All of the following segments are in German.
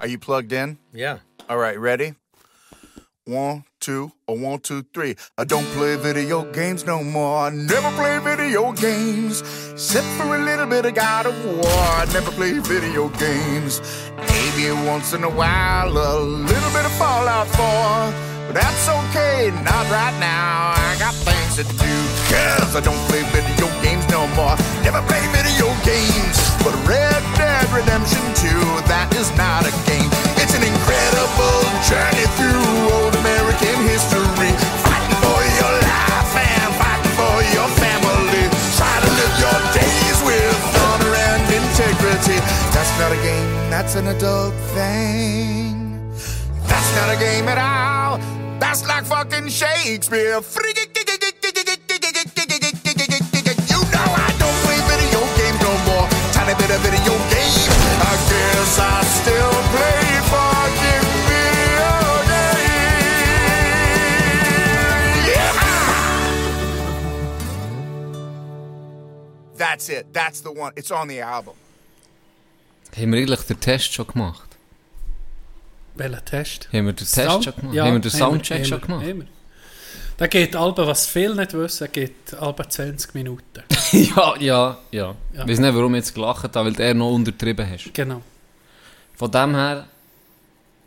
Are you plugged in? Yeah. All right, ready? One, two, a one, two, three. I don't play video games no more. I never play video games. Except for a little bit of God of War. I never play video games. Maybe once in a while, a little bit of Fallout 4. But that's okay, not right now. I got things to do. Cause I don't play video games no more. Never play video games. But Red Dead Redemption 2, that is not a game. It's an incredible journey through old American history. Fighting for your life and fighting for your family. Try to live your days with honor and integrity. That's not a game, that's an adult thing. That's not a game at all. That's like fucking Shakespeare. You That's it. That's the one. It's on the album. Haben wir eigentlich den Test schon gemacht? Welcher Test? Haben wir den Test Sound- schon gemacht? Ja, haben wir den Soundcheck haben schon wir, gemacht? haben wir. Da geht Alba, was viele nicht wissen, geht Alba 20 Minuten. ja, ja, ja. Ja. Ich weiß nicht, warum du jetzt gelacht hast, weil du eher noch untertrieben hast. Genau. Von dem her,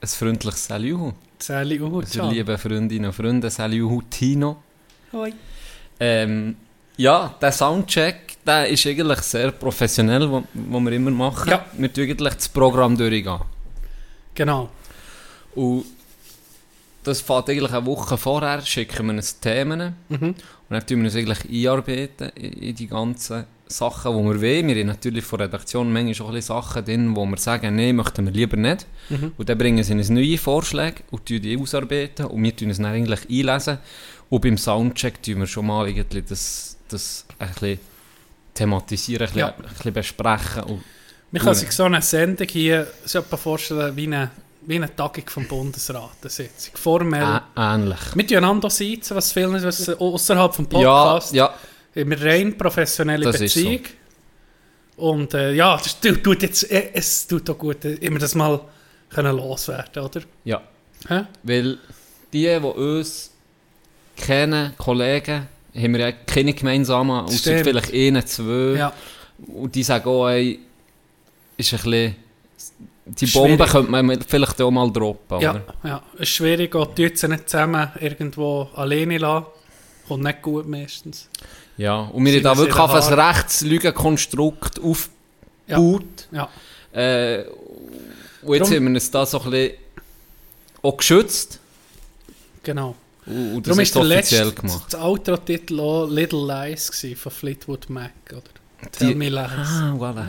ein freundliches Salut. Sally Uhu, Unsere lieben Freundinnen und Freunde, Salut Tino. Hoi. Ähm, ja, der Soundcheck, der ist eigentlich sehr professionell, wo, wo wir immer machen. Ja. Wir tun eigentlich das Programm durchgehen. Genau. Und das fängt eigentlich eine Woche vorher, schicken wir uns Themen Mhm. Und dann tun wir uns eigentlich einarbeiten in, die ganzen Sachen, die wir wollen. Wir haben natürlich von der Redaktion manchmal schon ein bisschen Sachen drin, wo wir sagen, nein, möchten wir lieber nicht. Mhm. Und dann bringen sie uns neue Vorschläge und tun die ausarbeiten und wir tun es dann eigentlich einlesen. Und beim Soundcheck tun wir schon mal irgendwie das, das ein bisschen thematisieren, ein bisschen, Ja. ein bisschen besprechen. Und Man kann sich so eine Sendung hier so vorstellen wie eine, wie eine Tagung vom Bundesrat, eine Sitzung. Formell. ä- ähnlich. Tun einander sitzen, was viele nicht wissen, außerhalb vom Ja, Podcast. ja, Haben wir rein professionelle Das Beziehung. Und äh, ja, das tut, jetzt, äh, es tut auch gut, äh, immer das mal können loswerden, oder? ja. Hä? Weil die, die uns kennen, Kollegen, haben wir ja keine gemeinsamen, außer vielleicht einen, zwei. Ja, Und die sagen auch, ey, ist ein bisschen... Die Schwierig. Bombe könnte man vielleicht auch mal droppen, ja, oder? ja. Es ist schwierig, auch die sie nicht zusammen irgendwo alleine lassen. Kommt nicht gut meistens. Ja, und wir haben da wirklich auf ein Rechtslügenkonstrukt aufgebaut. Ja, Äh, und jetzt Drum- haben wir uns da so ein bisschen auch geschützt. genau. Und, und das Darum ist der offiziell letzte, gemacht. das Outro-Titel auch Little Lies von Fleetwood Mac, oder? Tell Die- me lies. Ah, voilà.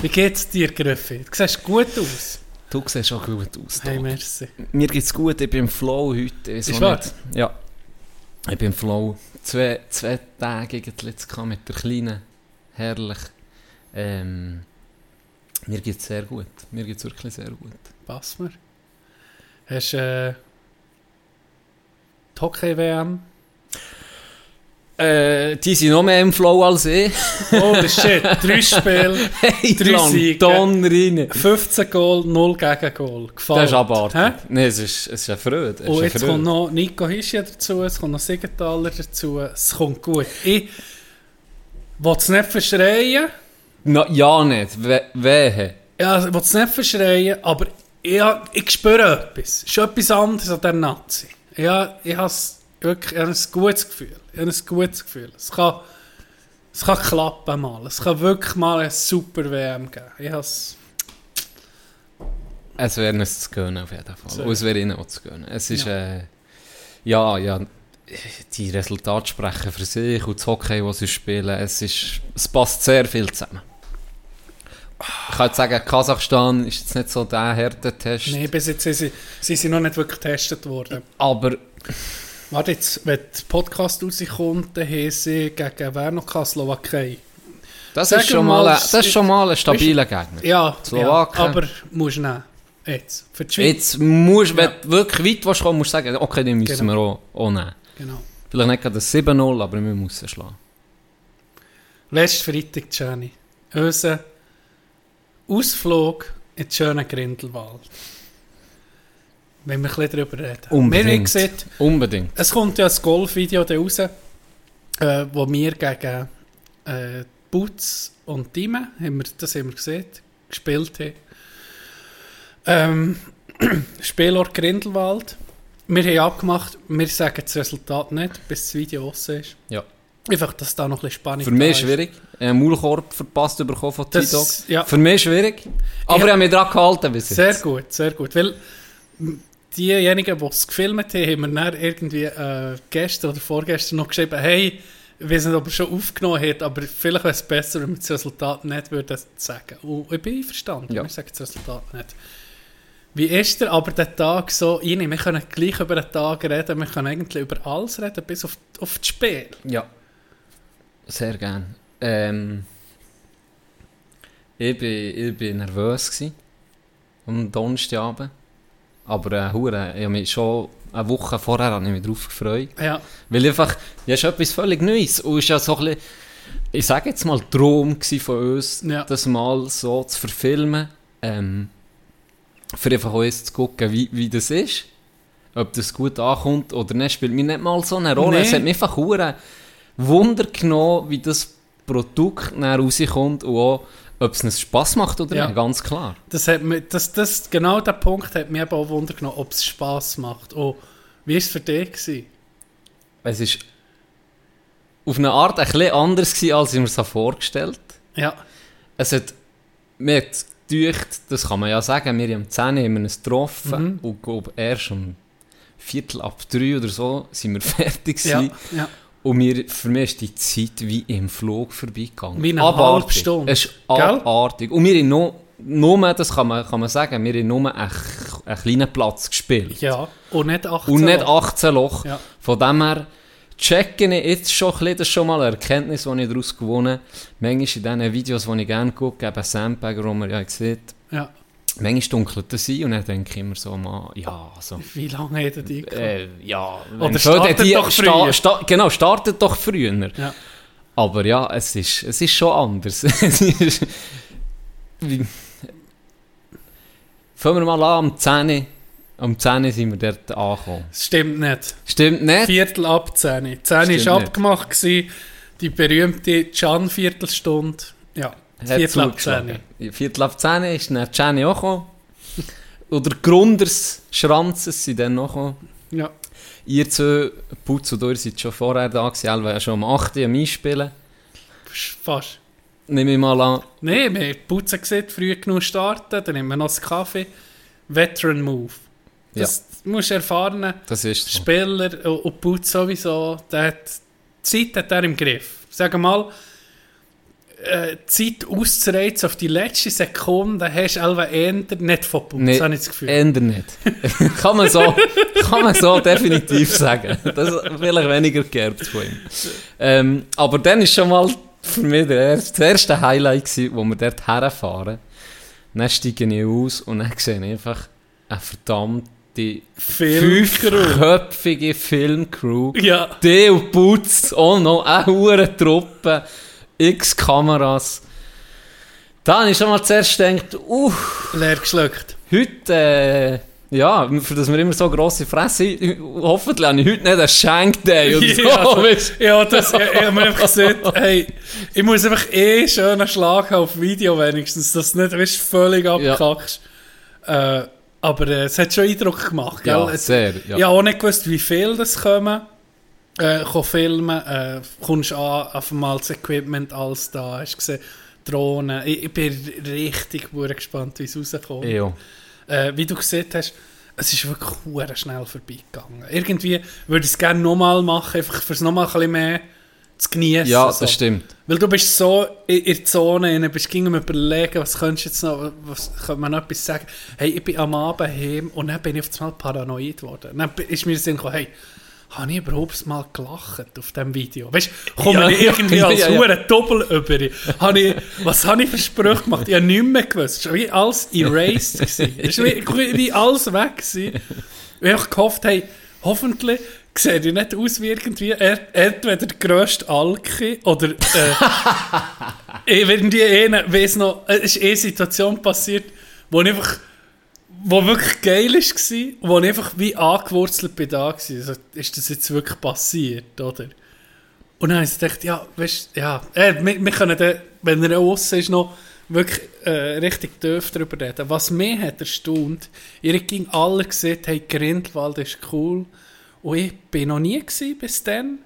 Wie geht's dir, Griffi? Du siehst gut aus. Du siehst auch gut aus. Hey, merci. Mir geht's gut, ich bin im Flow heute. Ist auch wahr? nicht. Ja. Ich bin im Flow. Zwei, zwei Tage jetzt mit der Kleinen. Herrlich. Ähm, mir geht's sehr gut. Mir geht's wirklich sehr gut. Pass mir. Hast du äh, die Hockey-WM? Äh, die sind noch mehr im Flow als ich. Holy shit, drei Spiele, Hey, Drei Siege. Rein. 15 Goal, 0 Gegengol. Gefallen. Das ist abartig. Hä? Nein, es ist, es ist eine Freude. Es Und jetzt Freude. kommt noch Nico Hischi dazu, es kommt noch Siegenthaler dazu. Es kommt gut. Ich will es nicht verschreien. Ja, nicht. We wehe. Ja, ich will es nicht verschreien, aber ich, ich spüre etwas. Es ist etwas anderes an der Nazi. Ja, ich habe wirklich ich habe ein gutes Gefühl. Ich habe ein gutes Gefühl. Es kann, es kann klappen mal. Es kann wirklich mal eine super WM geben. Ich es... Wäre uns zu gönnen, auf jeden Fall. So. Und es wäre ihnen auch zu gönnen. Es ist, ja, äh, ja, ja, die Resultate sprechen für sich und das Hockey, das sie spielen, es, ist, es passt sehr viel zusammen. Ich kann jetzt sagen, Kasachstan ist jetzt nicht so der Härtetest, Nein, bis jetzt sind sie, sind sie noch nicht wirklich getestet worden. aber Warte jetzt, wenn der Podcast rauskommt, dann haben sie gegen wer noch? Slowakei. das ist, schon mal, mal, das ist schon mal ein stabiler Gegner. Ja, Slowaken. ja aber musst du nehmen. Jetzt. Für die Schweiz. Jetzt musst du, wenn Ja. du wirklich weit willst kommen, musst du sagen, okay, den müssen Genau. wir auch, auch nehmen. Genau. Vielleicht nicht gerade das 7-0, aber wir müssen schlagen. Letzten Freitag, Jenny. Unser Ausflug in den schönen Grindelwald. Wenn wir ein bisschen darüber reden. Unbedingt. Wir haben gesehen, Unbedingt. es kommt ja ein Golfvideo raus, äh, wo wir gegen äh, Butz und Dime, haben wir, das haben wir gesehen, gespielt haben. Ähm, Spielort Grindelwald. Wir haben abgemacht, wir sagen das Resultat nicht, bis das Video raus ist. Ja. Einfach, dass da noch ein bisschen Spannung Für mich ist. schwierig. Einen Maulkorb verpasst bekommen von T-Dog. ja. Für mich schwierig. Aber Ja. ich habe mich daran gehalten bis Sehr jetzt. gut, sehr gut. Weil diejenigen, die es gefilmt haben, haben mir dann irgendwie äh, gestern oder vorgestern noch geschrieben, hey, ich weiß nicht, ob er schon aufgenommen hat, aber vielleicht wäre es besser, wenn wir das Resultat nicht würden sagen. Und ich bin einverstanden, Ja. wir sagen das Resultat nicht. Wie ist der aber der Tag so, Ini, wir können gleich über den Tag reden, wir können eigentlich über alles reden, bis auf, auf das Spiel. Ja. Sehr gern. Ähm, ich, bin, ich bin nervös am Donnerstagabend. Aber äh, ich habe mich schon eine Woche vorher habe ich mich drauf gefreut. Ja, Weil einfach, ja, ist etwas völlig Neues. Und es ist ja so ein bisschen, ich sage jetzt mal, Traum von uns, Ja. das mal so zu verfilmen. Ähm, für einfach jetzt zu gucken, wie, wie das ist. Ob das gut ankommt oder nicht, spielt mir nicht mal so eine Rolle. Nee. Es hat mich einfach hure Wunder genommen, wie das Produkt rauskommt und auch, ob es einen Spass macht oder Ja. nicht, ganz klar. das hat mir, das, das, genau der Punkt hat mir eben auch Wunder genommen, ob es Spass macht. Oh, wie war es für dich? Gewesen? Es ist auf eine Art ein bisschen anders gewesen, als ich mir es vorgestellt habe. Ja, Es hat mir gedacht, das kann man ja sagen, wir haben am 10 Uhr haben wir uns getroffen Mhm. und glaub, erst um Viertel ab drei oder so sind wir fertig ja, gewesen. ja. Und mir, für mich ist die Zeit wie im Flug vorbeigegangen. Wie eine halbe Stunde. Es ist abartig. Und wir haben nur, nur das kann man, kann man sagen, wir haben nur einen, einen kleinen Platz gespielt. Ja, und nicht 18 Und nicht Loch. 18 Loch. Ja. Von dem her checke ich jetzt schon ein bisschen, das schon mal eine Erkenntnis, die ich daraus gewonnen habe. Manchmal in diesen Videos, die ich gerne gucke, eben Sandbagger, wo man ja sieht, Ja. Manchmal dunkelt das ein und dann denke ich immer so, man, ja, so... Wie lange hätte die? Äh, ja, Oder startet die- doch sta- früher. sta- genau, startet doch früher. Ja. Aber ja, es ist, es ist schon anders. es ist, wie, fangen wir mal an, am 10. Uhr. Am 10. Uhr sind wir dort angekommen. Stimmt nicht. Stimmt nicht? Viertel ab 10. 10 war Stimmt abgemacht, gewesen, die berühmte Can-Viertelstunde. Ja, Viertel ab zugeschlagen. 10. Viertel ab 10 ist dann Jenny auch gekommen. Oder Grunders Schranzes sind dann noch gekommen. Ja. Ihr zwei, Putz und ihr seid schon vorher da gewesen, Elva ja schon um 8 Uhr am Einspielen. Fast. Nehme ich mal an. Nein, wir haben Putzen gesehen, früh genug starten, dann nehmen wir noch einen Kaffee. Veteran Move. Das musst du erfahren. Das ist so. Spieler und, Putz sowieso, der hat, die Zeit hat er im Griff. Sag mal, äh, Zeit auszureizen auf die letzte Sekunde, hast du einfach eher nicht von Putz, Nee, habe ich das Gefühl. Änder nicht. kann, man so, kann man so definitiv sagen. Das ist vielleicht weniger geerbt von ihm. Ähm, aber dann ist schon mal für mich der erste, das erste Highlight gewesen, wo wir dort herfahren. Dann steige ich aus und dann sehe ich einfach eine verdammte Filmcrew. fünfköpfige Filmcrew. Ja, Die und Putz, auch noch eine Truppe, x Kameras. Da habe ich schon mal zuerst gedacht, uh, leer geschluckt. Heute, äh, ja, für das wir immer so grosse Fresse haben, hoffentlich habe ich heute nicht einen Shank Day oder so. Ja, also, ja, das, ich, ich habe mir einfach gesagt, hey, ich muss einfach eh schön einen Schlag haben auf Video wenigstens, dass du nicht weißt, völlig abkackst. Äh, aber äh, es hat schon Eindruck gemacht, gell? ja, sehr. Ich Ja. habe auch nicht gewusst, wie viel das kommen. Äh, filmen, äh, kommst an, auf einmal das Equipment, alles da, hast gesehen, Drohnen. Ich, ich bin richtig gespannt, wie es rauskommt. Äh, wie du gesehen hast, es ist wirklich hure schnell vorbeigegangen. Irgendwie würde ich es gerne nochmal machen, einfach für es nochmal ein bisschen mehr zu genießen. ja, so. das stimmt. Weil du bist so in, in der Zone, rein, bist ging überlegen, was könntest du jetzt noch, was könnte man noch etwas sagen? Hey, ich bin am Abend heim und dann bin ich auf einmal paranoid geworden. Dann ist mir der Sinn gekommen, hey, habe ich überhaupt mal gelacht auf diesem Video? Weißt du, komme Ja, ich irgendwie ja, als ja, ja. Doppel über. Habe ich, was habe ich für Sprüche gemacht? Ich habe nichts mehr gewusst. Es war wie alles erased. Es war wie, wie alles weg. gewesen. Ich habe gehofft, hey, hoffentlich sehe ich nicht aus wie irgendwie er, entweder der grösste Alki oder äh, irgendwie eine, weiss noch, es ist eh eine Situation passiert, wo ich einfach, wo wirklich geil war, wo ich einfach wie angewurzelt bin da war. Also, ist das jetzt wirklich passiert, oder? Und dann habe ich gedacht, ja, weißt ja, äh, wir, wir können dann, wenn er aussen ist, noch wirklich äh, richtig tief darüber reden. Was mich hat erstaunt, ihr ging alle gesehen, hey, Grindelwald ist cool. Und ich bin noch nie bis dann.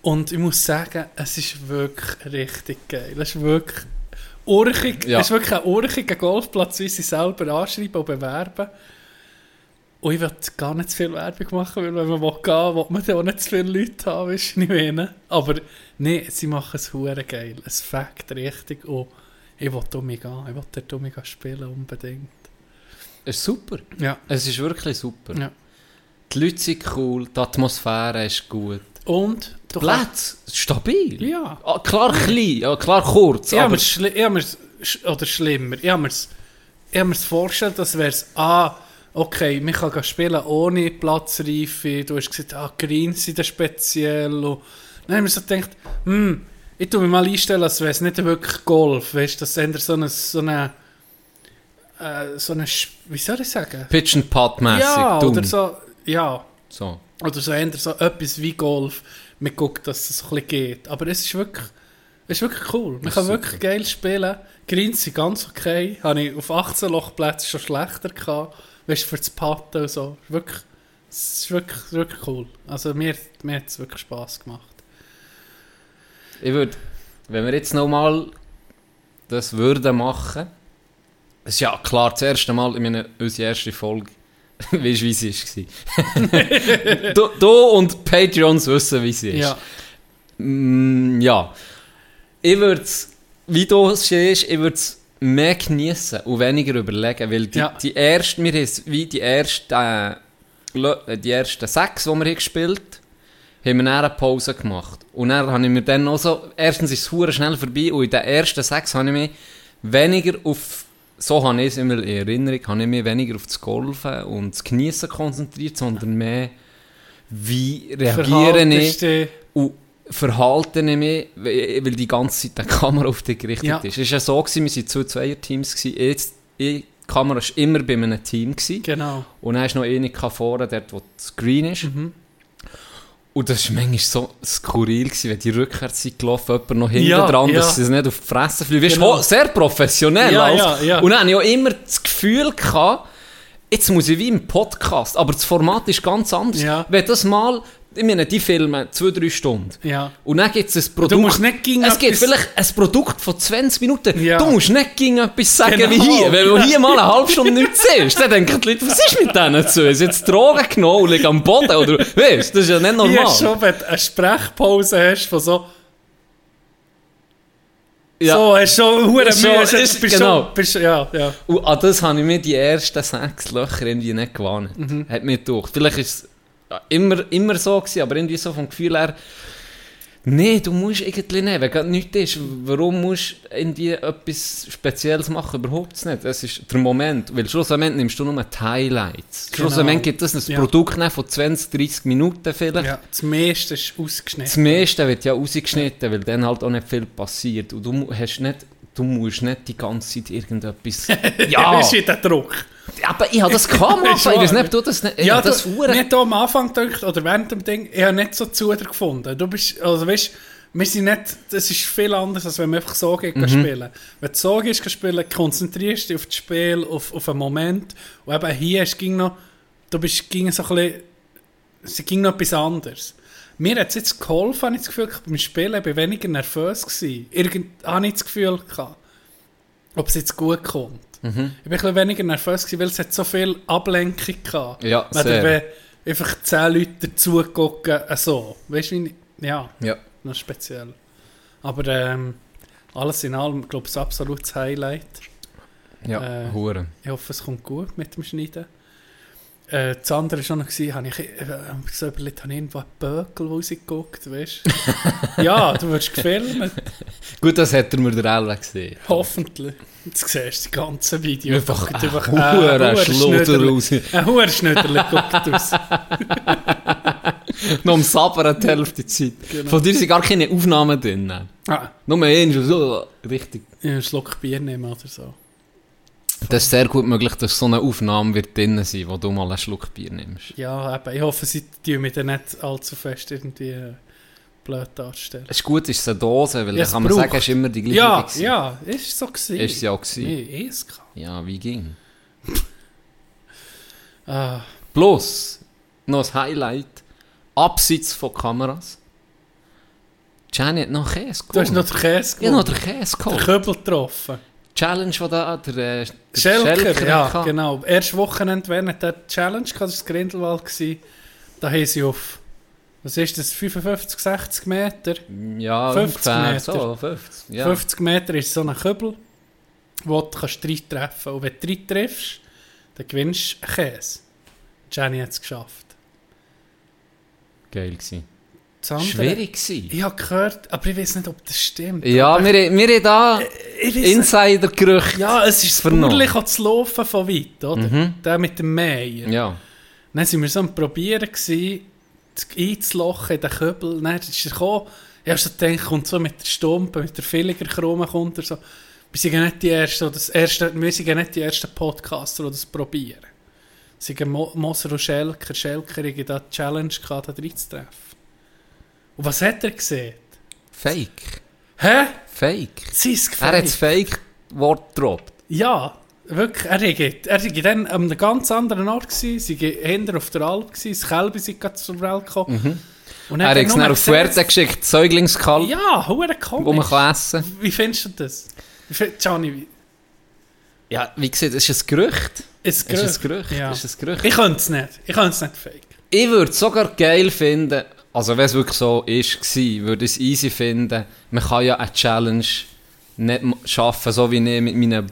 Und ich muss sagen, es ist wirklich richtig geil. Es ist wirklich urchig. Ja. Es ist wirklich ein urchiger Golfplatz, wie sie selber anschreiben und bewerben. Und ich will gar nicht zu viel Werbung machen, weil wenn man will gehen will, man dann auch nicht zu viele Leute haben, weißt du, nicht meine. Aber nee, sie machen es hure geil. Es fängt richtig und ich will um mich gehen. Ich will gehen spielen, unbedingt. Es ist super. Ja. Es ist wirklich super. ja. Die Leute sind cool, die Atmosphäre ist gut. Und du Plätze, stabil. Ja. Ah, klar klein, ja, klar kurz, Ich habe aber ich habe sch- oder schlimmer, ich habe ich habe mir's vorgestellt, dass wäre es, ah, okay, man kann spielen ohne Platzreife, du hast gesagt, ah, Greens sind da speziell, und dann haben wir so gedacht, hm, ich tue mich mal einstellen, als wäre es nicht wirklich Golf, weißt du, das ist so eine, so eine, äh, so eine, wie soll ich sagen? Pitch and Putt mässig. Ja, oder so, ja, so. oder so eher so etwas wie Golf. Man guckt, dass es so ein bisschen geht. Aber es ist wirklich, es ist wirklich cool. Man Das kann wirklich geil spielen. Greens sind ganz okay. Habe ich auf 18 Lochplätzen schon schlechter gehabt. Weißt du, für das Patten und so. Wirklich, es ist wirklich, wirklich cool. Also mir, mir hat es wirklich Spass gemacht. Ich würde, wenn wir jetzt nochmal das würden machen, das ist ja klar das erste Mal in meiner, unsere erste Folge, weißt du, wie sie war. du, du und Patreons wissen, wie sie ist. Ja, Mm, ja. Ich würde es, wie du es siehst, ich würde es mehr genießen und weniger überlegen, weil die, Ja. die ersten, wir haben es wie die ersten, äh, äh, die ersten sechs, die wir haben gespielt haben wir dann eine Pause gemacht. Und dann habe ich mir dann auch so, erstens ist es schnell vorbei und in den ersten sechs habe ich mich weniger auf, so habe ich es immer in Erinnerung, habe ich mich weniger auf das Golfen und das Genießen konzentriert, sondern mehr, wie reagiere ich du- und verhalten ich mich, weil die ganze Zeit die Kamera auf dich gerichtet Ja. ist. Es war ja so, gewesen, wir waren zwei Zweierteams, jetzt, ich, die Kamera war immer bei einem Team. Gewesen. Genau. Und dann ist noch eine vorne, dort wo das Green ist. Mhm. Und das war manchmal so skurril, gewesen, wenn die rückwärts sind gelaufen, jemand noch hinten Ja, dran, ja. dass sie es nicht auf die Fresse fliegen. Weißt du, Genau. ho- sehr professionell. Ja, alles. ja. Und dann hatte ich auch immer das Gefühl, gehabt, jetzt muss ich wie im Podcast, aber das Format ist ganz anders. Wenn das mal, ich meine, die filmen zwei, drei Stunden. Ja. Und dann gibt es ein Produkt. Du musst nicht gegen Es gibt vielleicht ein Produkt von 20 Minuten. Ja. Du musst nicht gegen etwas sagen Genau. wie hier. Wenn du hier mal eine halbe Stunde nichts siehst, dann denken die Leute, was ist mit denen zu? Ist jetzt Drogen genommen und liegen am Boden? Oder, weißt du, das ist ja nicht normal. ist schon, wenn du eine Sprechpause hast von so, Ja. so, hast du schon hure Mühe, genau. bist, ja, ja. Und an das habe ich mir die ersten sechs Löcher irgendwie nicht gewarnt. Mhm. Hat mir gedacht. Vielleicht ist ja, immer, immer so gewesen, aber irgendwie so vom Gefühl her, nee, du musst irgendwie nicht, wenn gerade nichts ist, warum musst du irgendwie etwas Spezielles machen? Überhaupt nicht. Das ist der Moment, weil schlussendlich nimmst du nur die Highlights. Genau. Schlussendlich gibt es ein Ja. Produkt von 20, 30 Minuten vielleicht. ja. Das meiste ist Das ausgeschnitten. meiste wird ja rausgeschnitten, weil dann halt auch nicht viel passiert. Und du hast nicht, du musst nicht die ganze Zeit irgendetwas... ja, Das ist wieder Druck. Aber ich habe das kaum. Ich weiß nicht, du das nicht... ich Ja, das du, nicht am Anfang gedacht, oder während dem Ding, ich habe nicht so zu dir gefunden. Du bist, also weißt, wir sind nicht, das ist viel anders, als wenn man einfach so geht Mhm. spielen. Wenn du so gehst spielen, konzentrierst du dich auf das Spiel, auf, auf einen Moment. Und eben hier ist, ging noch, du bist, ging so ein bisschen, es ging noch etwas anderes. Mir hat es jetzt geholfen, habe ich das Gefühl, beim Spielen ich war weniger nervös. Gewesen. Irgend, habe ich das Gefühl gehabt, ob es jetzt gut kommt. Mhm. Ich bin ein bisschen weniger nervös, gewesen, weil es hat so viel Ablenkung gehabt. Ja, Wenn sehr. wenn einfach zehn Leute dazu gucken, äh, so. Weißt du, ja, Ja. noch speziell. Aber ähm, alles in allem, glaube ich, ein absolutes Highlight. Ja, Äh. Ich hoffe, es kommt gut mit dem Schneiden. Äh, das andere war schon noch, gewesen, habe ich äh, so überlegt, habe ich irgendwo einen Bökel rausgeguckt, weißt du? ja, du wirst gefilmt, Gut, das hätte er mir der Elwe gesehen. hoffentlich. Jetzt siehst du die ganze Video. Einfach ein Schluder Schnöderli- raus. Ein Hurenschnöderli guckt aus. Noch am Sabbern die Hälfte der Zeit. Genau. Von dir sind gar keine Aufnahmen drin. Ah, Nur eins, so richtig. ich einen Schluck Bier nehmen oder so. Das ist sehr gut möglich, dass so eine Aufnahme wird drin sein, wo du mal einen Schluck Bier nimmst. Ja, eben. Ich hoffe, sie tun mich dann nicht allzu fest irgendwie äh, blöd darstellen. Es ist gut, ist es eine Dose, weil Ja, dann kann man sagen, es ist immer die gleiche. Ja, gewesen. ja, ist so gewesen. Ist ja auch gewesen. Nee, ESK. Ja, wie ging? Ah, Plus, noch ein Highlight, abseits von Kameras. Gianni hat noch Käse du hast noch den Käse Ich habe noch den Käse den geholt. Köbel getroffen. Challenge, die da der, äh, der Schelker, ja, hatte. genau. Erst Wochenende während der Challenge, das war Grindelwald, gewesen. da haben sie auf, was ist das, 55, 60 Meter? Ja, 50 ungefähr Meter. so, 50. Ja. 50 Meter ist so ein Kübel, wo du kannst drei treffen Und wenn du drei triffst, dann gewinnst du einen Käse. Jenny hat es geschafft. Geil gewesen. Andere- Schwierig gewesen. Ich habe gehört, aber ich weiß nicht, ob das stimmt. Ja, aber wir, wir haben da ich weiss nicht. Insider-Gerüchte. Ja, es ist vernommen. Bauerliche zu laufen von weit, oder? Mhm. Der mit dem Meier. Ja. Dann waren wir so am Probieren, gewesen, das einzulochen in den Kübel. Dann ist er gekommen. Ich habe so gedacht, kommt so mit der Stumpe, mit der Villiger Krone kommt er so. Wir sind ja nicht die Ersten, die das erste, wir sind ja nicht die ersten Podcaster, die das probieren. Es sind Mo Moser und Schelker, Schelker, die da die Challenge gehabt, da reinzutreffen. Und was hat er gesehen? Fake. Hä? Fake. Sie ist Er hat das Fake-Wort gedroppt. Ja, wirklich. Er war er war dann an einem ganz anderen Ort. Gewesen. Sie waren hinter auf der Alp. Gewesen. Das Kälber sind gerade zur Welt gekommen. Und Er hat es dann auf Fuerte geschickt, Säuglingskalb, Ja, hure komisch. wo man kann essen kann. Wie findest du das? Gianni, wie- Ja, wie gesagt, es ist ein Gerücht. ist Es ist ein Gerücht. Ja. Es ist ein Gerücht. Ich könnte es nicht. Ich könnte es nicht fake. Ich würde es sogar geil finden, also wenn es wirklich so ist, war, würde ich es easy finden. Man kann ja eine Challenge nicht schaffen, so wie ich mit meiner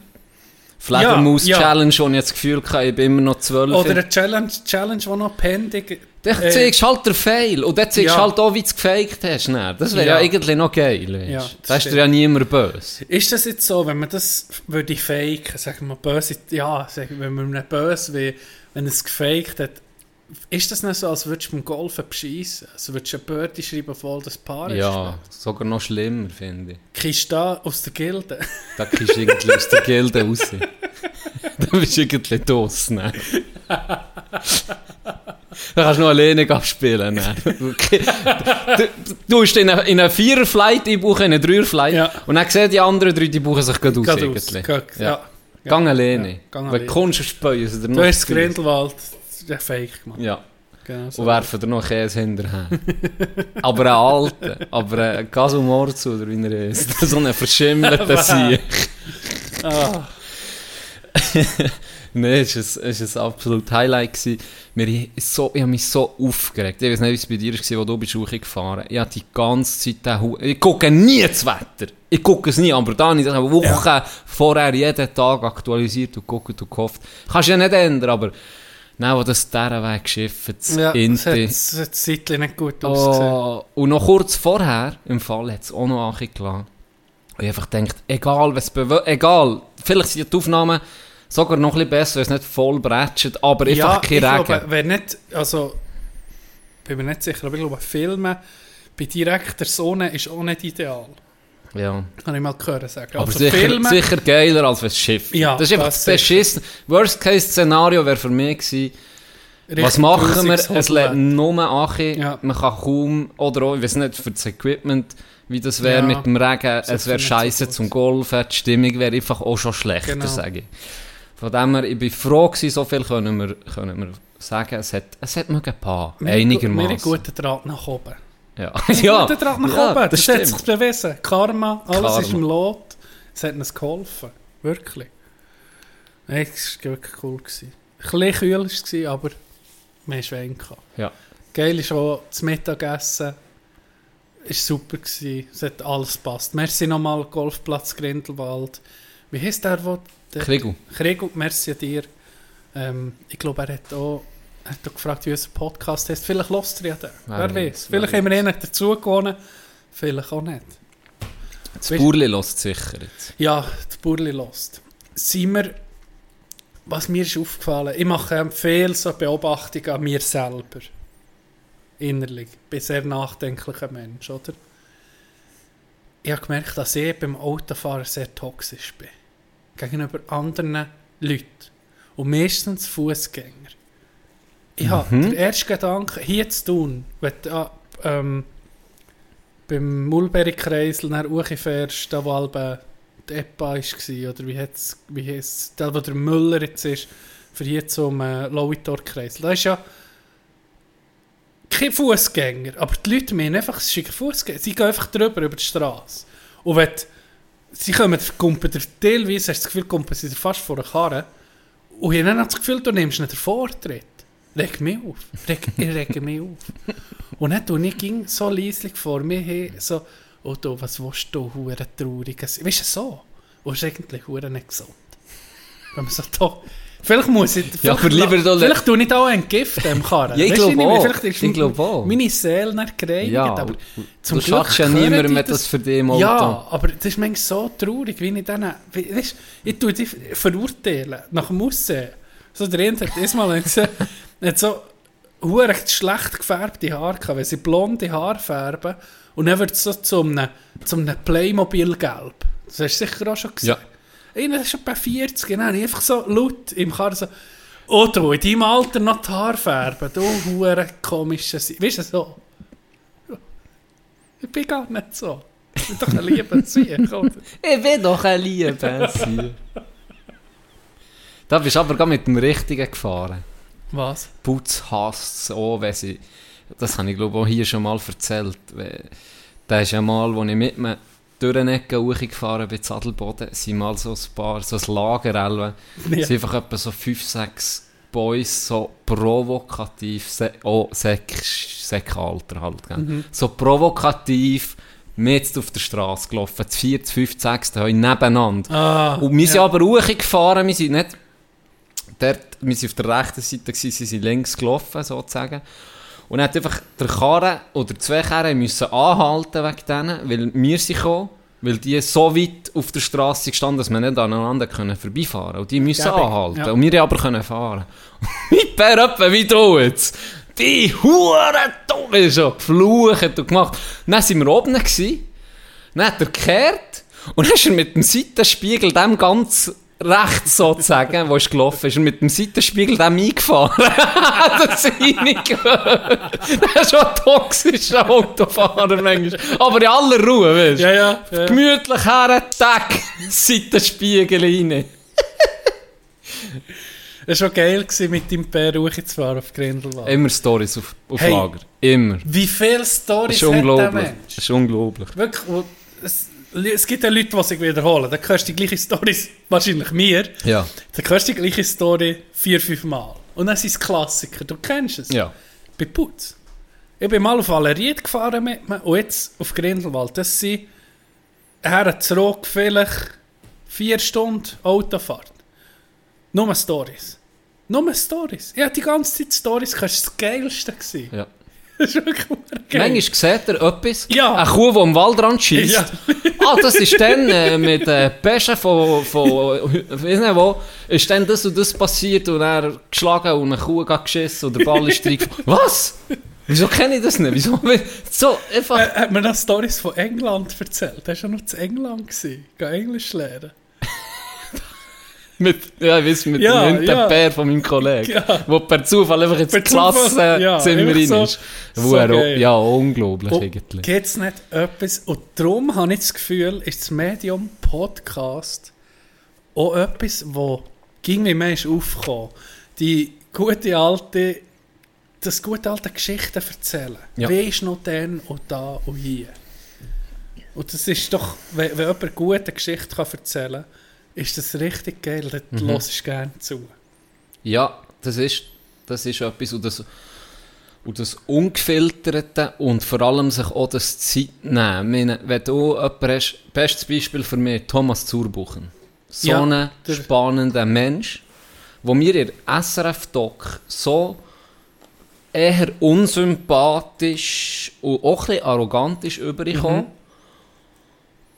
Fledermaus-Challenge, wo ich jetzt das Gefühl hatte, ich bin immer noch zwölf. Oder eine Challenge, Challenge die noch pending Dann äh, zeigst halt den Fail und dann zeigst du Ja. halt auch, wie du es gefaked hast. Dann. Das wäre ja. Ja. eigentlich noch geil. Weißt? Ja, Ja, da ist dir ja niemand böse. Ist das jetzt so, wenn man das würde faken, sagen wir böse, ja, sagen, wenn man nicht böse will, wenn es gefaked hat, ist das nicht so, als würdest du beim Golfen bescheissen? Also würdest du eine Birdie schreiben, voll das Paar ist? Ja, sogar noch schlimmer, finde ich. Kriegst du da aus der Gilde? Da kriegst du irgendwie aus der Gilde raus. da bist du irgendwie los. Ne? Da kannst du noch alleine abspielen. Ne? Du, hast in einen eine Vierer-Flight einbuchen, in einen Dreier-Flight Ja. und dann sehen die anderen drei, die buchen sich gerade aus. Geht aus. Ja. ja. Gang alleine. Ja, gang Wenn alleine. du kommst, speuen sie dir Du hast das Grindelwald ja, fake gemacht. Ja, Genau so. und werfen dir noch Käse hinterher. aber einen alten, aber Gasumorzu, oder wie er ist. So einen verschimmelten Sieg. Ah, Nein, es war ein, es ist ein absolutes Highlight. Gewesen. I- so, ich habe mich so aufgeregt. Ich weiß nicht, wie es bei dir war, wo du bist hochgefahren Ich habe die ganze Zeit den Hu Ich gucke nie das Wetter. Ich gucke es nie, aber da habe ich Wochen vorher jeden Tag aktualisiert und geguckt und gehofft. Kannst du ja nicht ändern, aber Nein, wo das dieser Weg geschifft, das ja, hat, Inti. es hat zeitlich nicht gut ausgesehen. Oh, und noch kurz vorher, im Fall, hat es auch noch angelassen. Und ich einfach gedacht, egal, was egal, vielleicht sind die Aufnahmen sogar noch ein bisschen besser, wenn es nicht voll bretschet, aber einfach kein ich Regen. glaube, wer nicht, also, bin mir nicht sicher, aber ich glaube, Filmen bei direkter Sonne ist auch nicht ideal. Ja. Kann ich mal gehört sagen. Aber also sicher, Filmen, sicher geiler als es Schiff. Ja, das ist einfach das das. Beschissen. Worst-Case-Szenario wäre für mich gewesen, was richtig machen wir? Es lädt nur Achi, Ja. man kann kaum, oder auch, ich weiß nicht, für das Equipment, wie das wäre Ja, mit dem Regen, es sicher wäre scheiße so zum Golfen, die Stimmung wäre einfach auch schon schlechter, Genau. sage ich. Von dem her, ich bin froh gewesen, so viel können wir, können wir sagen, es hat, es hat mögen ein paar, gu- Wir haben einigermaßen. guten Draht nach oben. Ja, ja. guten Draht nach ja, oben. das Das, hat sich bewiesen. Karma, alles Karma. ist im Lot. Es hat uns geholfen. Wirklich. Nein, es war wirklich cool. Gewesen. Ein bisschen kühl war es, aber wir hatten Wein. gehabt. Ja. Geil ist auch das Mittagessen. Es war super. Gewesen. Es hat alles gepasst. Merci nochmal, Golfplatz Grindelwald. Wie heisst der, wo... Der Kriegel. Kriegel, merci dir. Ähm, ich glaube, er hat auch, hat auch gefragt, wie unser Podcast heißt. Vielleicht lost er ja den. Wer Wer, weiß, wer Vielleicht haben wir ihn dazu gewonnen. Vielleicht auch nicht. Das Burli lässt sicher jetzt. Ja, die Burli lost. Sind wir, was mir ist aufgefallen, ich mache viel so Beobachtungen an mir selber. Innerlich. Ich bin ein sehr nachdenklicher Mensch, oder? Ich habe gemerkt, dass ich beim Autofahren sehr toxisch bin. Gegenüber anderen Leute. Und meistens Fußgänger. Ich habe den ersten Gedanken, hier zu tun, wenn du ah, ähm, beim Mulberry-Kreisel nach Uchi fährst, da wo halb die EPA war, oder wie wie heisst's, da wo der Müller jetzt ist, für hier zum äh, Lauitor-Kreisel. Da ist ja kein Fußgänger, aber die Leute meinen einfach, es ist Fußgänger. Sie gehen einfach drüber, über die Straße. Und wenn die- sie kommen, kumpen dir teilweise, hast du das Gefühl, kumpen sie dir fast vor der Karre. Und ich habe das Gefühl, du nimmst nicht den Vortritt. Reg mich auf. Reg, ich rege mich auf. Und dann tue ich ging so leislich vor mir hin, so, oh du, was willst du, hure trauriges. Weißt du, so. Und es ist eigentlich hure nicht gesund. Wenn man so da, vielleicht muss ich, Ja, vielleicht, aber lieber da- vielleicht tue ich da auch entgiften im Karren. Ja, ich glaube auch. Vielleicht ist Ich glaube auch. meine Seele nicht gereinigt, Ja, aber zum du Glück ja niemandem etwas für dich im Auto. Ja, aber das ist manchmal so traurig, wie ich dann, weisst, ich tue die verurteilen, nach dem Aussehen. So der eine hat erstmal gesehen, hat so hure schlecht gefärbte Haare gehabt, wenn sie blonde Haare färben und dann wird es so zu einem, einem Playmobil-Gelb. Das hast du sicher auch schon gesehen. Ja. Einer ist schon bei 40, genau, ich einfach so laut im Karren so, oh du, in deinem Alter noch die Haare färben, du hure komischer Si-» Weißt du, so. Ich bin gar nicht so. Ich bin doch ein lieber oder? Ich will doch ein Liebe sein. Da bist du aber gar mit dem Richtigen gefahren. Was? Putz hasst es auch, wenn sie... Das habe ich glaube auch hier schon mal erzählt. Da ist ja mal, als ich mit mir durch eine Ecke hochgefahren bin, Sadelboden, sind mal so ein paar, so ein Lager, Ja. sind einfach etwa so fünf, sechs Boys so provokativ, se oh, Sek, Sekalter halt, gell? Mhm. so provokativ mit auf der Straße gelaufen, das 4, das 5, das 6, da nebeneinander. Ah, Und wir sind ja. aber hochgefahren, wir sind nicht dort, wir sind auf der rechten Seite, gewesen, sie sind links gelaufen, sozusagen. Und hat einfach der Karren oder zwei Karren müssen anhalten wegen denen, weil wir sind gekommen, weil die so weit auf der Straße sind gestanden, dass wir nicht aneinander können vorbeifahren können. Und die müssen Gäbig, anhalten. ja. Und wir aber können fahren. Mit Per etwa wie du jetzt. Die Hure dumme schon geflucht und gemacht. Dann sind wir oben gewesen. Dann hat er gekehrt und dann ist er mit dem Seitenspiegel dem ganz rechts sozusagen, wo ist gelaufen, ist er mit dem Seitenspiegel dem eingefahren. das ist. Das ist schon ein toxischer Autofahrer manchmal. Aber in aller Ruhe, weißt du. Ja, ja. ja. Gemütlich her, Tag, Seitenspiegel rein. Es war schon geil, gewesen, mit deinem Pär zu fahren auf Grindelwald. Immer Stories auf, auf Hey. Lager. Immer. Wie viele ist hat der unglaublich. Mensch? Das ist unglaublich. Wirklich, es, es gibt ja Leute, die sich wiederholen. Dann hörst du die gleiche Story, wahrscheinlich mir, Ja. dann hörst du die gleiche Story vier, fünf Mal. Und dann sind es Klassiker, du kennst es. Ja. Bei Putz. Ich bin mal auf Valeriet gefahren mit mir und jetzt auf Grindelwald. Das sind her zurück vielleicht vier Stunden Autofahrt. Nur Stories. Nur Stories. Ja, die ganze Zeit Stories. Das war das Geilste. gewesen. ja. Das ist wirklich geil. Manchmal sieht er etwas, Ja. eine Kuh, die am Waldrand schießt. Ja. ah, das ist dann äh, mit äh, Pesche von, von weiß nicht wo, ist dann das und das passiert und er geschlagen und eine Kuh geschissen und der Ball ist reingefallen. Was? Wieso kenne ich das nicht? Wieso? So, einfach... Er hat mir noch Stories von England erzählt. Er war schon noch zu England. Gewesen. Geh Englisch lernen. Mit, ja, ich weiß, mit Ja, dem ja. Bär von meinem Kollegen, Ja. wo per Zufall einfach ins ja, Klassenzimmer einfach rein so- ist. Wo so er, ja, unglaublich Und eigentlich. gibt es nicht etwas, und darum habe ich das Gefühl, ist das Medium Podcast auch etwas, wo ging wie mehr ist aufgekommen. Die gute alte, das gute alte Geschichten erzählen. Ja. Wie ist noch dann und da und hier? Und das ist doch, wenn, wenn jemand eine gute Geschichte kann erzählen kann, ist das richtig geil, dann Mhm. hörst du gerne zu. Ja, das ist, das ist etwas, und das, und das Ungefilterte und vor allem sich auch das Zeit nehmen. Wenn du jemanden hast, bestes Beispiel für mich, Thomas Zurbuchen. So Ja, ein der- spannender Mensch, wo mir in SRF-Doc so eher unsympathisch und auch ein bisschen arrogant ist übergekommen.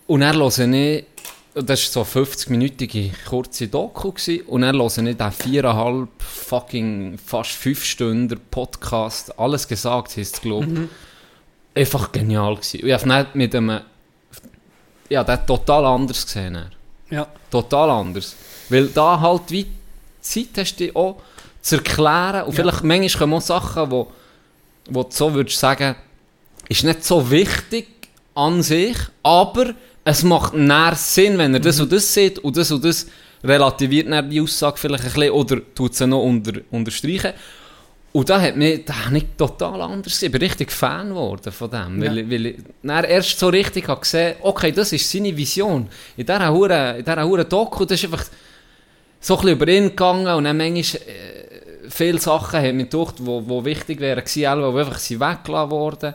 Und er höre ich, das war so eine 50-minütige kurze Doku, gewesen, und er höre ich den viereinhalb, fucking, fast fünf Stunden Podcast, alles gesagt, heisst es, glaube ich. Einfach genial gewesen. Ich habe nicht mit einem, ja, der hat total anders gesehen. er. Ja. Total anders. Weil da halt wie Zeit hast, dich auch zu erklären. Und vielleicht manchmal kommen auch Sachen, wo, wo du so würdest sagen, ist nicht so wichtig an sich, aber es macht näher Sinn, wenn er das und das sieht und das und das relativiert dann die Aussage vielleicht ein bisschen oder tut sie noch unter, unterstreichen. Und da hat mich, da ich total anders gesehen. Ich bin richtig Fan geworden von dem. Ja. Weil, weil ich dann erst so richtig habe gesehen okay, das ist seine Vision. In dieser Hure, in dieser Hure Doku, das ist einfach so ein bisschen über ihn gegangen und dann manchmal äh, viele Sachen haben mich gedacht, wo wichtig wären gewesen, die einfach sind weggelassen worden.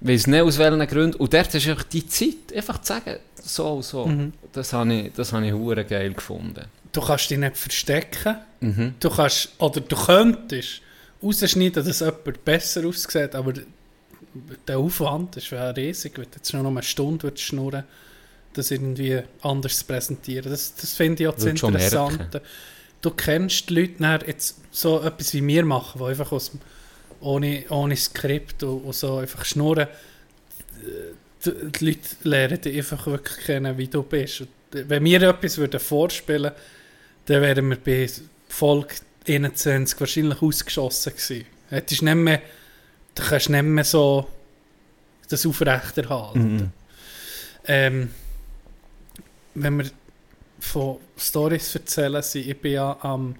Weiss nicht aus welchen Gründen. Und dort ist einfach die Zeit, einfach zu sagen, so und so. Mhm. Das habe ich, das habe ich hure geil gefunden. Du kannst dich nicht verstecken. Mhm. Du kannst, oder du könntest rausschneiden, dass jemand besser aussieht, aber der Aufwand ist ja riesig, wenn du jetzt schon noch eine Stunde schnurren das irgendwie anders zu präsentieren. Das, das finde ich auch das Interessante. Du kennst die Leute dann jetzt so etwas wie wir machen, die einfach aus dem, ohne, ohne Skript und, und so einfach schnurren. Die, die Leute lernen dich einfach wirklich kennen, wie du bist. Und wenn wir etwas würden vorspielen dann wären wir bei Folge 21 wahrscheinlich ausgeschossen gewesen. Hättest nicht mehr, du kannst nicht mehr so das aufrechterhalten. Mhm. Ähm, wenn wir von Stories erzählen, sind, ich bin ja am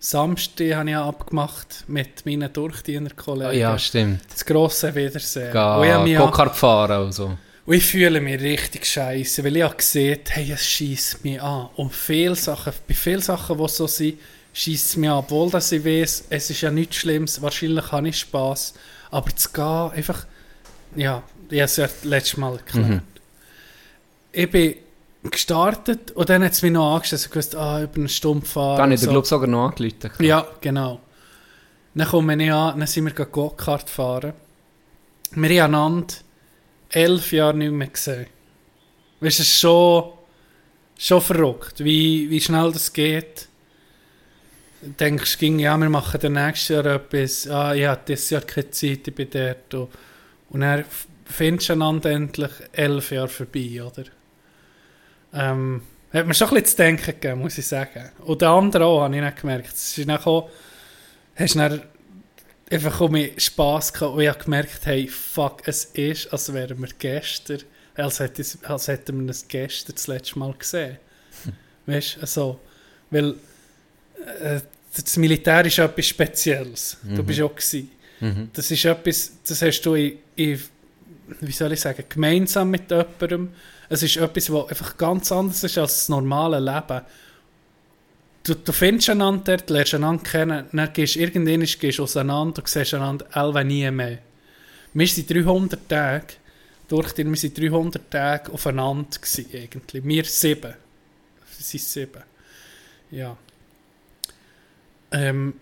Samstag habe ich abgemacht mit meinen Durchdienerkollegen. Ja, stimmt. Das grosse Wiedersehen. Ga, Go-Kart fahren und so. und ich fühle mich richtig scheiße, weil ich habe gesehen, hey, es schießt mich an. Und viele Sachen, bei vielen Sachen, die so sind, schießt es mich an. Obwohl dass ich weiß, es ist ja nichts Schlimmes, wahrscheinlich habe ich Spass. Aber zu gehen, einfach, ja, ich habe es ja letztes Mal erklärt. Mhm. Ich bin gestartet und dann hat es mich noch angestellt, ich wusste, ah, über eine Stunde fahren. Da habe ich und den Club sogar noch angerufen. ja, genau. Dann komme ich an, dann sind wir Go-Kart fahren. Wir haben einander elf Jahre nicht mehr gesehen. Weißt du, es ist schon, schon verrückt, wie, wie schnell das geht. Du denkst, ging, ja, wir machen dann nächstes Jahr etwas. Ah, ja, dieses Jahr keine Zeit, ich bin dort. Und, und dann findest du einander endlich elf Jahre vorbei, oder? Ähm, hat mir schon ein bisschen zu denken gegeben, muss ich sagen. Und der andere auch, habe ich dann gemerkt. Es ist dann auch, hast dann einfach um mich Spass gehabt und ich habe gemerkt, hey, fuck, es ist, als wären wir gestern, als, hätte als hätten wir es gestern das letzte Mal gesehen. Weißt du, also, weil äh, das Militär ist etwas Spezielles. Du Mhm. bist auch gewesen. Mhm. Das ist etwas, das hast du in, in, wie soll ich sagen, gemeinsam mit jemandem. Es ist etwas, was einfach ganz anders ist als das normale Leben. Du, du findest einander dort, lernst einander kennen, dann gehst du irgendwann gehst auseinander und siehst einander elf nie mehr. Wir sind 300 Tage, durch die, wir sind 300 Tage aufeinander gewesen, eigentlich. Wir sieben. Sind sieben. Ja. Ähm,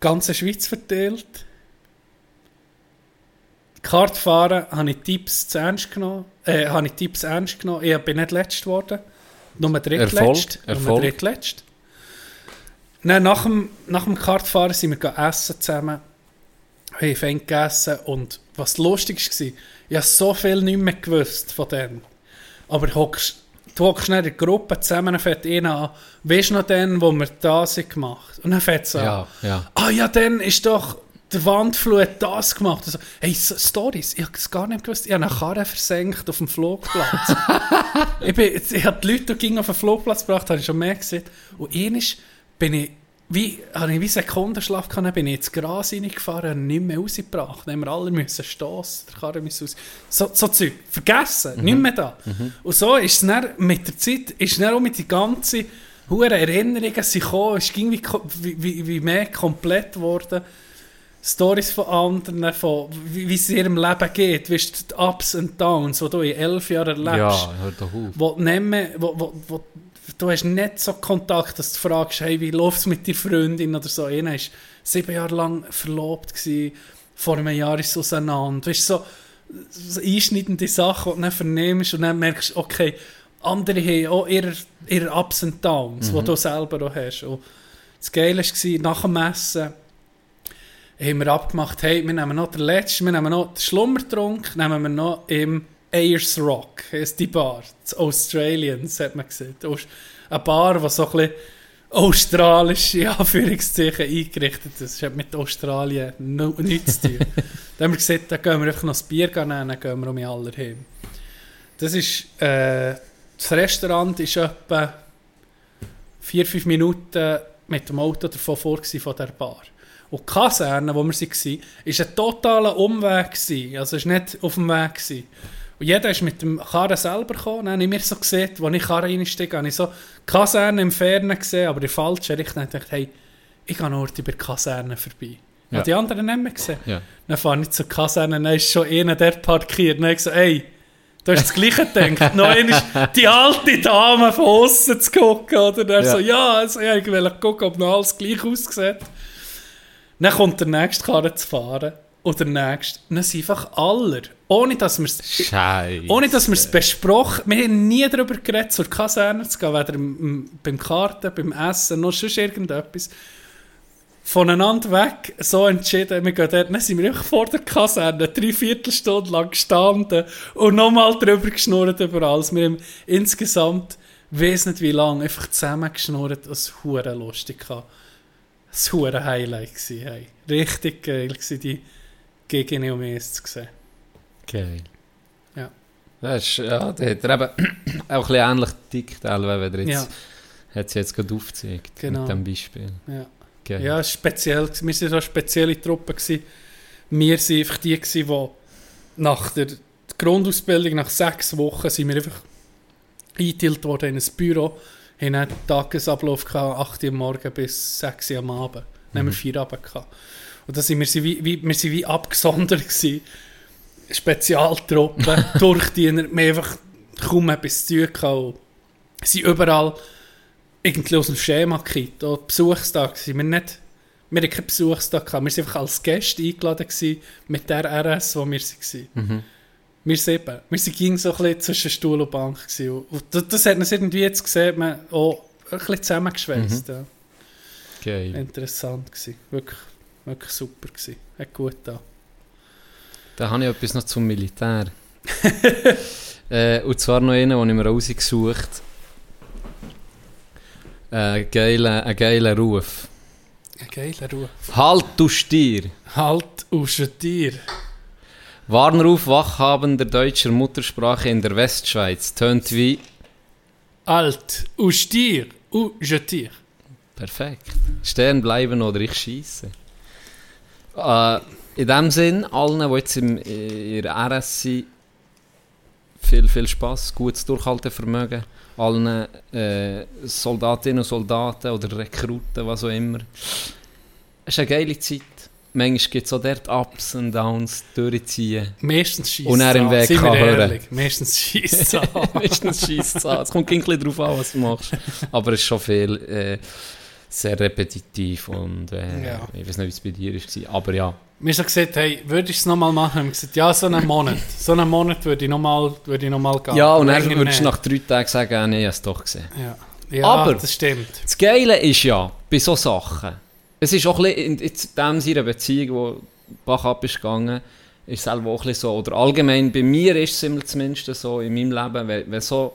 ganze Schweiz verteilt. Kartfahren habe ich Tipps zu ernst genommen. Äh, habe ich Tipps ernst genommen. Ich bin nicht letzt geworden. Nur drittletzt. Erfolg, Nur Erfolg. drittletzt. Dann, nach, dem, nach dem Kartfahren sind wir essen zusammen. Wir haben fein gegessen. Und was lustig war, ich habe so viel nicht mehr gewusst von denen. Aber du hockst du hockst dann in der Gruppe zusammen, dann fängt einer an, weißt du noch den, wo wir da sind gemacht? Und dann fängt es an. Ja, ja. Ah ja, dann ist doch der Wandflug hat das gemacht. Also, hey, Stories, ich habe es gar nicht gewusst. Ich habe eine Karre versenkt auf dem Flugplatz. ich, bin, ich habe die Leute, die gingen auf den Flugplatz gebracht, habe ich schon mehr gesehen. Und einmal bin ich, wie, habe ich wie Sekundenschlaf gehabt, bin ich ins Gras reingefahren und nicht mehr rausgebracht. Dann haben wir alle müssen stossen, der Karre musste raus. So, so Zeug, vergessen, nicht mehr da. Und so ist es dann, mit der Zeit, ist dann auch mit die ganzen hohen Erinnerungen gekommen, es ging wie, wie, wie, wie mehr komplett geworden. Stories von anderen, von wie, es in ihrem Leben geht, wie es die Ups und Downs, die du in elf Jahren erlebst. Ja, hör doch auf. Wo, du mehr, wo, wo, wo, du hast nicht so Kontakt, dass du fragst, hey, wie läuft es mit deiner Freundin oder so. Einer war sieben Jahre lang verlobt, gewesen, vor einem Jahr ist es auseinander. Weißt, du, so, so einschneidende Sachen, die du dann vernimmst und dann merkst du, okay, andere haben auch ihre, ihre Ups und Downs, die du selber auch hast. Und das Geile war, nach dem Essen haben wir abgemacht, hey, wir nehmen noch den letzten, wir nehmen noch den Schlummertrunk, nehmen wir noch im Ayers Rock, heisst die Bar, das Australians, hat man ist eine Bar, die so ein bisschen australische Anführungszeichen eingerichtet. Das hat mit Australien no, nichts zu tun. dann haben wir gesagt, da gehen wir einfach noch das Bier nehmen, dann gehen wir um alle heim. Das ist, äh, das Restaurant ist etwa 4-5 Minuten mit dem Auto davon vor von der Bar. Und die Kaserne, wo wir waren, war ein totaler Umweg. Gewesen. Also es war nicht auf dem Weg. Gewesen. Und jeder ist mit dem Karren selber gekommen. Dann habe ich mir so gesehen, als ich Karren reinsteige, habe ich so die Kaserne im Fernen gesehen, aber in der falschen Richtung. Und ich dachte, hey, ich gehe nur über die Kaserne vorbei. Ja. Ja. Die anderen nicht mehr gesehen. Ja. Dann fahre ich zur Kaserne, dann ist schon einer dort parkiert. Dann habe ich gesagt, hey, du hast das Gleiche gedacht. Noch einmal die alte Dame von außen zu gucken. Oder? Dann Ja. so, ja, also, ja, ich will gucken, ob noch alles gleich aussieht. Dann kommt der nächste Karre zu fahren. Und der nächste. Dann sind einfach alle. Ohne dass wir es ohne dass wir es besprochen Wir haben nie darüber geredet, zur Kaserne zu gehen, weder im, im, beim Karten, beim Essen, noch sonst irgendetwas. Voneinander weg, so entschieden, wir gehen dort, dann sind wir einfach vor der Kaserne, drei Viertelstunde lang gestanden und nochmal drüber geschnurrt über alles. Wir haben insgesamt, weiss nicht wie lange, einfach zusammen geschnurrt, das hure lustig gehabt. Das hure Highlight gewesen, hey. Richtig geil gewesen, die Gegend um es zu sehen. Geil. Ja. Das ist, ja, der hat er eben auch ein bisschen ähnlich dick, wie er Ja, jetzt, hat sie jetzt gerade aufgezeigt. Genau. Mit dem Beispiel. ja. Geil. Ja, speziell. Wir waren so eine spezielle Truppe. Gewesen. Wir waren einfach die, gewesen, die nach der Grundausbildung, nach sechs Wochen, sind wir einfach eingeteilt worden in ein Büro. Wir hatten einen Tagesablauf, gehabt, 8 Uhr am Morgen bis 6 Uhr am Abend. Dann haben wir vier Abend gehabt. Und da sind wir, sind wie, wie, wir sind wie abgesondert gewesen. Spezialtruppen, Durchdiener. Wir einfach kaum etwas zu tun gehabt. sind überall irgendwie aus dem Schema gekippt. Auch Besuchstag sind wir nicht... Wir hatten keinen Besuchstag, gehabt. wir waren einfach als Gäste eingeladen gewesen, mit der RS, wo wir waren. Mhm. Wir sieben. Wir waren ging so ein bisschen zwischen Stuhl und Bank. Gewesen. Und das, das hat uns irgendwie jetzt gesehen, man auch ein bisschen zusammengeschweißt. Ja. Geil. Interessant gewesen. Wirklich, wirklich super gewesen. Hat gut da. Da habe ich etwas noch zum Militär. äh, und zwar noch einen, den ich mir rausgesucht habe. Äh, ein geiler Ruf. Ein geiler Ruf. Halt, du Stier! Halt aus Tier. Warnruf Wachhabender deutscher Muttersprache in der Westschweiz tönt wie Alt aus Tier. Ou Tier. perfekt. Stern bleiben oder ich schieße. Äh, in dem Sinn, allen, die jetzt im, in der RS sind, viel, viel Spass, gutes Durchhaltevermögen. Allen äh, Soldatinnen und Soldaten oder Rekruten, was auch immer. Es ist eine geile Zeit. Manchmal gibt es auch dort Ups und Downs durchziehen. Meistens schießt Und er im Weg kann hören. Meistens schießt es an. Meistens schießt es an. Es kommt ein bisschen darauf an, was du machst. Aber es ist schon viel äh, sehr repetitiv und äh, Ja. ich weiß nicht, wie es bei dir war. Aber ja, Wir haben gesagt, hey, würdest du es nochmal machen? Wir haben gesagt, ja, so einen Monat. So einen Monat würde ich nochmal noch mal gehen. ja und dann würdest du nach drei Tagen sagen, ah, nee, ich habe es doch gesehen. Ja, ja Aber- das stimmt. Das Geile ist ja, bei solchen Sachen, es ist auch ein bisschen, in, in dem seiner Beziehung, wo Bach ab ist gegangen, ist es selber auch ein bisschen so, oder allgemein, bei mir ist es zumindest so, in meinem Leben, wenn, wenn so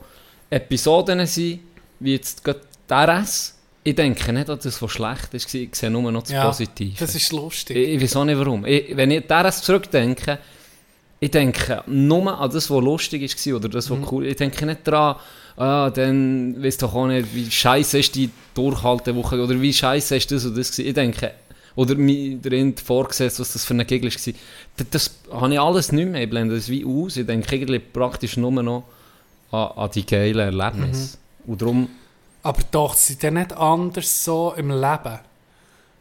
Episoden sind, wie jetzt gerade der RS, ich denke nicht, dass das was schlecht ist, ich sehe nur noch das Ja, Positive. Das ist lustig. Ich, ich weiß auch nicht warum. Ich, wenn ich daran zurückdenke, ich denke nur an das, was lustig war oder das, was cool Ich denke nicht daran, ah, dann weiss doch auch nicht, wie scheiße ist die Durchhaltewoche oder wie scheiße ist das und das gewesen. Ich denke, oder mir drin vorgesetzt, was das für ein Gegner war. Das, das habe ich alles nicht mehr. Ich blende das wie aus. Ich denke eigentlich praktisch nur noch an, an die geilen Erlebnisse. Und darum, Aber doch, sind die nicht anders so im Leben?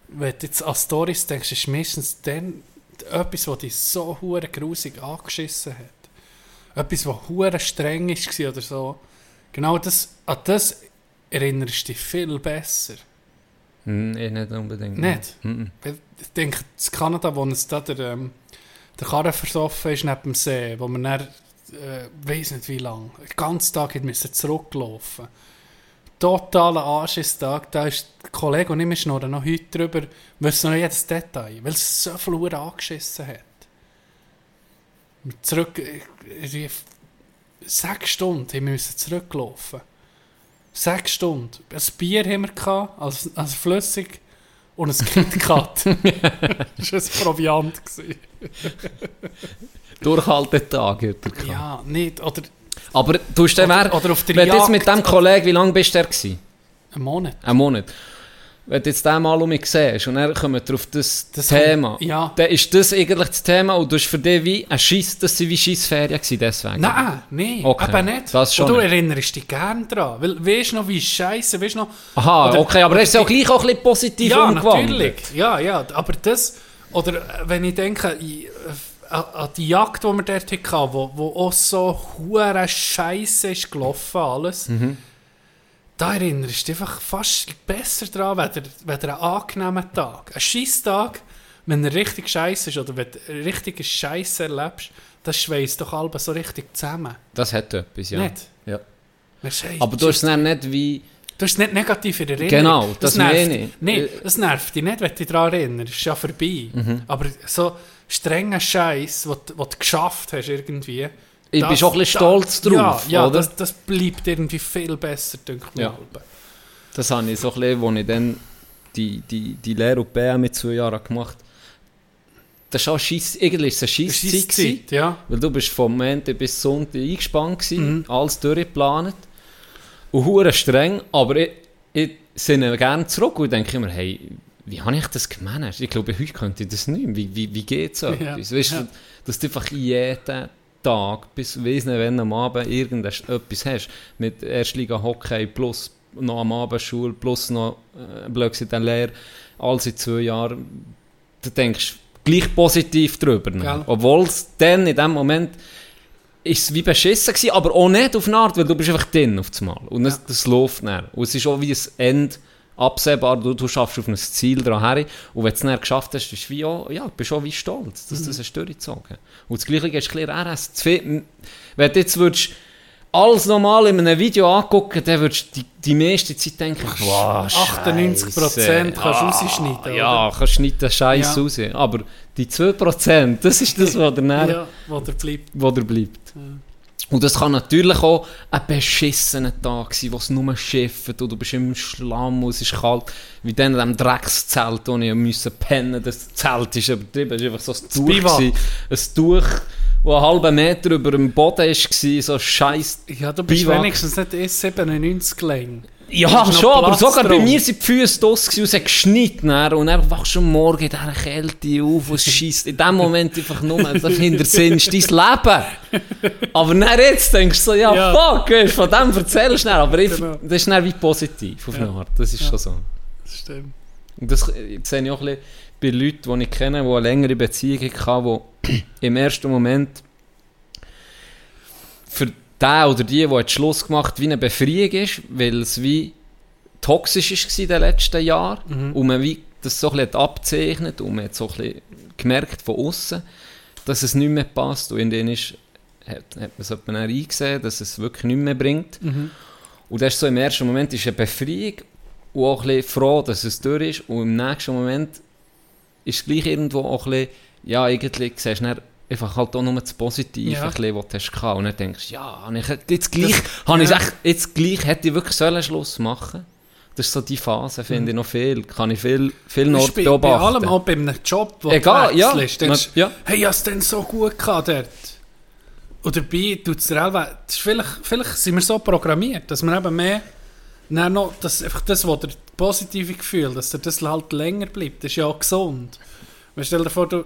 Wenn du jetzt an Storys denkst, ist meistens dann etwas, was dich so hure grusig angeschissen hat. Etwas, was hure streng war oder so. Genau das, an das erinnerst du dich viel besser. hm, ich nicht unbedingt. Nicht? Weil Ich denke, in Kanada, wo uns da der, ähm, der Karren versoffen ist neben dem See, wo man dann, äh, weiss nicht wie lange, den ganzen Tag hat müssen zurücklaufen. Totaler Anschisstag, da ist der Kollege und ich schnurren noch heute drüber, wissen noch jedes Detail, weil es so viel Uhr angeschissen hat. Zurück, äh, irgendwie sechs Stunden haben wir müssen zurücklaufen. Sechs Stunden. Ein Bier haben wir gehabt, als, als flüssig. Und ein KitKat. das war ein Proviant. Durchhaltetag hat er gehabt. Ja, nicht. Oder Aber du hast dann Oder- oder auf der wenn jetzt mit dem Kollegen, wie lange bist du der gewesen? einen Monat. Einen Monat. Wenn du jetzt den mal um mich siehst und dann kommen wir auf das, Das Thema, ja. dann ist das eigentlich das Thema und du hast für dich wie ein Schiss, das sind wie Scheissferien gewesen, deswegen. Nein, nein, Okay, eben nicht. das schon Und du nicht. erinnerst dich gern dran. Weil, weißt noch, wie scheiße, weißt noch... Aha, Oder- okay, aber er ist ja gleich auch ein bisschen positiv Ja, natürlich. Ja, ja, aber das... Oder äh, wenn ich denke ich, äh, an die Jagd, die wir dort hatten, wo, wo auch so hure Scheiße ist gelaufen, alles, Mhm. Da erinnerst du dich einfach fast besser dran, wenn der, einen angenehmen Tag. Ein Scheisstag, wenn er richtig scheiße ist oder wenn du richtige Scheiße erlebst, das schweißt doch alle so richtig zusammen. Das hat etwas, ja. Nicht? ja. Aber du hast es nicht wie... Du hast nicht negativ in Erinnerung. Genau, das nervt. meine ich. Nee, das nervt dich nicht, wenn du dich daran erinnerst. Das ist ja vorbei. Mhm. Aber so strenger Scheiß, den du geschafft hast irgendwie. Ich das- bin schon ein bisschen stolz drauf, Ja, ja oder? Das, das bleibt irgendwie viel besser, denke ich Ja. mal. Das habe ich so ein bisschen, als ich dann die, die, die Lehre auf BM mit zwei Jahren gemacht Das ist auch Scheiss, irgendwie ist es eine Scheisszeit gewesen, Scheisszeit, ja. weil du bist vom Montag bis Sonntag eingespannt gewesen, Mhm. alles durchgeplant und hure streng, aber ich, ich sinne gerne zurück und denke immer, hey, wie habe ich das gemanagt? Ich glaube, heute könnte ich das nicht mehr. Wie, wie, wie geht so Ja, etwas? Weißt ja. du, dass du einfach jeden Tag, bis weiss nicht, wenn du am Abend irgendetwas hast, mit Erstliga Hockey plus noch am Abend Schule plus noch äh, gesagt, eine Lehre, alles in zwei Jahren, du denkst gleich positiv drüber. Gell? Obwohl es dann in dem Moment ist es wie beschissen gewesen, aber auch nicht auf eine Art, weil du bist einfach drin auf das Mal. Und das, das läuft dann. Und es ist auch wie ein Ende absehbar, du, du schaffst auf ein Ziel dran her. Und wenn du es dann geschafft hast, bist du wie auch, ja, bist auch wie stolz, dass du das hast durchgezogen Und das Gleiche ist bisschen RS. Viel- Wenn du jetzt würdest, alles nochmal in einem Video angucken, dann würdest du die, die meiste Zeit denken, wow, 98% kannst du rausschneiden, Ah, Ja, kannst schneiden den Scheiß Ja. raus. Aber die 2%, das ist das, was dann Ja, wo der bleibt. wo der bleibt. Und das kann natürlich auch ein beschissener Tag sein, wo es nur schifft und du bist im Schlamm und es ist kalt. Wie dann in diesem Dreckszelt, wo ich musste pennen Das Zelt ist übertrieben, es war einfach so ein Tuch. Gewesen. Ein Tuch, das einen halben Meter über dem Boden war, so scheiß... Ja, du bist Biwak. wenigstens nicht E97 lang. Ja, schon, aber sogar bei drum. mir sind die Füße draus und geschneit. dann. Und dann wachst du am Morgen in dieser Kälte auf und es scheisst. In dem Moment einfach nur, das hintersinnst dein Leben. Aber dann jetzt denkst du so, ja, Ja. fuck, weisst, von dem erzählst du dann. Aber ich, Genau. das ist dann wie positiv auf eine Ja. Art. Das ist Ja. schon so. Das stimmt. Und das sehe ich auch ein bisschen bei Leuten, die ich kenne, die eine längere Beziehung hatten, die im ersten Moment für den oder die, die jetzt Schluss gemacht wie eine Befreiung ist, weil es wie toxisch war in den letzten Jahren Mhm. und man wie das so ein bisschen abzeichnet und man hat so ein bisschen gemerkt von außen, dass es nicht mehr passt und in denen ist, hat, hat man es dann eingesehen, dass es wirklich nicht mehr bringt. Mhm. Und das ist so im ersten Moment ist eine Befreiung und auch ein bisschen froh, dass es durch ist. Und im nächsten Moment ist es gleich irgendwo auch ein bisschen, ja, eigentlich siehst du einfach halt auch nur das Positive, Ja. ein bisschen, was du hast gehabt. Und dann denkst du, ja, ich jetzt gleich, habe ich ja. echt, jetzt gleich hätte ich wirklich sollen Schluss machen Das ist so die Phase, finde ich noch viel. Kann ich viel, viel noch Das bei, bei beobachten. allem, auch bei einem Job, wo Egal, du ja. wechselst, denkst, Ja. hey, ich hab's denn so gut gehabt dort. Und dabei tut es dir das ist vielleicht, vielleicht sind wir so programmiert, dass wir eben mehr, noch, dass einfach das, was der positive Gefühl, dass dir das halt länger bleibt, das ist ja auch gesund. Weil stell dir vor, du,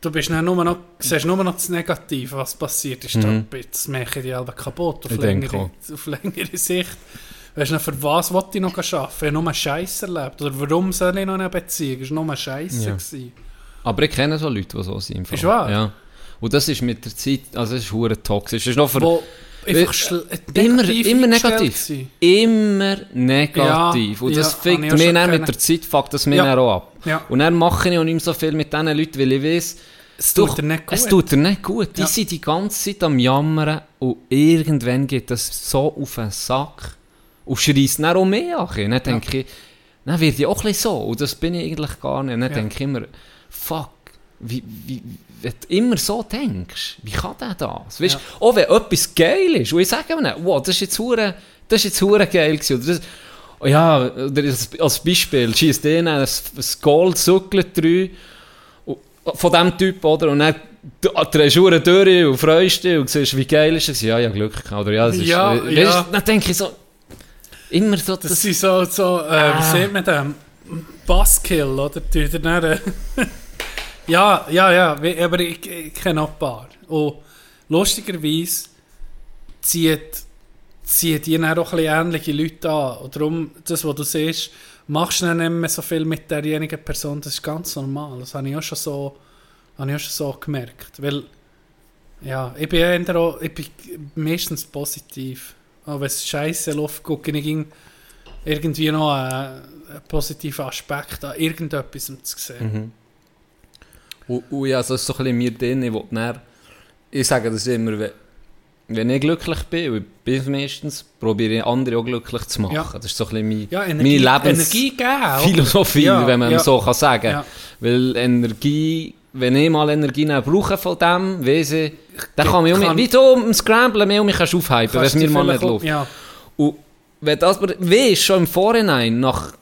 du bist dann nur noch, siehst nur noch das Negative, was passiert ist, Mhm. da jetzt mache ich die Alben kaputt, auf längere, auf längere Sicht. Weißt du, für was wollte ich noch arbeiten? Ich habe nur Scheiße erlebt. Oder warum soll ich noch eine Beziehung? Es war nur Scheiße. Ja. gewesen. Aber ich kenne so Leute, die so sind. Ist wahr? Ja. Und das ist mit der Zeit, also es ist hure toxisch. Es ist noch für Wo einfach immer, negativ immer eingestellt negativ. immer negativ. Ja, und das ja, fickt mich dann mit der Zeit, fuckt das mir Ja. dann auch ab. Ja. Und dann mache ich auch nicht mehr so viel mit diesen Leuten, weil ich weiß, Es tut dir nicht gut. es tut dir nicht gut. Die sind die ganze Zeit am Jammern und irgendwann geht das so auf den Sack und schreist dann auch mehr an. Dann denke ich, dann werde ich auch ein bisschen so. Und das bin ich eigentlich gar nicht. Dann denke ich immer, fuck, wie, wie, wenn du immer so denkst, wie kann der das? Weißt, Ja. Auch wenn etwas geil ist, und ich sage ihm, wow, das ist jetzt hure das ist jetzt hure geil gewesen. Oder das, oh ja, oder als, Beispiel, schießt den ein, ein Gold, Zuckelt drei, von diesem Typ, oder? Und dann drehst du Uhren durch und freust dich und siehst, wie geil ist es. Ja, ja, Glück gehabt. Oder ja, es ist, Ja, äh, ja. Weißt, dann denke ich so, immer so, Das das, sind so, so äh, Ah. wie sieht man dem? Buzzkill, oder? Die dann dann- ja, ja, ja, aber ich, ich kenne auch ein paar. Und lustigerweise zieht, die dann auch ein bisschen ähnliche Leute an. Und darum, das, was du siehst, machst du dann nicht mehr so viel mit derjenigen Person, das ist ganz normal. Das habe ich auch schon so, habe ich auch schon so gemerkt. Weil, ja, ich bin eher auch, ich bin meistens positiv. Auch wenn es scheiße läuft, gucke ich irgendwie noch einen, einen positiven Aspekt an irgendetwas zu sehen. Mhm. Und, und ja, so ist so ein bisschen mir drin, ich will dann, ich sage das immer, wenn, wenn ich glücklich bin, und ich bin meistens, probiere ich andere auch glücklich zu machen. Ja. Das ist so ein bisschen mein, Ja, Energie, meine? Lebensphilosophie, Ja, wenn man ja. so kann sagen Ja. Weil Energie, wenn ich mal Energie brauche von dem, weiss ich, dann kann mich um mich, Kann- wie du im Scramblen, mich um mich aufhypen, wenn es mir mal nicht läuft. Ja, Und wenn das weisst, schon im Vorhinein, nach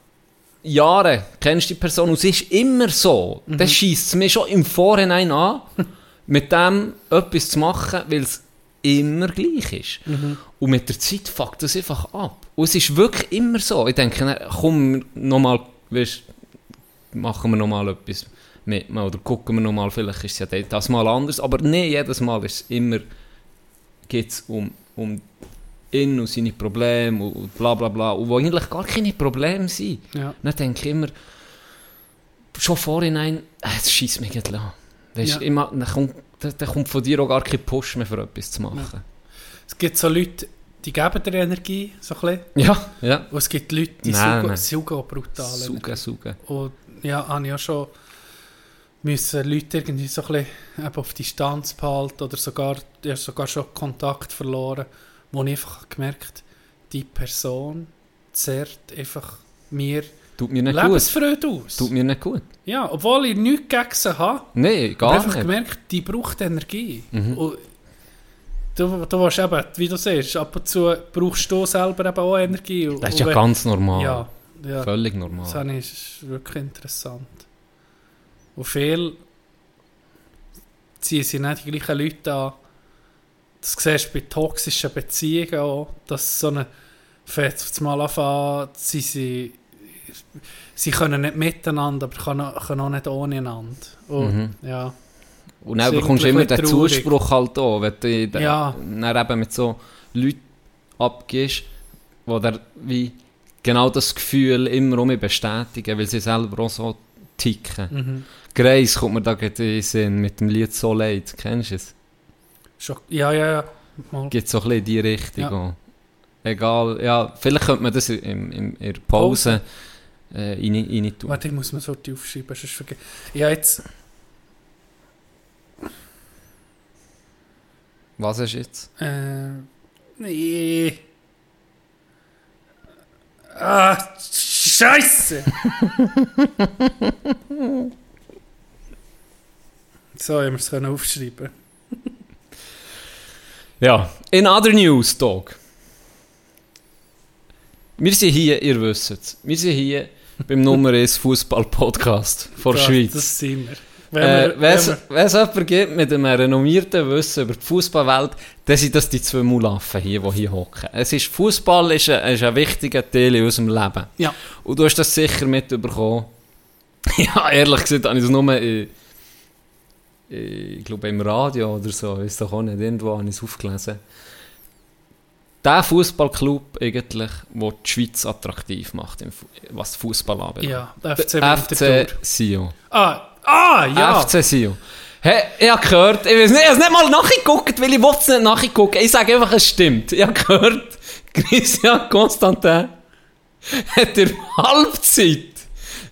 Jahren, kennst du die Person und sie ist immer so, Mhm. dann schießt es mir schon im Vorhinein an, mit dem etwas zu machen, weil es immer gleich ist. Mhm. Und mit der Zeit fuckt das einfach ab. Und es ist wirklich immer so. Ich denke, komm, nochmal, weißt, machen wir nochmal etwas mit mir oder gucken wir nochmal, vielleicht ist es ja das mal anders. Aber nicht jedes Mal ist es immer, geht es um, um ihn und seine Probleme und, bla bla bla. Und wo eigentlich gar keine Probleme sind. ja. Dann denke ich immer, schon vorhinein, äh, es schießt mich nicht an. Weißt, Ja. ma- dann, kommt, dann, kommt von dir auch gar kein Push mehr für etwas zu machen. Es gibt so Leute, die geben dir Energie, so ein bisschen. Ja, ja. Und es gibt Leute, die Nein, saugen, nein. auch brutal. Saugen, saugen. Und ja, habe ich auch schon müssen Leute irgendwie so ein bisschen auf Distanz behalten oder sogar, habe sogar schon Kontakt verloren, wo ich einfach gemerkt die Person zerrt einfach mir Tut mir nicht gut. Lebensfreude aus. Tut mir nicht gut. Ja, obwohl ich nichts gegen sie habe, Nein, gar einfach nicht. gemerkt, die braucht Energie. Mhm. Und du, du weißt eben, wie du siehst, ab und zu brauchst du selber eben auch Energie. Das ist ja wenn- ganz normal. Ja, ja. Völlig Das normal. ich, ist wirklich interessant. Und viel ziehen sie nicht die gleichen Leute an. Das siehst du bei toxischen Beziehungen auch, dass so eine fängt auf mal anfangen, sie, sie, sie können nicht miteinander, aber können, können auch nicht ohne einander. Und, Mhm. ja, Und dann bekommst du immer den traurig. Zuspruch halt auch, wenn du dann, Ja. dann eben mit so Leuten abgehst, die dir wie genau das Gefühl immer um mich bestätigen, weil sie selber auch so ticken. mhm. Grace kommt mir da gerade in den Sinn mit dem Lied «So leid». Kennst du es? Schon, ja, ja, ja. Mal. Geht so ein bisschen in die Richtung Ja. Egal, ja, vielleicht könnte man das in, in, in der Pause äh, rein, rein tun. Warte, ich muss mir so die aufschreiben, sonst verge- Ja, jetzt... Was ist jetzt? Äh, nee. Ah, Scheiße! so, haben wir es aufschreiben. Ja, in other news, Dog. Wir sind hier, ihr wisst es, wir sind hier beim Nummer 1 Fußball-Podcast von der Das- Schweiz. Das sind wir. Wenn Äh, es jemanden gibt mit einem renommierten Wissen über die Fußballwelt, dann sind das die zwei Mulaffen hier, die hier hocken. Es ist, Fußball ist ein, ist ein wichtiger Teil in unserem Leben. Ja. Und du hast das sicher mitbekommen. ja, ehrlich gesagt, habe ich es nur in, ich glaube im Radio oder so, ist doch auch nicht, irgendwo habe ich es aufgelesen. Der Fußballclub eigentlich, der die Schweiz attraktiv macht, was Fußball anbelangt. ja, der FC Der Winterthur. FC Sion. Ah, ah, ja! FC Sion. Hey, ich habe gehört, ich weiß nicht, ich habe es nicht mal nachgeguckt, weil ich wollte es nicht nachgucken. Ich sage einfach, es stimmt. Ich habe gehört, Christian Constantin hat in der Halbzeit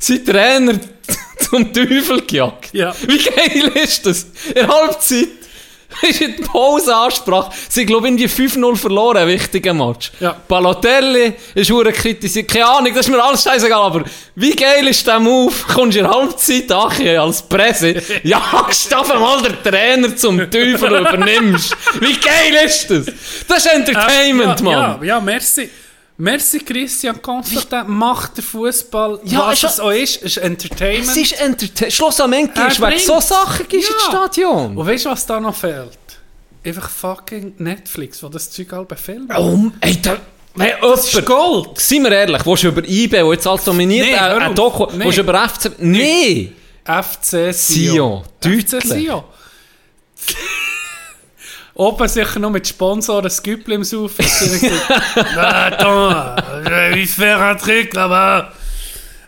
seinen Trainer zum Teufel gejagt. Ja. Wie geil ist das? In Halbzeit ist in der Pause-Ansprache. Sie glaube ich, irgendwie 5-0 verloren, ein wichtiger Match. Ja. Balotelli ist hure kritisiert. Keine Ahnung, das ist mir alles scheißegal, aber wie geil ist der Move? Kommst du in der Halbzeit Achi als Presse, jagst einfach mal den Trainer zum Teufel und übernimmst. Wie geil ist das? Das ist Entertainment, ja, Mann. Ja, ja, merci. Merci Christian Constantin, macht der Fußball, Ja, was es auch ist, ist Entertainment. Es ist Entertainment. Schlussendlich ist wegen so Sachen gehst du ins Ja. Stadion. Und weißt du, was da noch fehlt? Einfach fucking Netflix, wo das Zeug alle befilmt. Oh, ey, da, wenn Das ist Gold! seien wir ehrlich, willst du über eBay, wo jetzt alles dominiert, Nee, äh, auf. Doku, Nee. willst du über FC... Nee! FC Sion, Sion. FC deutlich. Sion. Oben sicher noch mit Sponsoren das Güppel im Saufen. Attends, je vais faire un truc là-bas.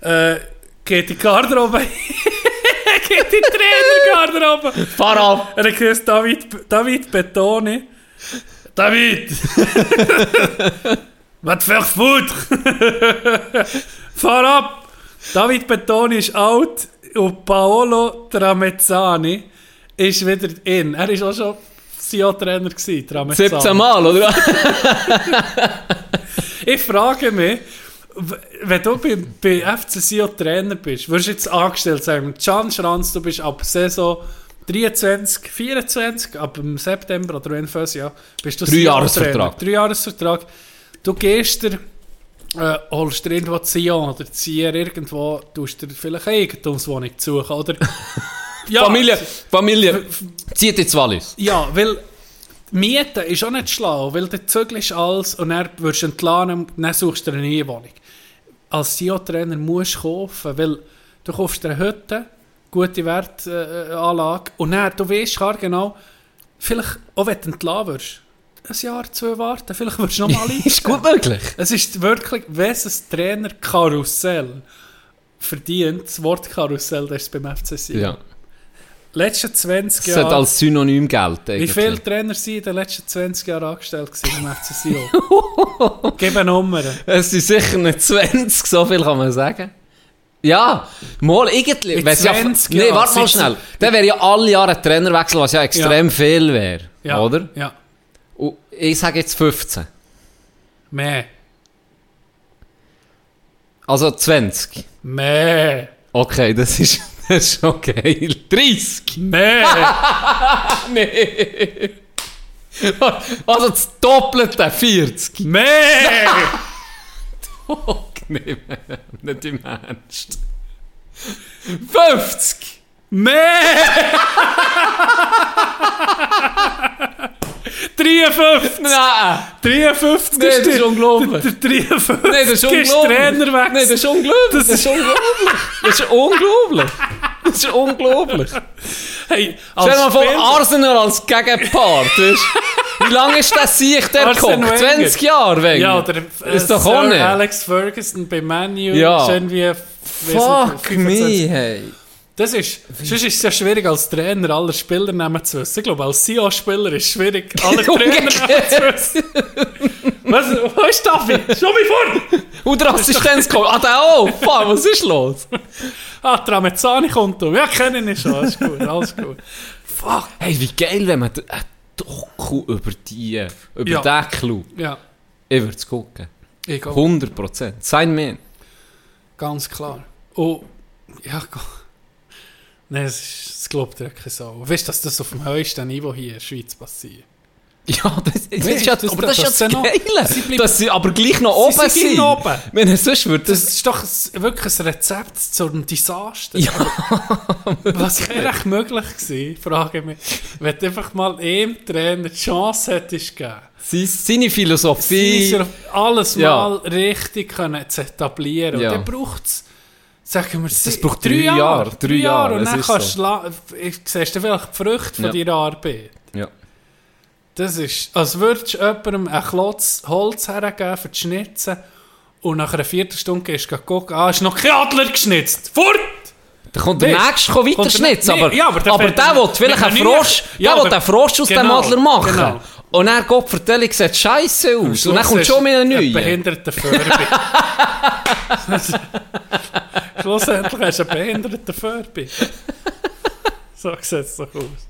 Äh, geht die Garderobe Geht die Trainergarderobe Fahr ab! Er hat gesagt, David, David Betone. David! Was für Futter! Fahr ab! David Betone ist alt und Paolo Tramezzani ist wieder in. Er war auch schon Sion-Trainer, gewesen, Tramezzani. 17 Mal, oder? Ich frage mich, wenn du bei, bei FC Sion Trainer bist, wirst du jetzt angestellt sagen, Can Schranz, du bist ab Saison 23, 24, ab dem September oder wenn fünf ja, bist du Dreijahresvertrag. Sion-Trainer. Dreijahresvertrag. Du gehst dir, äh, holst dir irgendwo Sion oder Zier irgendwo, tust dir vielleicht eine Eigentumswohnung suchen, oder? ja, Familie, Familie, zieht ins Wallis. Ja, weil Mieten ist auch nicht schlau, weil du zügelst alles und dann wirst du entladen und dann suchst du eine neue Wohnung. Als CEO-Trainer musst du kaufen, weil du kaufst eine Hütte, gute Wertanlage Anlage, und dann, du weißt gar genau, vielleicht, auch wenn du entladen wirst, ein Jahr, zwei warten, vielleicht wirst du nochmal Ist gut möglich. Es ist wirklich, wenn es ein Trainer-Karussell verdient, das Wort Karussell, das ist beim FC Sion. Ja. Letzten 20 Das sollte als Synonym gelten. Wie viele Trainer sind in den letzten 20 Jahren angestellt gewesen im FC Sion? Gib eine Nummer. Es sind sicher nicht 20, so viel kann man sagen. Ja, mal irgendwie. In wenn's ja, 20 nee, Jahren, warte mal schnell. Dann wäre ja alle Jahre ein Trainerwechsel, was ja extrem viel wäre. Ja. Oder? Ja. Und ich sage jetzt 15. Mehr. Also 20. Mehr. Okay, das ist, das ist schon geil. 30. Mehr. Nee. Also das Doppelte, 40. Mehr. Oh, nee, nicht im Ernst. 50. Mehr. 53. Nein. 53 Nee, das ist unglaublich. Der 53 Nee, das ist unglaublich. Trainerwechsel. Nee, das ist unglaublich. Das ist unglaublich. Das ist unglaublich. Das ist unglaublich. hey, Stell dir mal vor, Spieler- Arsenal als Gegenpart, weißt du? Wie lange ist der Sieg der Arsene geguckt? Wenger. 20 Jahre wegen? Ja, oder äh, Ist doch Sir auch nicht. Alex Ferguson bei Manu. Ja. ist irgendwie, weiss Fuck nicht, me, 25. hey. Das ist, sonst ist es ja schwierig als Trainer alle Spieler nehmen zu wissen. Ich glaube, als CEO-Spieler ist es schwierig, alle Trainer nehmen zu wissen. Was, wo ist David? Schau mich vor! Und der Assistenzcoach, ah, der auch. Fuck, was ist los? Ah, Tramezzani kommt um. Ja, kenne ich schon. Alles gut, alles gut. Fuck. Hey, wie geil, wenn man ein Doku über die, über Ja. den Club, Ja, ich würde es gucken. ich gehe. 100%. Sein mir. Ganz klar. Oh, ja, go- Nein, das, ist- das glaubt keine Sau. Weißt du, dass das auf dem höchsten Niveau hier in der Schweiz passiert? Ja, das, das ist ja, das- aber das, das ist ja sind das Geile. sie bleiben- dass sie aber gleich noch Sie oben sind sind. oben. Wenn sonst würde Das das... ist doch wirklich ein Rezept zu einem Desaster. Ja, Was wäre echt möglich gewesen, frage ich mich, wenn du einfach mal einem Trainer die Chance hättest gegeben, seine Philosophie... seine- alles Ja. mal richtig können zu etablieren. Ja. Und dann braucht es, sagen wir, Das braucht drei Jahre, drei Jahre, Und dann kannst so. ich- siehst du vielleicht die Früchte von Ja. deiner Arbeit. Ja. Das ist, als würdest du jemandem einen Klotz Holz hergeben für die Schnitzen und nach einer Viertelstunde gehst du gucken, ah, ist noch kein Adler geschnitzt. Fort! Dann kommt der nächste weiter schnitzen, aber, ja, aber der aber der will vielleicht einen Frosch, Ja, der will den Frosch aus dem genau, Adler machen. genau. Und dann Gott vertellen, sieht scheiße aus. Und dann kommt schon wieder ein neuer. behinderter Furby. Schlussendlich hast du einen behinderten Furby. so sieht es doch aus.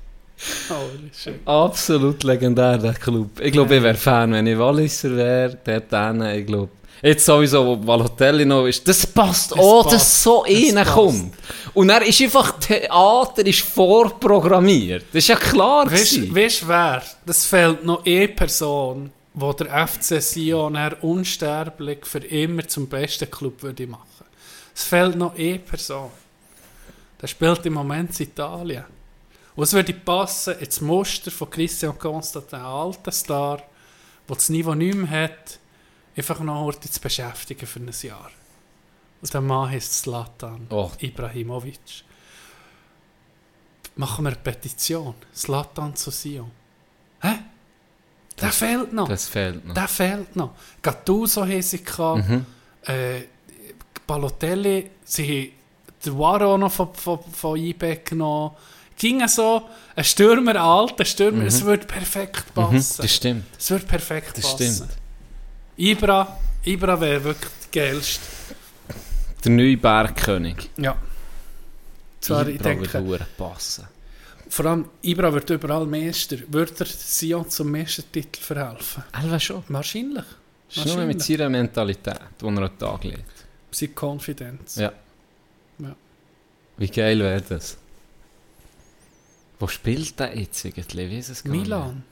Shit. Absolut legendär, der Club. Ich glaube, ich wäre Fan, wenn ich Walliser wäre, dort hinten, ich glaube. Jetzt sowieso, wo Balotelli noch ist, das passt auch, passt. dass so reinkommt. Und er ist einfach, Theater ist vorprogrammiert. Das ist ja klar Weißt du, wer? Das fehlt noch eine Person, wo der FC Sion er unsterblich für immer zum besten Club würde machen. Es fehlt noch eine Person. Der spielt im Moment in Italien. Und es würde passen ins Muster von Christian Constantin, ein alter Star, der das Niveau nicht mehr hat, einfach noch heute zu beschäftigen für ein Jahr. Und der Mann heißt Zlatan Oh. Ibrahimovic. Machen wir eine Petition. Zlatan zu Sion. Hä? Der fehlt noch. Das fehlt noch. Der fehlt noch. Gattuso sie gehabt. Mhm. Äh, Balotelli, sie haben den Waro noch von, von, von IB genommen. Ging so, ein Stürmer, ein alter Stürmer, es würde perfekt Mhm, passen. das stimmt. es würde perfekt Das passen. stimmt. Ibra, Ibra wäre wirklich der geilste. Der neue Bergkönig. Ja. Zwar, ich Ibra würde denke, verdammt passen. vor allem Ibra wird überall Meister. Würde er Sion zum Meistertitel verhelfen? Elva schon. Wahrscheinlich. Ist nur mit Wahrscheinlich. seiner Mentalität, die er an den Tag legt. Seine Konfidenz. Ja. Ja. Wie geil wäre das? Wo spielt der jetzt eigentlich? Ich weiß es. Milan.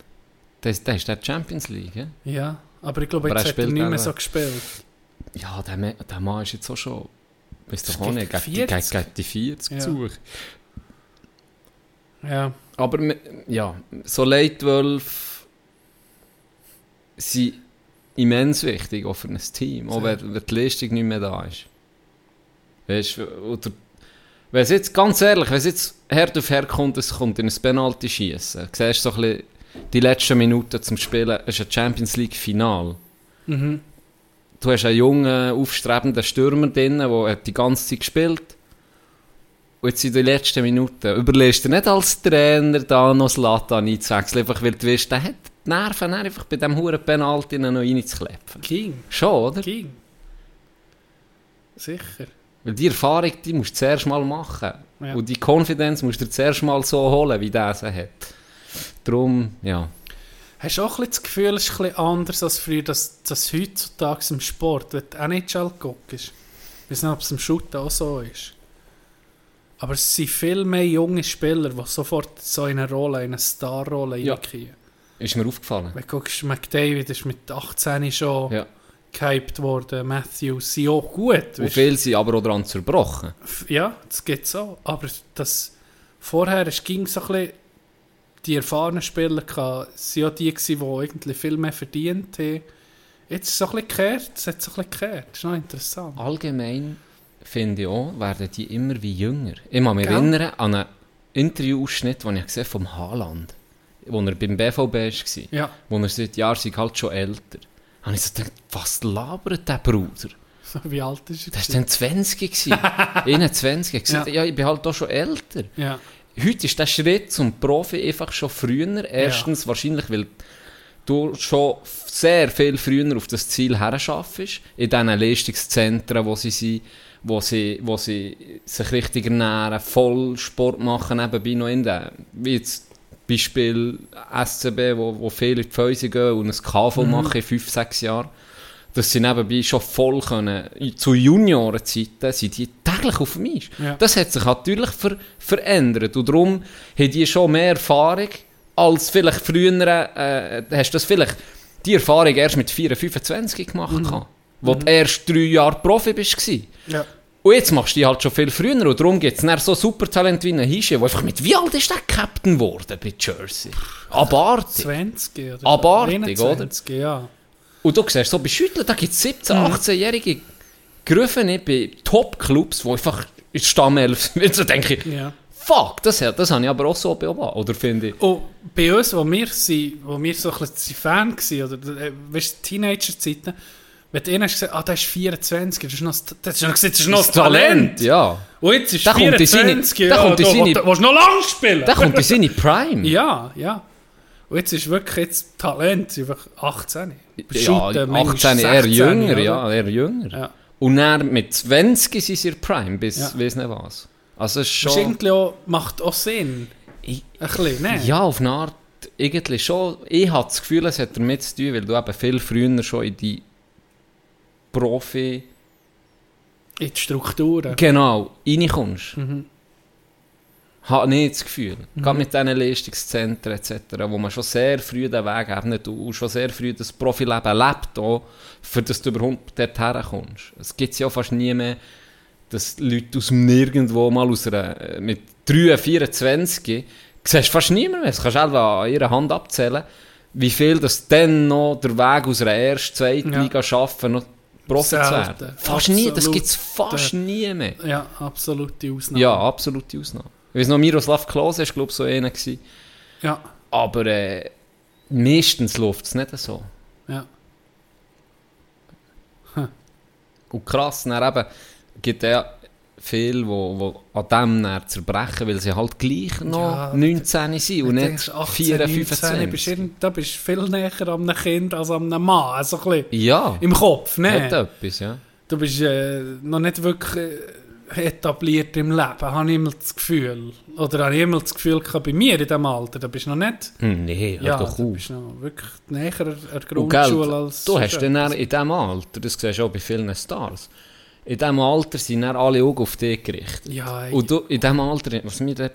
Der ist, der ist der Champions League, ja? Ja, aber ich glaube, Aber jetzt er hat er nicht mehr so gespielt. Ja, der, der Mann ist jetzt auch schon... Weißt Ist du auch nicht, gegen gegen die, gegen, 40. gegen die 40 Ja. zu. Ja. Aber ja, so Leitwölfe sind immens wichtig, auch für ein Team, auch wenn, wenn die Leistung nicht mehr da ist. Weißt oder wenn es jetzt, ganz ehrlich, wenn es jetzt Herd auf Herd kommt, es kommt in ein Penalty schießen, siehst du so ein bisschen die letzten Minuten zum Spielen, es ist ein Champions League Final. Mhm. Du hast einen jungen, aufstrebenden Stürmer drin, der die ganze Zeit gespielt und jetzt in den letzten Minuten überlegst du nicht als Trainer da noch Slatan einzuwechseln, einfach weil du weißt, der hat die Nerven einfach bei diesem huren Penalty noch reinzukleppen. Ging. Schon, oder? Ging. Sicher. Weil die Erfahrung, die musst du zuerst mal machen. Ja. Und die Confidence musst du dir zuerst mal so holen, wie der sie hat. Darum, ja. Hast du auch ein bisschen das Gefühl, es ist ein anders als früher, dass, dass heutzutage im Sport, wenn du NHL guckst, ich weiß nicht, ob es im Shooten auch so ist, aber es sind viel mehr junge Spieler, die sofort so in eine Rolle, in eine Starrolle Ja. reinkommen. Ist mir aufgefallen. Wenn du guckst, McDavid ist mit 18 schon Ja. gehypt worden, Matthews sind auch gut. Und viele sind aber auch daran zerbrochen. Ja, das geht so. Aber das vorher es ging so ein bisschen, die erfahrenen Spieler waren ja die, die eigentlich viel mehr verdient haben. Jetzt ist es so ein bisschen gekehrt. Es hat so ein bisschen gekehrt. Das ist noch interessant. Allgemein finde ich auch, werden die immer wie jünger. Ich kann mich Gell? erinnern an einen Interviewausschnitt, den ich gesehen habe vom Haaland, wo er beim BVB war, Ja, wo er seit Jahren sei halt schon älter. Habe ich so gedacht, was labert der Bruder? so wie alt ist er? Der war dann 20 gewesen. 21. Ich ja. Ja. ich bin halt auch schon älter. Ja, Heute ist der Schritt zum Profi einfach schon früher. Erstens wahrscheinlich, weil du schon sehr viel früher auf das Ziel herschaffst, in diesen Leistungszentren, wo sie sind, wo sie, wo sie sich richtig ernähren, voll Sport machen, nebenbei noch in den, wie jetzt Beispiel SCB, wo, wo viele in die Fäuse gehen und ein KV Mhm. machen in 5, 6 Jahren, dass sie nebenbei schon voll können, zu Juniorenzeiten sind die täglich auf dem Eis. Ja. Das hat sich natürlich ver verändert und darum haben die schon mehr Erfahrung als vielleicht früher, äh, hast du das vielleicht die Erfahrung erst mit 4, 25 gemacht, mhm. wo du erst drei Jahre Profi bist. gewesen. ja. Und jetzt machst du die halt schon viel früher und darum gibt es so Supertalent wie einen Hische, der einfach mit, wie alt ist der Captain geworden bei Jersey? Abartig. 20 oder Abartig, 21, ja. Und du siehst so bei Schütteln, da gibt es 17-, 18-jährige Gerufene bei Top-Clubs, die einfach in Stammelf sind. So denke ich, ja. fuck, das, das habe ich aber auch so beobachtet. Oder finde ich, Und bei uns, wo wir, sind, wo wir so ein bisschen Fan waren, oder äh, weißt, du, Teenager-Zeiten, wenn du hast gesagt, ah, der ist 24, das ist noch, das ist noch, das ist noch das das Talent. ja. Und jetzt ist Der in 24, seine- ja, kommt du seine- willst noch lang spielen. Der kommt in seine Prime. Ja, ja. Und jetzt ist wirklich jetzt Talent, einfach 18. Ja, Shooten, manchmal 18, eher 16, jünger, oder? ja, eher jünger. Ja. Und dann mit 20 sind sie Prime, bis Ja. weiss nicht was. Also ist ist schon... auch, macht auch Sinn. Ich- Ein bisschen, ne? Ja, auf eine Art irgendwie schon. Ich habe das Gefühl, es hat damit zu tun, weil du eben viel früher schon in die Profi... In die Strukturen. Genau, reinkommst. Mhm. Habe nicht das Gefühl. Mhm. Gerade mit diesen Leistungszentren etc., wo man schon sehr früh den Weg ebnet und schon sehr früh das Profileben lebt, auch, für das du überhaupt dort herkommst. Es gibt ja fast nie mehr, dass Leute aus dem Nirgendwo mal aus einer, äh, mit 3, 24, siehst fast niemand mehr. Das kannst du an ihrer Hand abzählen, wie viel das dann noch der Weg aus einer ersten, zweiten Ja. Liga schaffen, noch Profis Selten. werden. Fast nie, das gibt es fast nie mehr. Ja, absolute Ausnahme. Ja, absolute Ausnahme. Ich weiß noch, Miroslav Klose war, glaube ich, so einer. Gewesen. Ja, Aber äh, meistens läuft es nicht so. ja. Und krass, dann eben gibt ja viele, wo, wo an dem dann zerbrechen, weil sie halt gleich noch Ja, 19 sind und Du nicht denkst, 18, 4, 19, bist 25. irgend- Da bist du viel näher an einem Kind als an einem Mann. Also ein bisschen Ja, im Kopf, ne? hat etwas, ja. Du bist äh, noch nicht wirklich äh, etabliert im Leben, habe ich immer das Gefühl. Oder habe ich immer das Gefühl gehabt, bei mir in diesem Alter, da bist du noch nicht... Hm, Nee, hör Ja, doch du auf. bist noch wirklich näher an der Und gell, Grundschule als... du hast dann in diesem Alter, das siehst du auch bei vielen Stars, in diesem Alter sind dann alle Augen auf dich gerichtet. Ja, ey. Und du, in diesem Alter, was mir der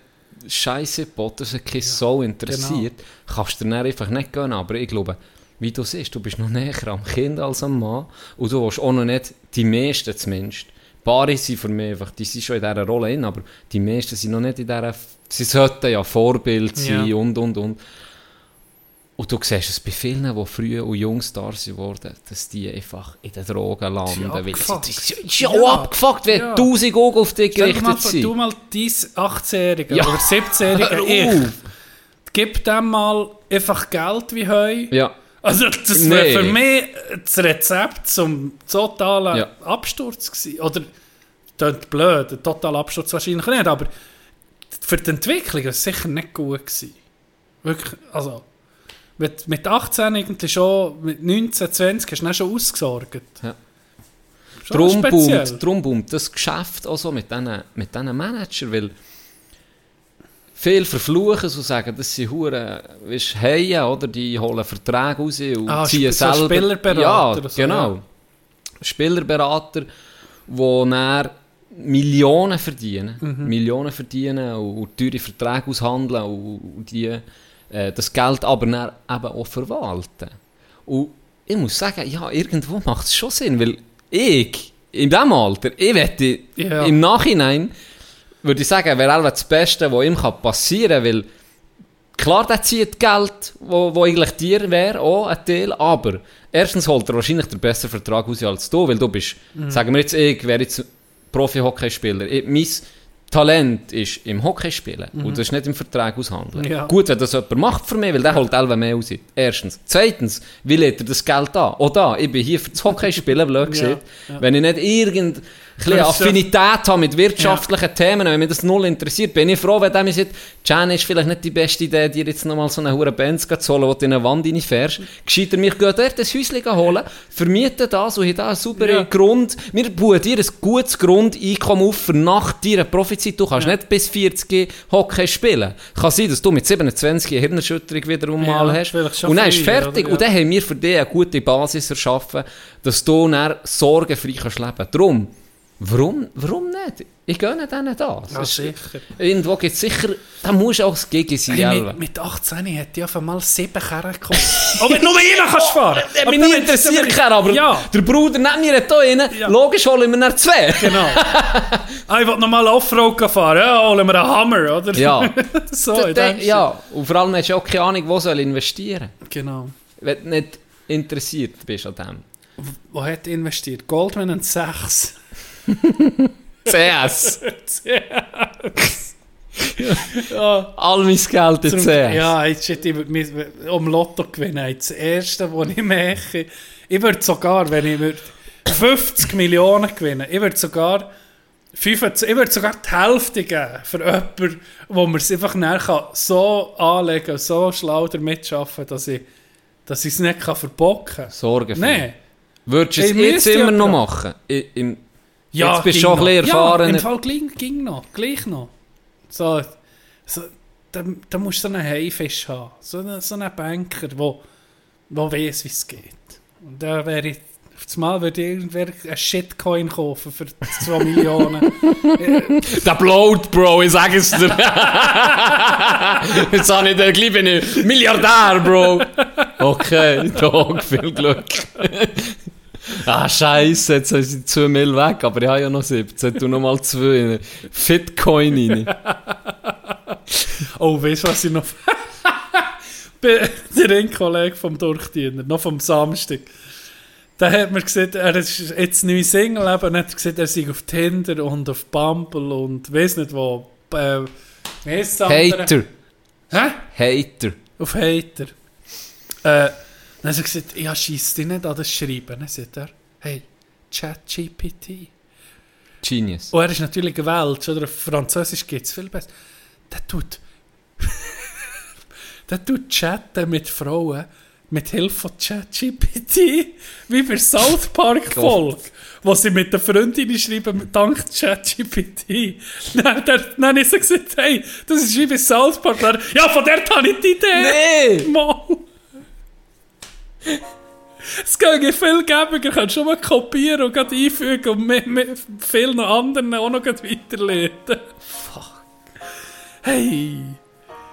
Scheiße Bottersen so interessiert, genau. kannst du dir einfach nicht gehen. Aber ich glaube, wie du siehst, du bist noch näher am Kind als am Mann. Und du willst auch noch nicht, die meisten zumindest, Paare sind für mich einfach, die sind schon in dieser Rolle hin, aber die meisten sind noch nicht in dieser, sie sollten ja Vorbild sein Ja. und, und, und. Und du siehst es bei vielen, die früh und jung Stars wurden, dass die einfach in den Drogen landen. Ja, weil sie, Ja. auch abgefuckt, wenn Ja. tausend Augen auf dich mal gerichtet vor, sind. du mal dein 18-Jährige Ja. oder 17-Jährige Hör ich. Gib dem mal einfach Geld wie heu. Ja, Also das Nee. wäre für mich das Rezept zum totalen Ja. Absturz gewesen. Oder, das ist blöd, ein totaler Absturz wahrscheinlich nicht, aber für die Entwicklung war es sicher nicht gut gewesen. Wirklich, also mit, mit 18 irgendwie schon, mit 19, 20 hast du dann schon ausgesorgt. Ja. Drum boomt, drum boomt das Geschäft auch so mit diesen mit diesen Managern, weil viele verfluchen und sagen, das sind Huren, weißt Haien, oder? Die holen Verträge raus und Ah, ziehen so selber... Spielerberater Ja, so, genau. Spielerberater, die dann Millionen verdienen. Mhm. Millionen verdienen und, und teure Verträge aushandeln und, und die, äh, das Geld aber dann eben auch verwalten. Und ich muss sagen, ja, irgendwo macht es schon Sinn, weil ich, in diesem Alter, ich wette, Ja. im Nachhinein, würde ich sagen, wäre auch das Beste, was ihm passieren kann, weil klar, der zieht Geld, wo, wo eigentlich dir wäre, auch ein Teil, aber erstens holt er wahrscheinlich den besseren Vertrag aus als du, weil du bist, Mhm. sagen wir jetzt, ich wäre jetzt Profi-Hockeyspieler, Ich- mein Talent ist im Hockeyspielen und das ist nicht im Vertrag aushandeln. Mhm. Ja. Gut, wenn das jemand macht für mich, weil der holt elf mehr aus. Erstens. Zweitens, wie lädt er das Geld an? Auch da, ich bin hier für das Hockeyspielen, blöd Ja. Wenn ich nicht irgendeine Für Affinität habe mit wirtschaftlichen Themen, wenn mich das null interessiert, bin ich froh, wenn der mir sagt, Jan ist vielleicht nicht die beste Idee, dir jetzt nochmal so eine hure Benz zu holen, wo du in eine Wand reinfährst. Gescheiter mich geht dort ein Häuschen holen, vermieten das und hier da einen sauberen Ja. Grund. Wir bauen dir ein gutes Grundeinkommen auf für nach deiner Profizeit. Du kannst nicht bis 40 Hockey spielen. Kann sein, dass du mit 27 eine Hirnerschütterung wiederum Ja, mal hast. Und dann ist fertig. oder? Und Ja. dann haben wir für dich eine gute Basis erschaffen, dass du dann sorgenfrei kannst leben. Darum, warum, warum nicht? Ich gönne denen das. Ja, sicher. Irgendwo gibt es sicher, da musst du auch das Gegen sein. Hey, mit, mit 18 hätte ich einfach mal sieben Kerren gekommen. Aber nur einer kannst fahren. Aber mich nicht interessiert, keiner, aber Ja, der Bruder neben mir hat hier rein. Ja. Logisch holen wir nach zwei. genau. ah, ich will nochmal Offroad fahren. Ja, holen wir einen Hammer, oder? Ja. so, Da- da- ja, und vor allem hast du auch keine Ahnung, wo soll investieren. Shit. Genau. Wenn du nicht interessiert bist an dem. Wo hat er investiert? Goldman und Sachs. CS. Ja. All mein Geld in CS. ja, jetzt shit, ich um Lotto gewinnen. Das erste, was ich mache, ich würde sogar, wenn ich würd 50 Millionen gewinnen, ich würde sogar 25, ich würde sogar die Hälfte geben für jemanden, wo man es einfach kann, so anlegen so schlau damit arbeiten, dass ich, dass ich es nicht kann verbocken kann. Sorge Nein. Würdest du es jetzt immer noch machen? I- Im, Jetzt bist du schon ging ein bisschen noch. Ja, im Fall ging, ging noch, gleich noch. So, so, da, da musst du so einen Haifisch haben. So einen, so einen Banker, der wo, wo weiss, wie es geht. Und da wäre ich Auf das Mal würde irgendwer einen Shitcoin kaufen für 2 Millionen. Der blowt, Bro, ich sag es dir. Jetzt habe ich den gleich bin ich Milliardär, Bro. Okay, Dog, viel Glück. Ah, Scheiße, jetzt haben sie 2 Mill weg, aber ich habe ja noch 17. Tu noch mal 2 Fitcoin rein. Oh, weißt du, was ich noch... Der ein Kollege vom Durchdiener, noch vom Samstag. Da hat mir gesagt, er ist jetzt neu Single, eben, und hat gesagt, er sei auf Tinder und auf Bumble und weiß nicht wo. Äh? Hater. Hä? Hater. Auf Hater. Äh, dann hat er gesagt, ja, schießt dich nicht an das Schreiben. Dann sagt er, hey, ChatGPT. Genius. Und er ist natürlich gewählt, oder auf Französisch geht es viel besser. Der tut, der tut chatten mit Frauen mit Hilfe von ChatGPT, wie bei South Park Folge, wo sie mit der Freundin schreiben, dank ChatGPT. Dann, dann, dann ich so gesagt, hey, das ist wie bei South Park. Ja, von der habe ich die Idee. Nee! Mal. Es geht viel gäbiger, kannst schon mal kopieren und gerade einfügen und mit, mit vielen anderen auch noch weiterleiten. Fuck. Hey,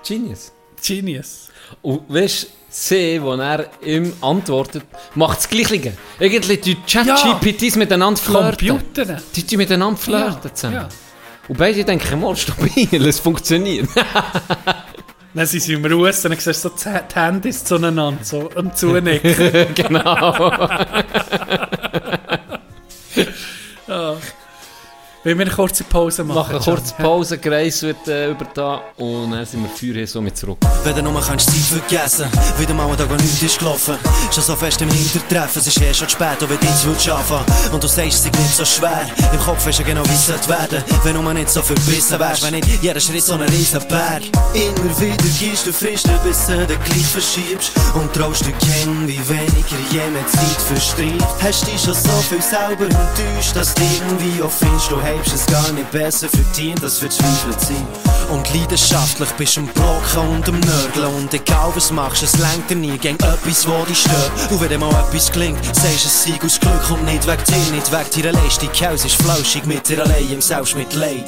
Genius. Genius. Und weißt du, sie, wo er ihm antwortet, macht das Gleiche. Irgendwie die Chat-GPTs miteinander flirten. Computer. Die tun miteinander flirten Ja, zusammen. ja. Und beide denken, mal stabil, es funktioniert. Dann sind sie im Russen, dann siehst du so die Handys zueinander so, und zunicken. genau. Wollen wir eine kurze Pause machen? Machen eine kurze Pause, Grace wird äh, über da und dann sind wir für hier so mit zurück. Wenn du nur kannst Zeit vergessen Wieder mal ein Tag, an nichts ist gelaufen. Schon so fest im Hintertreffen Es ist eh schon zu spät, auch wenn du jetzt anfangen Und du sagst, es sei nicht so schwer. Im Kopf weisst du genau, wie es sollte werden. Wenn du mal nicht so verbissen wärst Wenn nicht jeder Schritt so ein riesen Berg Immer wieder gehst du bis du den gleich verschiebst. Und traust dir kennen, wie weniger jemand Zeit verstreicht Hast dich schon so viel selber enttäuscht Dass du irgendwie auch findest, du hebst es gar nicht besser verdient, als verzweifelt sein. Und leidenschaftlich bist du am Blocken und am Nörgeln. Und egal was machst, es lenkt dir nie gegen etwas, wo dich stört. Und wenn dir mal etwas gelingt, sagst es sei aus Glück. Und nicht wegen dir, nicht wegen deiner Leistung. Haus ist flauschig mit dir allein im Selbstmitleid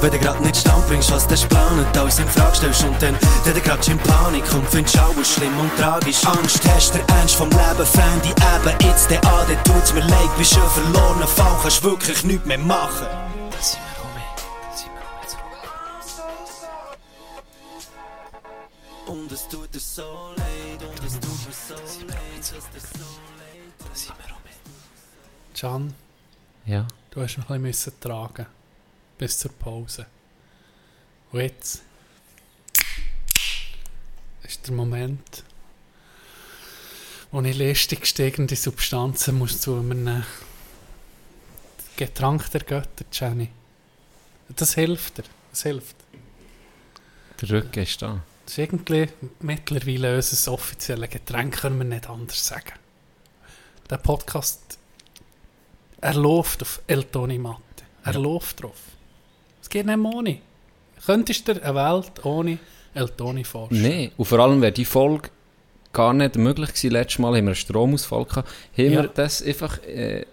wenn du grad nicht stand bringst, was du geplant alles in Frage stellst und dann, dann du grad in Panik und findest alles schlimm und tragisch. Angst hast, der Ernst vom Leben, Freunde eben jetzt der an, dann tut's mir leid, bist ein verlorener Fall, kannst wirklich nichts mehr machen. Da sind wir rum, da sind wir rum, zurück. Und es tut dir so leid, und es tut mir so leid, dass dir so leid. Da sind wir rum. Can, Ja. du hast noch ein bisschen müssen tragen bis zur Pause. Und jetzt ist der Moment, wo ich lästig steigende Substanzen muss zu mir nehmen. Getränk der Götter, Jenny. Das hilft dir. Das hilft. Der Rücken ist da. Das ist irgendwie mittlerweile unser offizielles Getränk, können wir nicht anders sagen. Der Podcast, er läuft auf Eltoni Matte. Er läuft drauf. Geht nicht ohne. Könntest du dir eine Welt ohne Eltoni vorstellen? Nein, und vor allem wäre die Folge gar nicht möglich gewesen. Letztes Mal haben wir einen Stromausfall gehabt. Haben Ja. wir das einfach äh,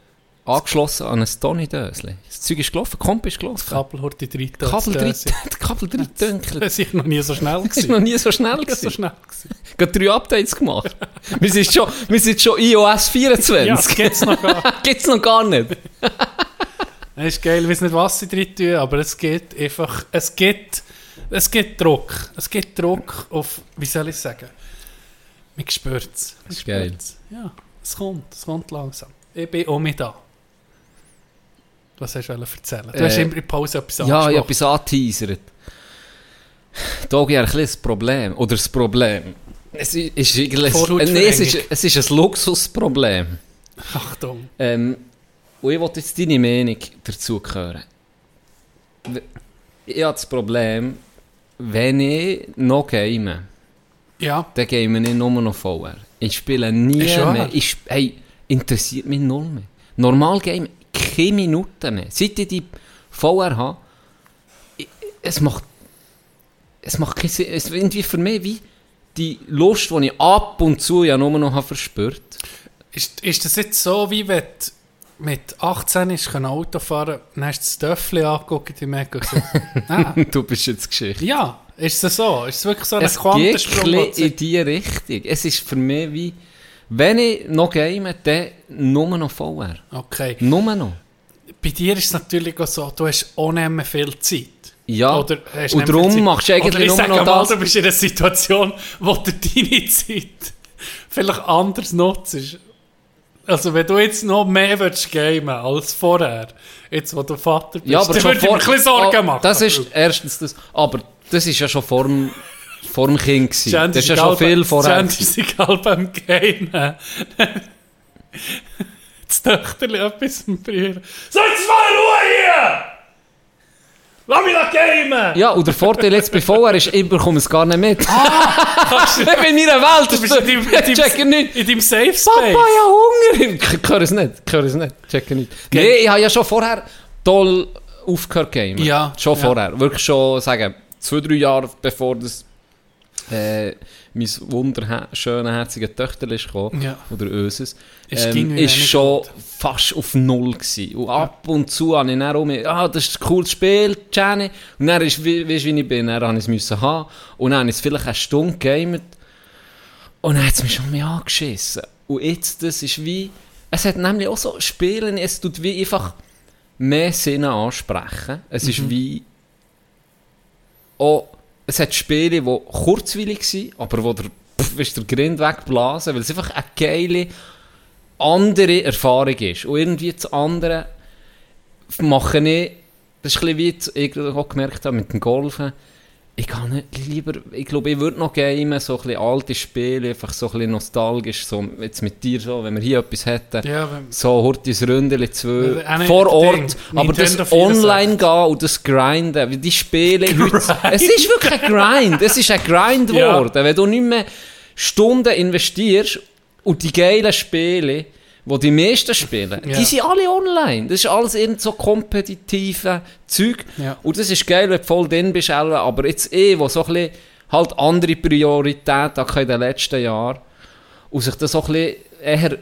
angeschlossen an ein Tony-Dösli. Das Zeug ist gelaufen, Komp ist Das gelaufen. Kabel hat die dritte Kabel drin, Kabel drin dünkelt. Das ist noch nie so schnell Das ist gewesen. noch nie so schnell Das ist so gewesen. schnell gewesen. Gerade drei Updates gemacht. wir, sind schon, wir sind schon iOS Ja, das 24. geht's noch gar Gibt's noch gar nicht. Es ist geil, ich weiß nicht, was sie drin tun, aber es geht einfach, es geht, es geht Druck. Es geht Druck auf, wie soll ich sagen, man spürt es. ist geil. Ja, es kommt, es kommt langsam. Ich bin auch mit da. Was hast du erzählen? Du Äh, hast immer in Pause etwas Ja, ich habe etwas angeteasert. Da habe ich ein das Problem. Oder das Problem. Es ist, ist Vorhautverengung. nee, es, ist, es ist ein Luxusproblem. Achtung. Ähm, und ich wollte jetzt deine Meinung dazu hören. Ich habe das Problem, wenn ich noch game, Ja, dann game ich nur noch VR. Ich spiele nie mehr. Ich, hey, interessiert mich null mehr. Normal game keine Minuten mehr. Seit ich die VR habe, ich- es macht, es macht keinen Sinn. Es ist irgendwie für mich wie die Lust, die ich ab und zu ja nur noch habe verspürt. Ist, ist das jetzt so, wie wenn mit 18 ist, können Auto fahren, dann hast du das Töffel angeguckt im Eck und gesagt, ah, du bist jetzt Geschichte. ja, ist es so? Ist es wirklich so ein es geht Quantensprung? du in die Richtung. Es ist für mich wie, wenn ich noch game, dann nur noch VR. Okay. Nur noch. Bei dir ist es natürlich auch so, du hast mehr viel Zeit. Ja, Oder und darum machst du eigentlich nur noch mal, das. du bist in einer Situation, wo du deine Zeit vielleicht anders nutzt. Also wenn du jetzt noch mehr willst gamen als vorher, jetzt wo du Vater bist, Ja, aber dann schon würde ich mir ein bisschen Sorgen Ah, machen. Das ist erstens das... Aber das ist ja schon vor dem, vor dem Kind gewesen. Jan Das ist ja schon viel vorher. Jan ist egal beim Gamen. Das Töchterli etwas im Brüder. Jetzt mal Ruhe hier! Lass mich doch gamen! Ja, und der Vorteil jetzt bei VR ist, ich bekomme es gar nicht mit. Du- ich bin in meiner Welt. Du bist in deinem, in deinem, nicht. in deinem Safe Space. Papa, ja Hunger. Ich höre es nicht. Ich höre es nicht. Checke nicht. Nee, ich habe ja schon vorher toll aufgehört gamen. Ja, Schon ja. vorher. Wirklich schon, sagen, zwei, drei Jahre bevor das äh, mein wunderschöne, herzige ist gekommen. Ja. Oder unseres. Ähm, ist schon gut. fast auf Null gewesen. Und ab und zu habe ich dann um, ah, das ist ein cooles Spiel, Jenny. Und dann ist, wie, weißt wie ich bin, dann habe ich es müssen haben. Und dann habe ich es vielleicht eine Stunde gegamet. Und dann hat es mich schon mehr angeschissen. Und jetzt, das ist wie, es hat nämlich auch so Spielen, es tut wie einfach mehr Sinne ansprechen. Es Mhm. ist wie, auch, es hat Spiele, die kurzweilig sind, aber wo der, pff, der Grind wegblasen, weil es einfach eine geile, andere Erfahrung ist. Und irgendwie das andere mache ich, das ist ein bisschen wie ich auch gemerkt habe mit dem Golfen, ich kann nicht lieber, ich glaube, ich würde noch gamen, so ein bisschen alte Spiele, einfach so ein bisschen nostalgisch, so jetzt mit dir so, wenn wir hier etwas hätten, Ja, so Hortis Ründeli 2 Äh, auch nicht vor das Ort, Ding. aber das Nintendo 64. online gehen und das grinden, weil die Spiele heute, es ist wirklich ein Grind, es ist ein Grind Ja. geworden, wenn du nicht mehr Stunden investierst und die geilen Spiele, wo die meisten spielen, Ja. die sind alle online. Das ist alles irgend so kompetitive Zeug. Ja. Und das ist geil, wenn du voll drin bist, aber jetzt eh, wo so ein bisschen halt andere Prioritäten hatte in den letzten Jahren und sich das so ein bisschen eher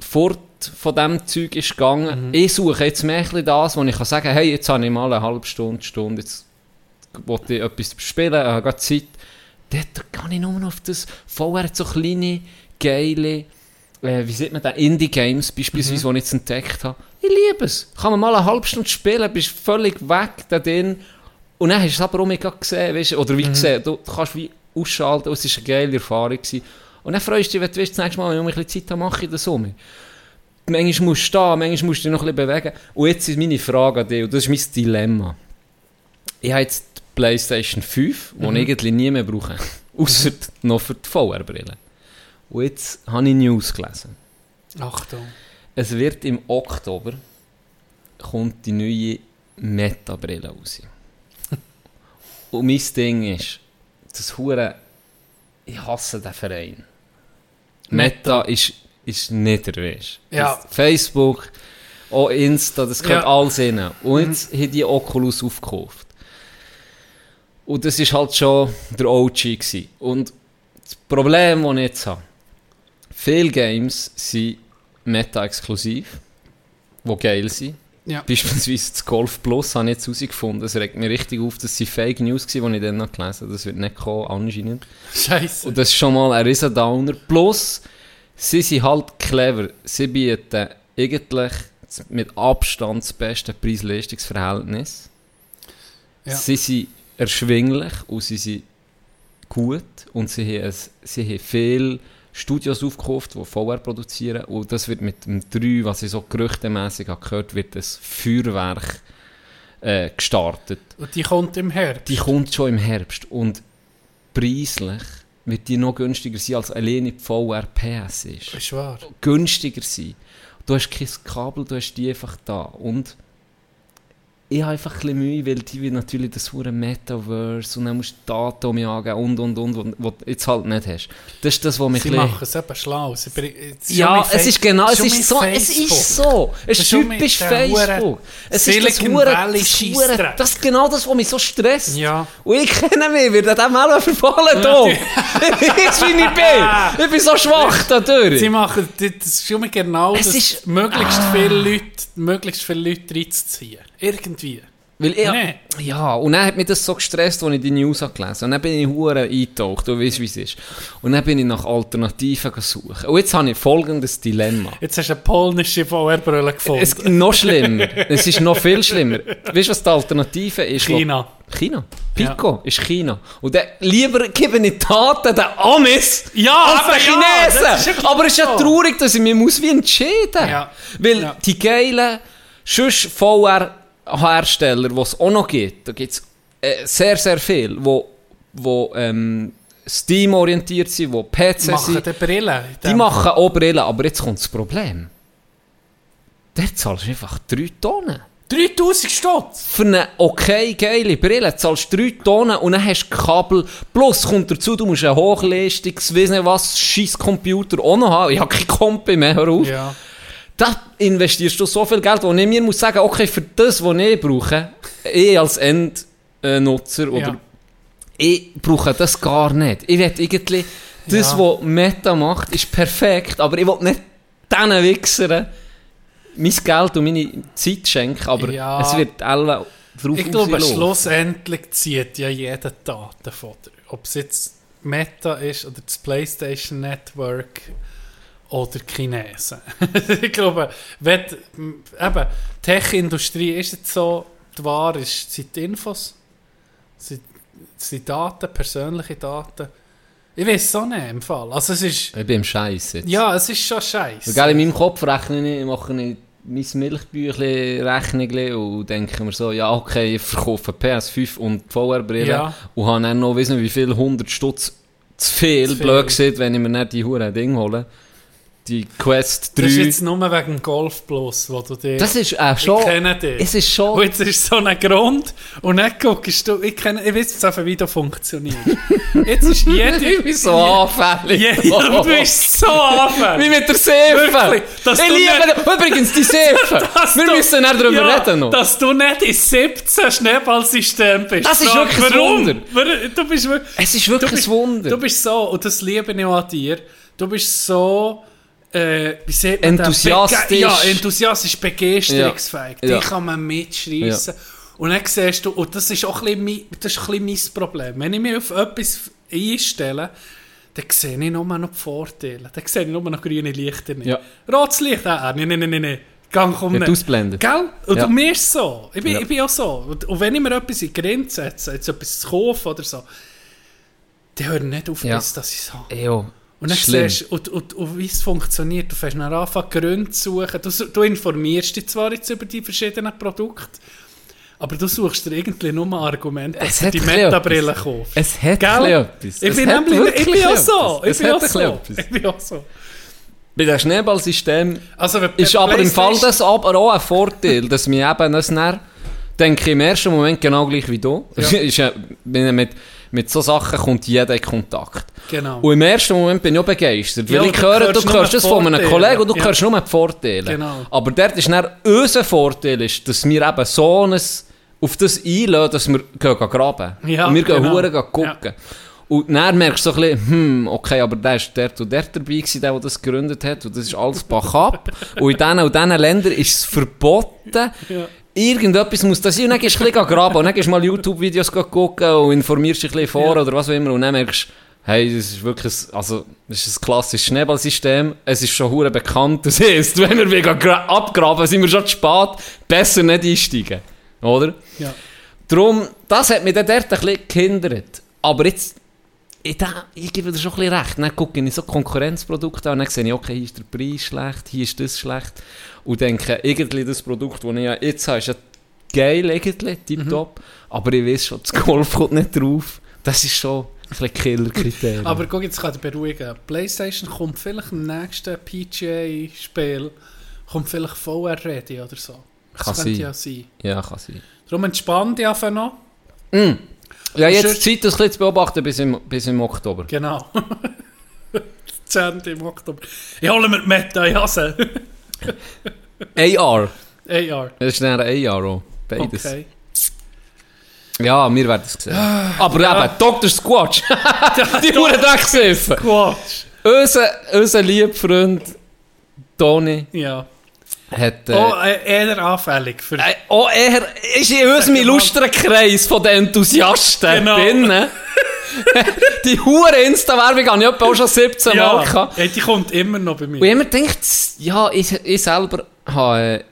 fort von dem Zeug ist gegangen. Mhm. Ich suche jetzt mehr das, wo ich kann sagen hey, jetzt habe ich mal eine halbe Stunde, Stunde, jetzt wollte ich etwas spielen, ich habe Zeit. Dort kann ich nur noch auf das VR hat so kleine, geile, äh, wie sieht man das, Indie-Games beispielsweise, Mhm. die ich jetzt entdeckt habe. Ich liebe es. Kann man mal eine halbe Stunde spielen, bist völlig weg da drin. Und dann hast du es aber auch mega gesehen, weißt, oder Mhm. wie gesehen, du, du kannst wie ausschalten, es war eine geile Erfahrung. Gewesen. Und dann freust du dich, wenn du weißt, das nächste Mal, wenn ich ein bisschen Zeit habe, mache ich das um. Manchmal musst du stehen, manchmal musst du dich noch ein bisschen bewegen. Und jetzt ist meine Frage an dich, und das ist mein Dilemma. Ich habe jetzt die Playstation 5, die Mhm. ich irgendwie nie mehr brauche. Außer noch für die VR-Brille. Und jetzt habe ich News gelesen. Achtung. Es wird im Oktober kommt die neue Meta-Brille raus. Und mein Ding ist, das Hure, ich hasse den Verein. Meta ist, ist nicht der weißt. Ja. Das Facebook, auch Insta, das gehört Ja. alles rein. Und jetzt haben die Oculus aufgekauft. Und das ist halt schon der OG gewesen. Und das Problem, das ich jetzt habe, viele Games sind Meta-exklusiv, die geil sind. Ja. Beispielsweise das Golf Plus habe ich jetzt herausgefunden. Es regt mich richtig auf, dass sie Fake News waren, die ich dann noch gelesen habe. Das wird nicht kommen, anscheinend. Scheiße. Und das ist schon mal ein riesen Downer. Plus, sie sind halt clever. Sie bieten eigentlich mit Abstand das beste Preis-Leistungs-Verhältnis. Ja. Sie sind erschwinglich und sie sind gut. Und sie haben, sie haben viele Studios aufgekauft, die VR produzieren. Und das wird mit dem 3, was ich so gerüchtemässig habe gehört, wird das Feuerwerk äh, gestartet. Und die kommt im Herbst. Die kommt schon im Herbst und preislich wird die noch günstiger sein, als alleine die VR PS ist. ist wahr. Günstiger sein. Du hast kein Kabel, du hast die einfach da. Und ich habe einfach ein bisschen Mühe, weil die natürlich das hure Metaverse und dann musst du Daten um mich angeben und und und, und was du jetzt halt nicht hast. Das ist das, was mich Sie bisschen- machen es eben schlau. Sie Ja, es ist genau, es ist so, es ist so. Es ist typisch Facebook. Es ist das hure, das, das ist genau das, was mich so stresst. Ja. Und ich kenne mich, wird dem auch verfallen hier. ich weiß, wie ich bin. Ich bin so schwach dadurch. Sie machen, das ist schon genau das, möglichst viele Leute, möglichst viele Leute reinzuziehen. Irgendwie. Weil ich, Nee. Ja, und dann hat mich das so gestresst, als ich die News gelesen habe. Und dann bin ich hure eingetaucht, du weißt, wie es ist. Und dann bin ich nach Alternativen gesucht. Und jetzt habe ich folgendes Dilemma. Jetzt hast du eine polnische VR-Brille gefunden. Es noch schlimmer. es ist noch viel schlimmer. Weißt du, was die Alternative ist? China. China. Pico ist China. Und dann lieber gebe ich Daten den Amis Ja, als aber den ja, Chinesen. ist ja aber es ist ja traurig, dass ich mich muss wie entscheiden Ja. Weil Ja. die geilen sonst VR-Hersteller, die es auch noch gibt, da gibt es äh, sehr, sehr viel, wo, wo ähm, Steam-orientiert sind, wo PC machen sind. die Brille. Die machen auch Brillen, aber jetzt kommt das Problem. Der zahlst du einfach 3 Tonnen. 3000 Stutz. Für eine okay geile Brille zahlst du 3 Tonnen und dann hast du Kabel. Plus kommt dazu, du musst einen Hochleistungs, weiss nicht was, scheiß Computer auch noch haben. Ich habe kein Kompi mehr, hör auf. Ja. Da investierst du so viel Geld, wo ich mir muss sagen, okay, für das, was ich brauche, ich als Endnutzer oder Ja. ich brauche das gar nicht. Ich will irgendwie, das, Ja. was Meta macht, ist perfekt, aber ich will nicht diesen Wichsern mein Geld und meine Zeit schenken, aber Ja. es wird alle drauf Ich glaube, schlussendlich zieht ja jeder Daten von dir. Ob es jetzt Meta ist oder das PlayStation Network oder Chinesen. ich glaube, wenn, eben, die Tech-Industrie ist jetzt so, die Ware ist, sind die Infos, sind, sind Daten, persönliche Daten. Ich weiß es auch nicht im Fall. Also es ist, Ich bin im Scheiß jetzt. ja, es ist schon scheiße. Gell, in meinem Kopf rechne ich, mache ich mein Milchbüchlein Rechnung und denke mir so, ja okay, ich verkaufe PS5 und VR-Brille Ja. und habe dann noch, nicht wie viel, 100 Stutz zu viel, Zu viel. blöd gesehen, wenn ich mir nicht die Huren Ding hole. Die Quest 3. Das ist jetzt nur wegen Golf Plus, wo du dir... das ist auch schon... Ich kenne dich. Es ist Und schon... jetzt ist so ein Grund und dann guckst du, ich, kenne, ich weiß jetzt einfach, wie das funktioniert. Jetzt ist jede... Ich bin so anfällig. Ja, du bist so anfällig. Wie mit der Seife. Ich liebe... Übrigens, die Seife. Wir du- müssen nicht darüber ja, reden noch. Dass du nicht in 17 Schneeballsystem bist. Das ist wirklich ein warum? Wunder. Warum? Du bist wirklich... Es ist wirklich bist, ein Wunder. Du bist so, und das liebe ich auch an dir, du bist so... Äh, wie sagt man? Enthusiastisch. Bege- Ja, enthusiastisch begeisterungsfähig. Ja. Ja. Die kann man mitschreissen. Und dann siehst du, und das ist auch ein bisschen, das ist ein bisschen mein Problem. Wenn ich mich auf etwas einstelle, dann sehe ich nur noch die Vorteile. Dann sehe ich nur noch grüne Lichter nicht. Ja. Rotes Licht, ah, nein, nein, nein, nein. Gang komm nicht. ausblendet. Gell? Und Ja. mir ist so. Ich bin, Ja. ich bin auch so. Und, und wenn ich mir etwas in die Grenze setze, jetzt etwas zu kaufen oder so, dann höre ich nicht auf, Ja. bis dass ich es habe. Jo, Und dann schlimm. siehst du, und, und, und wie es funktioniert. Du fängst dann an, Gründe zu suchen. Du, du informierst dich zwar jetzt über die verschiedenen Produkte, aber du suchst dir irgendwie nur Argumente, dass Es du die ein Meta-Brille kaufst. Es hat ein etwas. Ich bin, nämlich, ich bin auch so. Ich Es bin hat auch ein so. etwas. Ich bin auch so. Bei dem Schneeballsystem Also, ist aber im Fall das aber auch ein Vorteil, dass mir eben das dann, denke ich im ersten Moment genau gleich wie du. Ja. ist ja, wenn mit, mit so Sachen kommt jeder in Kontakt. Genau. Und im ersten Moment bin ich auch begeistert, Ja, weil ich höre, du hörst das von einem. Kollegen und du Ja. hörst nur die Vorteile. Genau. Aber dort ist dann unser Vorteil, ist, dass wir eben so ein, auf das einladen, dass wir gehen, graben. Ja, und wir gehen genau. hure gehen gucken. Und dann merkst du so ein bisschen, hm, okay, aber der ist der und der dabei gewesen, der, der das gegründet hat, und das ist alles Backup. und in diesen und diesen Ländern ist es verboten, Ja. Irgendetwas muss das sein. Und dann gehst du ein bisschen graben. Und dann gehst du mal YouTube-Videos gucken und informierst dich ein bisschen vor Ja. oder was auch immer. Und dann merkst du, hey, das ist wirklich, ein- also, das ist ein klassisches Schneeballsystem. Es ist schon hure bekannt. Das heisst, wenn wir abgraben, sind wir schon zu spät. Besser nicht einsteigen. Oder? Ja. Darum, das hat mich dann dort ein bisschen gehindert. Aber jetzt, da, ich gebe dir schon ein bisschen recht. Dann gucke ich so Konkurrenzprodukte an dann sehe ich, okay, hier ist der Preis schlecht, hier ist das schlecht. Und denke, irgendwie das Produkt, das ich ja jetzt habe, ist ja geil, irgendwie, tipptopp. Aber ich weiß schon, das Golf kommt nicht drauf. Das ist schon ein Killer-Kriterium. Aber guck, jetzt kann ich beruhigen. PlayStation kommt vielleicht im nächsten PGA-Spiel kommt vielleicht VR ready oder so. Das Kann könnte sein. ja sein. ja, kann sein. Darum entspann dich einfach noch. Ja, jetzt Zeit, das ein zu beobachten bis im, bis im Oktober. Genau. 10. im Oktober. Ich hole mir die Meta-Jase. AR. AR. Das ist dann AR auch. Beides. Okay. Ja, wir werden es sehen. Aber ja. eben, Dr. Squatch. die Huren Dreckshilfe. Quatsch. unser, unser lieber Freund Toni Ja. Hat... Äh, Oh, äh, eher anfällig für... äh, oh, er ist in unserem illustren Kreis von den Enthusiasten Genau. drin. die hure Insta-Werbung habe ich etwa auch schon 17 Mal ja, gehabt. ja, die kommt immer noch bei Und mir. ich habe mir gedacht, ja, ich, ich selber habe äh,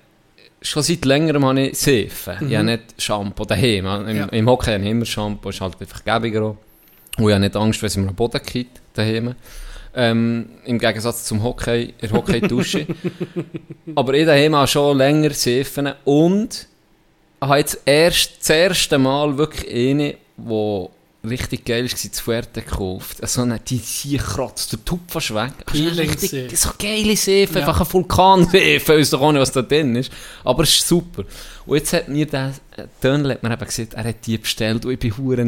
schon seit längerem habe ich Seife. Ich habe nicht Shampoo daheim. Im, Ja. im Hockey habe ich immer Shampoo, ist halt einfach gäbiger auch. Und ich habe nicht Angst, wenn es mir am Boden geht daheim. Ähm, Im Gegensatz zum Hockey, in Hockey-Dusche. Aber ich daheim habe schon länger Seifen und habe jetzt erst das erste Mal wirklich eine, die richtig geil war, zu Fuerte gekauft. So eine, die kratzt der Tupf fast weg. Peeling Richtig-. So geile Seife, Ja. einfach ein Vulkanseife, ich weiß doch auch nicht, was da drin ist. Aber es ist super. Und jetzt hat mir der Tönl hat mir eben gesagt, er hat die bestellt und ich bin hure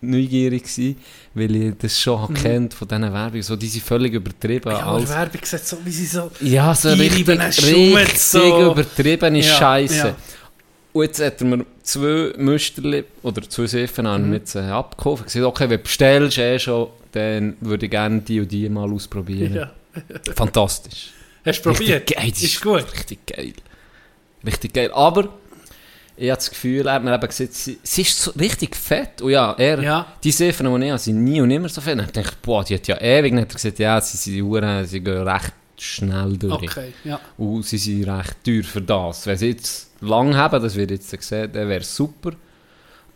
neugierig gewesen, weil ich das schon mhm. kennt von diesen Werbungen. So, die sind völlig übertrieben. Ja, als, Werbung sieht so, wie sie so... ja, so richtig, richtig so. übertriebene Ja, Scheiße. ja. Und jetzt hat mir zwei Müsterli oder zwei Seifen mhm. mit äh, abgekauft. Ich gesagt, okay, wenn du bestellst eh schon, dann würde ich gerne die und die mal ausprobieren. Ja. Fantastisch. Hast du probiert? Richtig geil. das Ist gut. Richtig geil. Richtig geil. Aber ich habe das Gefühl, er hat mir eben gesagt, sie, sie ist so richtig fett. Und ja, er, Ja. die Seifen, die ich habe, sind nie und nimmer so fett. Und ich dachte, boah, die hat ja ewig. Und dann hat er gesagt, ja, sie, sind Uhren, sie gehen recht schnell durch. Okay, ja. Und sie sind recht teuer für das. Wenn sie jetzt lang haben, das wird jetzt gesehen, dann wäre super.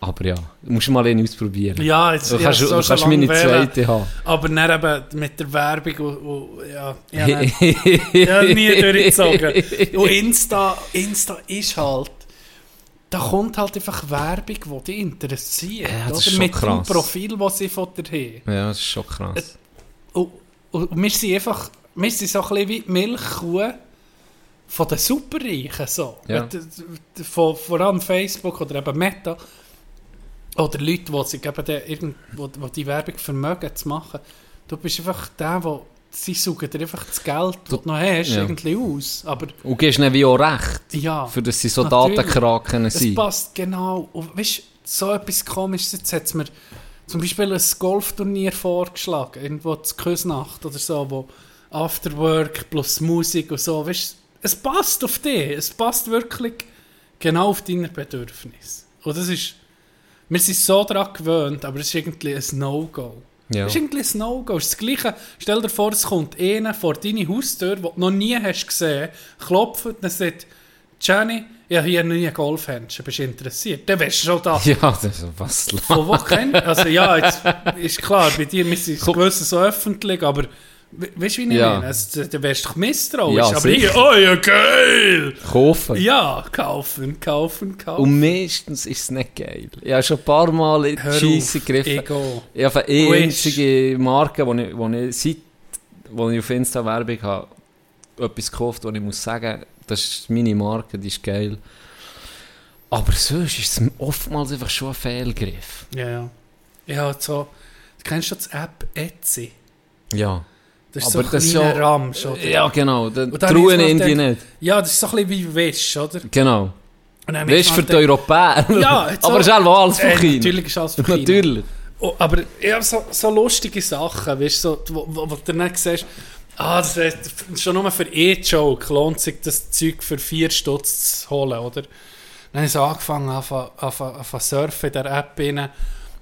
Aber ja, du musst mal einen ausprobieren. Ja, jetzt, Du kannst, hab's du auch schon kannst meine wählen. zweite haben. Aber dann eben mit der Werbung und, und ja, ja, nicht- ja, nie durchgezogen. Und Insta, Insta ist halt, da kommt halt einfach Werbung, die dich interessiert. Ja, das oder? ist schon mit dem krass. Profil, das sie von dir haben. ja, das ist schon krass. Und, und wir sind einfach, wir sind so ein bisschen wie die Milchkuh von den Superreichen. So. Ja. D- Von, vor allem Facebook oder eben Meta. Oder Leute, die sich eben der, wo, wo die Werbung vermögen zu machen. Du bist einfach der, wo sie suchen dir einfach das Geld, das du noch hast, Ja. irgendwie aus. Aber Und gibst ihnen wie auch recht, ja, für dass sie so. Datenkraken es sind. passt genau. Und weißt du, so etwas komisches, jetzt hat es mir zum Beispiel ein Golfturnier vorgeschlagen, irgendwo zur Küsnacht oder so, wo Afterwork plus Musik und so, weißt es passt auf dich, es passt wirklich genau auf deine Bedürfnisse. Und das ist, wir sind so daran gewöhnt, aber es ist irgendwie ein No-Go. Ja. Es ist irgendwie ein No-Go. Das Gleiche. Stell dir vor, es kommt einer vor deine Haustür, den du noch nie hast gesehen hast, klopft und dann sagt, Jenny, ich habe hier nie Golfhändchen, bist du interessiert? Dann wärst du schon da. Ja, das ist was. Von wo kennt Also ja, jetzt ist klar, bei dir wir sind gewissen so öffentlich, aber we- weißt du, wie ich Ja. meine? Also, dann wärst du doch misstrauisch. Ja, aber sicher. hier, oh ja, geil! Kaufen. Ja, kaufen, kaufen, kaufen. Und meistens ist es nicht geil. Ich habe schon ein paar Mal in die Scheisse auf, gegriffen. Ego. Ich habe eine einzige Marke, die ich, wo ich, seit, wo ich auf Insta Werbung habe, etwas gekauft, wo ich muss sagen, das ist meine Marke, die ist geil. Aber sonst ist es oftmals einfach schon ein Fehlgriff. Ja, ja. Ich habe so, du kennst schon die App Etsy? Ja. Das ist Aber so ein kleiner ja- Ramsch, oder? Ja, genau. Noch in die gedacht- nicht. Ja, das ist so ein bisschen wie Wish, oder? Genau. Noch für die Europäer. Ja, aber es ist auch alles von äh, China. Natürlich ist alles von China. Natürlich. Oh, aber habe so, so lustige Sachen, weißt so, wo, wo, wo du dann siehst, ah, das ist schon nur für E-Joke lohnt sich das Zeug für 4 Stutz zu holen, oder? Dann habe ich so angefangen, anfangen, surfen in der App rein,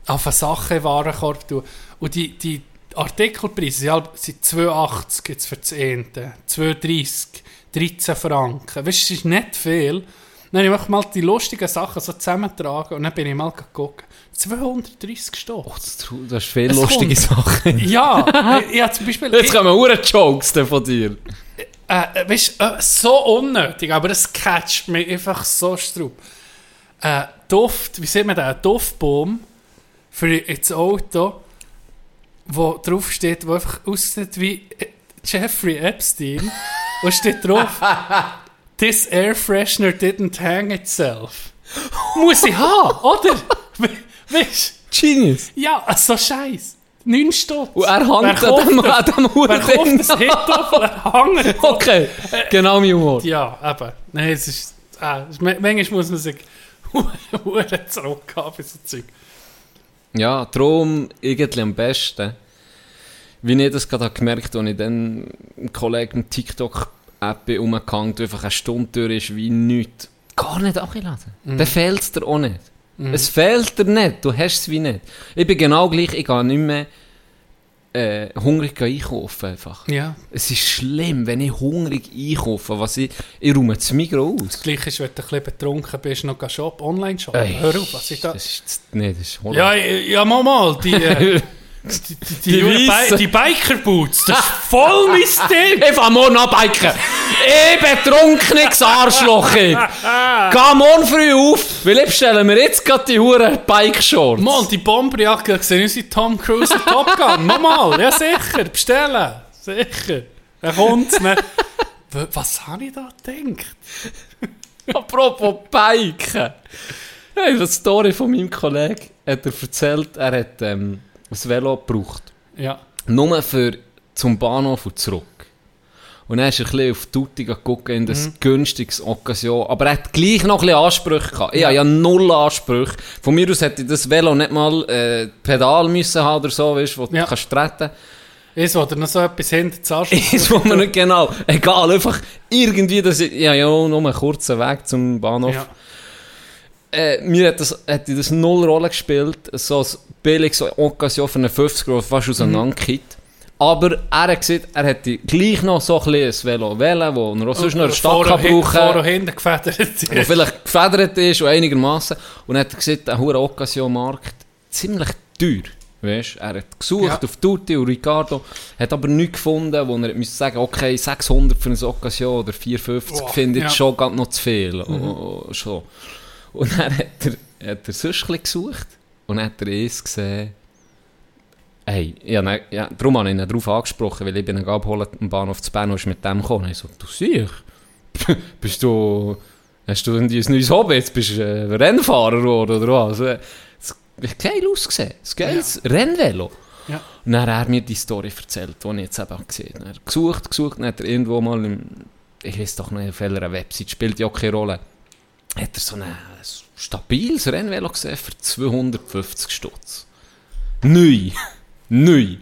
anfangen Sachen in den Warenkorb tun. Und die, die Artikelpreise sind, halb- sind 2,80 jetzt für das Ente, 2,30, 13 Franken. Weißt du, es ist nicht viel. Dann habe ich mal die lustigen Sachen so zusammentragen und dann bin ich mal geguckt. 230 Stutz. Du hast viele Es lustige kommt. Sachen. Ja, ich, ich zum Beispiel... Jetzt kommen hure Jokes von dir. Äh, weißt, äh, so unnötig, aber es catcht mich einfach so straub. Äh, Duft, wie sieht man den? Duftbaum für ins Auto, wo drauf steht, wo einfach aussieht wie äh, Jeffrey Epstein. und steht drauf, This air freshener didn't hang itself. Muss ich haben, oder? We- Weißt Genius. du? Ja, so scheiß. 9 Stutz. Und er hängt an dem, an dem Hurending. kauft das Hittoffel? Er hängt. Okay, genau mein Humor. Ja, eben. Nein, es ist... Äh, manchmal muss man sich Huren zurückhaben so Zeug. Ja, darum irgendwie am besten. Wie ich das gerade gemerkt habe, als ich dann einem Kollegen mit TikTok-App bin umgehangen, einfach eine Stunde durch ist wie nichts. Gar nicht angeladen. Dann fehlt es dir auch nicht. Es fehlt dir nicht, du hast es wie nicht. Ich bin genau gleich, ich gehe nicht mehr äh, hungrig einkaufen einfach. Ja. Es ist schlimm, wenn ich hungrig einkaufe, was ich, ich räume das Mikro aus. Gleich ist, wenn du ein bisschen betrunken bist, noch shop, online shop. Ey, Hör auf, was ich da... Das ist, nee, das ist Horror. Ja, ja, mal, mal, die... Äh, die, die, die, Die die, Weissen. die Biker-Boots, das ist voll mein Ding. Ich fahr morgen an biken. Ich betrunkenes Arschloch. Geh morgen früh auf, weil ich bestelle mir jetzt gerade die Huren Bike-Shorts. Mann, die Bomberjacke sehen aus wie Tom Cruise in Top Gun. Nochmal, ja sicher, bestellen. Sicher. Er kommt, ne? W- Was habe ich da gedacht? Apropos Biken. Ja, eine Story von meinem Kollegen hat er erzählt, er hat ähm, ein Velo gebraucht. Ja. Nur für zum Bahnhof und zurück. Und dann ist er ein bisschen auf die Tutti geguckt in das günstiges Occasion. Aber er hat gleich noch ein bisschen Ansprüche gehabt. Ich habe ja null Ansprüche. Von mir aus hätte ich das Velo nicht mal äh, Pedal müssen haben oder so, weißt, wo Ja. du kannst treten. Ist, wo du noch so etwas hinter das Arsch... Ist, wo man nicht genau, egal, einfach irgendwie, das, ich, ja, ja, nur einen kurzen Weg zum Bahnhof. Ja. Äh, mir hat das, hätte das null Rolle gespielt, so ein billiges Occasion für einen 50 Euro fast auseinandergekippt. Aber er hat gesagt, er hätte gleich noch so ein bisschen ein Velo wählen, wo er auch sonst noch in der Stadt Vor- kann brauchen Vor- und kann, hinten gefedert. wo vielleicht gefedert ist und einigermaßen. Und er hat gesagt, ein hoher Occasion-Markt, ziemlich teuer. Weißt? Er hat gesucht Ja. auf Tutti und Ricardo, hat aber nichts gefunden, wo er müsste sagen, okay, 600 für ein Occasion oder 450 Boah, finde ich ja. schon ganz noch zu viel. Oh, oh, schon. Und dann hat er, hat er sonst gesucht und dann hat er eins gesehen. Hey, ja, ne, ja, darum habe ich ihn darauf angesprochen, weil ich bin ihn abholen am Bahnhof zu Bern und ist mit dem gekommen. Ich so, du siehst, bist du, hast du ein neues Hobby, jetzt bist du äh, Rennfahrer geworden oder was? Äh, Es hat geil ausgesehen, ein geiles Rennvelo. Ja. Und dann hat er mir die Story erzählt, die ich jetzt eben auch gesehen habe. Er hat gesucht, gesucht, dann hat er irgendwo mal, im, ich weiß doch nicht, auf welcher Website, spielt ja auch keine Rolle, hat er so ein stabiles Rennvelo gesehen für 250 Stutz. Neu. Neu.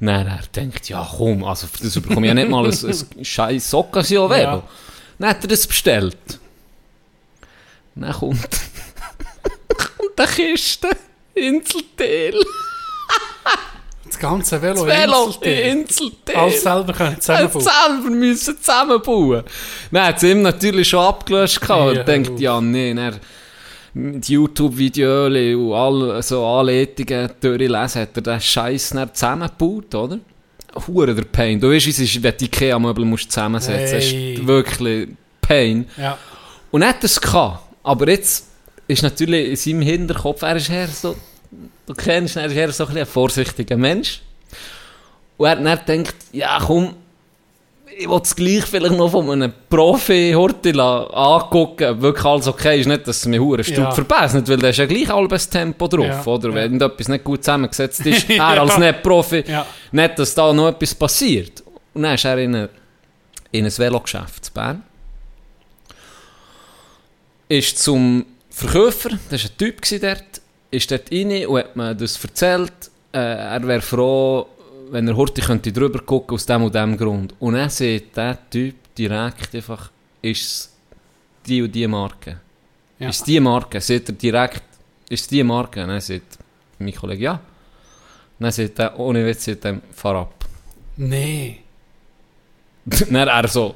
Dann er denkt, ja komm, also für das bekomme ich ja nicht mal ein, ein scheiß Occasion-Velo. Ja. Dann hat er das bestellt. Dann kommt, kommt eine Kiste, Inselteil. Das ganze Velo, Das Velo. Inselteil. Alles selber können Er zusammenbauen. selber müssen zusammenbauen. Dann hat es ihm natürlich schon abgelöscht gehabt Ja, und denkt, ja, nee, dann die YouTube-Videos und all so Anleitungen durchlesen, hat er den Scheiß dann zusammengebaut, oder? Hure der Pain. Du weißt, es ist, wenn du Ikea-Möbel zusammensetzen musst. Hey. ist wirklich Pain. Ja. Und er hat es gehabt. Aber jetzt ist natürlich in seinem Hinterkopf, er ist eher so, du kennst ihn, er ist eher so ein, vorsichtiger Mensch. Und er hat dann gedacht, ja komm, ich will es gleich vielleicht noch von einem Profi-Horti angucken, ob wirklich alles okay ist. Nicht, dass es mir hure Stück Ja. verbessert, weil da ist ja gleich halbes Tempo drauf, Ja, oder? ja. Wenn etwas nicht gut zusammengesetzt ist, er als Nicht-Profi, Ja. nicht, dass da noch etwas passiert. Und dann ist er in, eine, in ein Velogeschäft in Bern. Ist zum Verkäufer, das war ein Typ dort, ist dort rein und hat mir das erzählt. Äh, er wäre froh, wenn er heute könnte drüber gucken aus dem und dem Grund. Und dann sieht der Typ direkt einfach, ist es die und die Marke. Ja. Ist die Marke? Sieht er direkt, ist die Marke? Und dann sagt mein Kollege, ja. Sagt er, ohne Witz, sagt er, fahr ab. Nee. dann er so,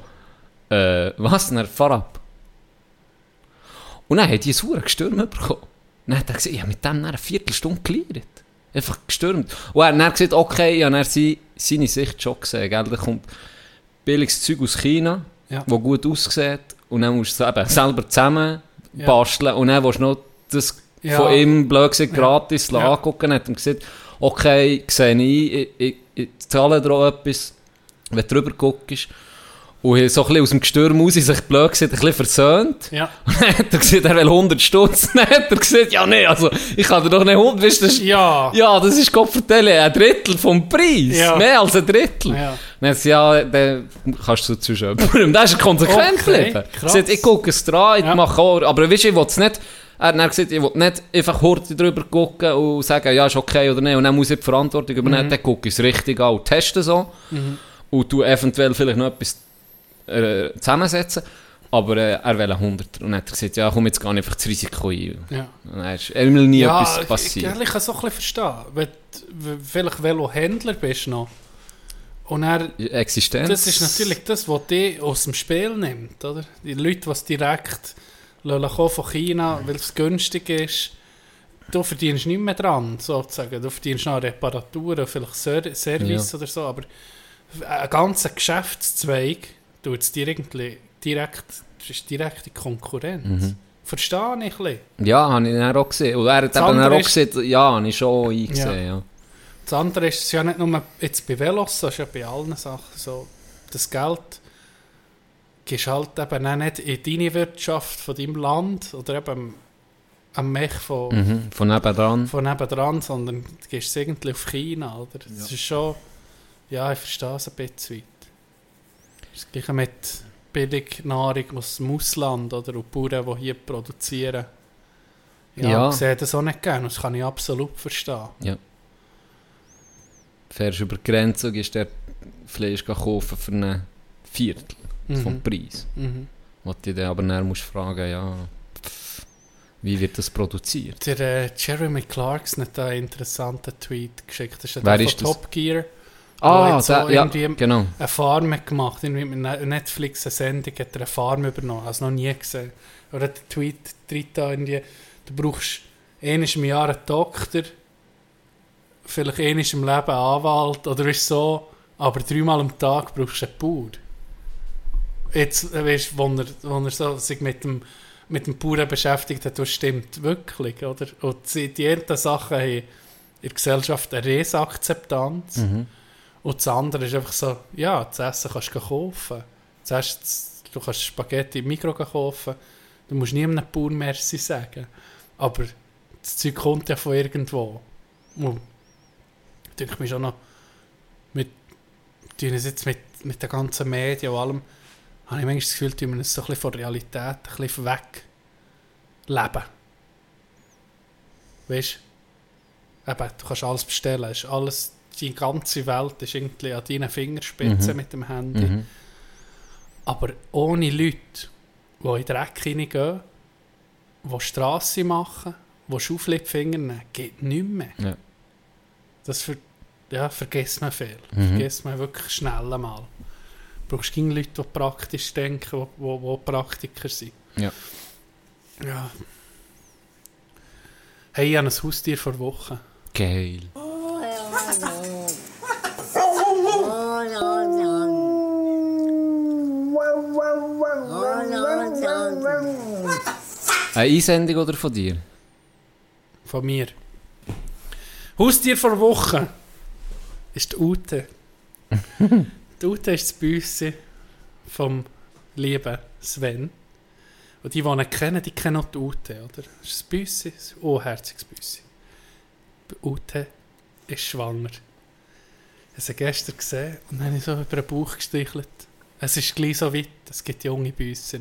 äh, was? Dann fahr ab. Und dann hat die Sauer gestürmt bekommen. Dann hat er gesagt, ich habe mit dem eine Viertelstunde geleiert. Einfach gestürmt. Und er hat dann gesagt, okay, ich habe seine, seine Sicht schon gesehen. Gell? Da kommt billiges Zeug aus China, Ja. das gut aussieht. Und dann musst du es eben selber zusammen Ja. basteln. Und dann willst du noch das Ja. von ihm, blöd gesagt, gratis Ja. angucken. Dann hat er gesagt, okay, sehe ich ich, ich, ich zahle dir auch etwas, wenn du drüber guckst. Und so ein bisschen aus dem Gestürm raus sich blöd gesehen, ein bisschen versöhnt. Ja. Und dann hat er gesagt, er will 100 Stutz. Dann hat er gesagt, ja nee, also ich kann dir doch nicht 100, weißt das ist, Ja. ja, das ist Gott vertellen, ein Drittel vom Preis. Ja. Mehr als ein Drittel. Ja. Dann hat sie ja, dann kannst du zu jemandem. Dann ist er konsequent Okay, geblieben. Krass. sagt, ich gucke es dran, ich Ja. mache auch, aber weißt du, ich will es nicht, er hat dann gesagt, ich will nicht einfach Horte drüber gucken und sagen, ja, ist okay oder nicht, und dann muss ich die Verantwortung übernehmen, dann gucke ich es richtig an und teste so. Und du eventuell vielleicht noch etwas äh, zusammensetzen. Aber äh, er will 100. Und hat gesagt, ja, komm jetzt gar nicht einfach das Risiko ein. Ja. Und dann ist will nie ja, etwas ich, passieren. ich kann es auch ein bisschen verstehen. Wenn du vielleicht Velohändler bist noch. Und er, Existenz. das ist natürlich das, was dich aus dem Spiel nimmt. Oder? Die Leute, die es direkt lassen von China, weil es günstig ist, du verdienst nicht mehr dran, sozusagen. Du verdienst noch Reparaturen, vielleicht Ser Service oder so, aber ein ganzer Geschäftszweig tut es direkt, das ist direkte Konkurrenz. Mhm. Verstehe ich ein bisschen. Ja, habe ich dann auch gesehen. Und er hat Das eben auch ist- gesehen, ja, habe ich schon eingesehen. Ja. Das andere ist es ja nicht nur jetzt bei Velos, das ist ja bei allen Sachen so. Das Geld gehst halt eben auch nicht in deine Wirtschaft von deinem Land oder eben am Mech von, Mhm. Von nebenan. von nebendran, sondern du gehst es irgendwie auf China. Oder? Das ist schon, ja, ich verstehe es ein bisschen weit. Das gleiche mit Billignahrung aus dem Ausland oder auch Bauern, die hier produzieren. Ja, Ja. ich sehe das auch nicht gerne, das kann ich absolut verstehen. Fährst über die Grenze und gehst dort Fleisch kaufen für einen Viertel vom Mhm. Preis. Mhm. Was du dann aber dann musst fragen, ja, wie wird das produziert? Der äh, Jeremy Clarkson hat einen interessanten Tweet geschickt. Das ist Wer der ist von das? Top Gear. Ah, so da, ja, irgendwie- genau. Eine Farm hat gemacht. Irgendwie mit Ne- Netflix eine Sendung hat er eine Farm übernommen. Also noch nie gesehen. Oder der Tweet tritt da irgendwie, du brauchst einmal im Jahr einen Doktor, vielleicht einmal im Leben einen Anwalt oder ist so, aber dreimal am Tag brauchst du einen Bauer. Jetzt äh, weißt du, wo er, wo er so sich mit dem, mit dem Bauern beschäftigt hat, das stimmt wirklich. Oder? Und die, einen Sachen haben in der Gesellschaft eine Resakzeptanz. Mhm. Und das andere ist einfach so, ja, das Essen kannst du kaufen. Das- du kannst Spaghetti im Mikro kaufen. Du musst nie einem Bauer Merci sagen. Aber das Zeug kommt ja von irgendwo. Und ich denke mir schon noch, mit, jetzt mit, mit den ganzen Medien und allem, habe ich manchmal das Gefühl, tun wir uns so ein bisschen von Realität ein bisschen weg leben. Weißt du? Eben, du kannst alles bestellen. Es Ist alles, die ganze Welt ist irgendwie an deinen Fingerspitzen Mhm. mit dem Handy. Mhm. Aber ohne Leute, die in den Dreck hineingehen, die Strasse machen, die Schaufel in die Finger nehmen, geht nicht mehr. Ja. Das ver ja, vergisst man viel. Mhm. Vergisst man wirklich schnell einmal. Du brauchst keine Leute, die praktisch denken, die, die, die Praktiker sind. Ja. Ja. Hey, ich habe ein Haustier vor Wochen. Geil. Eine Einsendung oder von dir? Von mir. Haustier vor Wochen ist die Ute. die Ute ist das Büsse vom lieben Sven. Und die, die ihn kennen, die kennen auch die Ute, oder? Das ist ein Büsse, ein unherziges Büsse. Die Ute ist schwanger. Ich habe gestern gesehen und dann habe ich so über den Bauch gestichelt. Es ist gleich so weit, es gibt junge Büsse.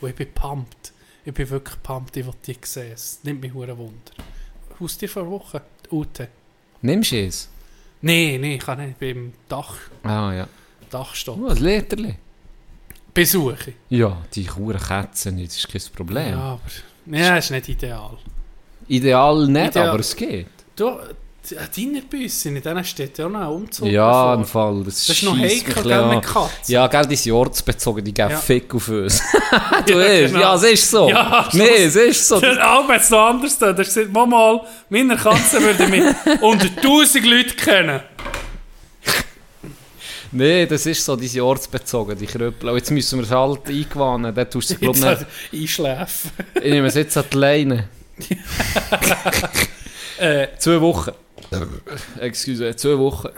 Und ich bin pumped. Ich bin wirklich pumped, ich will die sehen. Es nimmt mich hure Wunder. Haustier vor Wochen, die Ute. Nimmst du es? Nein, nein, ich kann nicht. Ich bin im Dach, Ah ja. Dachstock. Oh, ein Literli. Besuche. Ja, die Kuren nicht, das ist kein Problem. Ja, aber... Ja, ist nicht ideal. Ideal nicht, Ideal. aber es geht. Du, die- an deiner Büsse, in denen steht ja noch ein Umzug Ja, im. Fall. Das, Das ist noch heikel, gell, mit. Katzen. Ja, gell, die sind ortsbezogen, die geben Ja. Fick auf uns. du Ja, weißt, genau. ja, es ist so. Ja, nee, es ist so. Der Albert ist noch anders da. Der sagt, mal, meine Katze würde mich unter tausend Leute kennen. Nee, das ist so, die sind ortsbezogen, die Krüppel. Und jetzt müssen wir es halt eingewahnen. Dann tust du glaub Jetzt nicht. einschläfen. Ich nehme es jetzt an die Leine. Äh, Zwei Wochen. Excuse, zwei Wochen.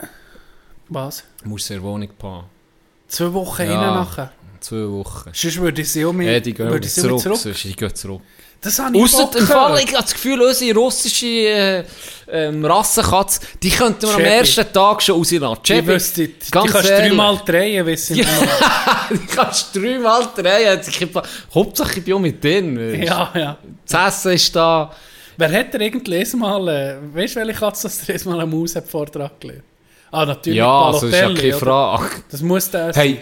was? Du musst sehr Wohnung paaren. Zwei Wochen Ja. innen nachher. Zwei Wochen. Sonst würde ich sie auch mit, Ja, die gehen würde ich zurück. zurück. sonst Die gehen zurück. Das habe ich Ausser im Fall, ich habe das Gefühl, unsere russische äh, ähm, Rassenkatze, die könnten wir am ersten Tag schon rauslassen. Ich Chevy, wüsste, die ganz kannst du ehrlich. dreimal drehen, wissen Ja. die kannst du dreimal drehen. Ich Hauptsache ich bin auch mit denen. Ja, ja. Das Essen ist da. Wer hat dir irgendwann mal, äh, weißt du, welche Katze das dir mal einen Maus hat Vortrag gelegt? Ah, natürlich Ja, das ist ja keine oder? Frage. Das muss der Hey,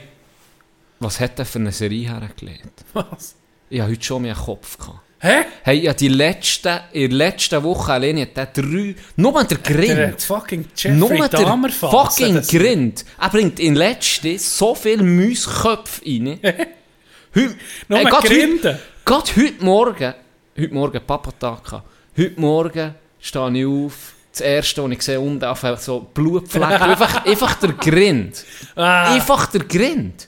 was hat der für eine Serie hergelegt? Was? Ich hatte heute schon mehr Kopf. Gehabt. Hä? Hey, ja, die letzten, in der letzten Woche alleine hat der drei, nur der Der Grind. hat fucking Nur Jeffrey der Dahmer fucking Grind. Er bringt in letzte so viel Mäusköpfe rein. Nur Ey, grad Grinden. heute, grad heute Morgen, heute Morgen Papatag gehabt. Heute Morgen stehe ich auf, das erste, was ich sehe, unten auf so Blutflecken. einfach, einfach der Grind. Ah. Einfach der Grind.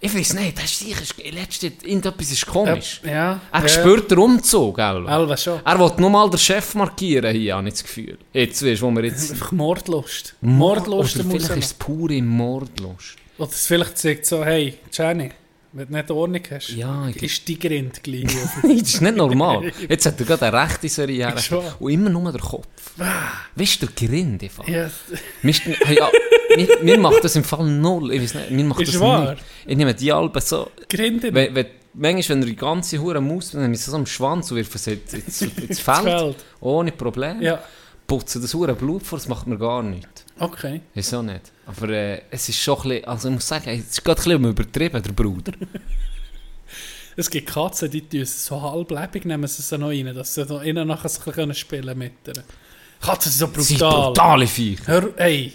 Ich weiß nicht, das ist sicher, letzte, irgendetwas ist komisch. Ja. Er ja. spürt den Umzug, gell? Schon. Er will nochmal den Chef markieren hier, habe ich das Gefühl. Jetzt weißt wo wir jetzt Einfach Mordlust. Mordlust Oder vielleicht ist es pure Mordlust. Oder es vielleicht sagt so, hey, Jenny, wenn du nicht Ordnung hast, Ja, ist die Grind gleich. das ist nicht normal. Jetzt hat er gerade eine rechte Serie her. Und immer nur der Kopf. Weißt du, der Grind ja, Mir, ist- hey, ja, mir, mir macht das im Fall null. Ich weiß nicht, mir macht Ist das wahr? nicht. Ich nehme die Alben so... Grind Wenn, wenn, manchmal, wenn er die ganze Hure Maus, dann nehme ich sie so am Schwanz und wirfe sie ins, ins, ins Feld. Feld. Ohne Problem. Ja, Putzen das Hure Blut vor, das macht mir gar nichts. Okay. Wieso nicht? Aber äh, es ist schon ein bisschen, also ich muss sagen, es ist gerade ein bisschen übertrieben, der Bruder. Es gibt Katzen, die tun so halblebig, nehmen sie sie noch rein, dass sie da innen nachher so ein bisschen spielen mit ihr. Katzen sind so Das sind brutal. brutale Viecher. Hör, ey.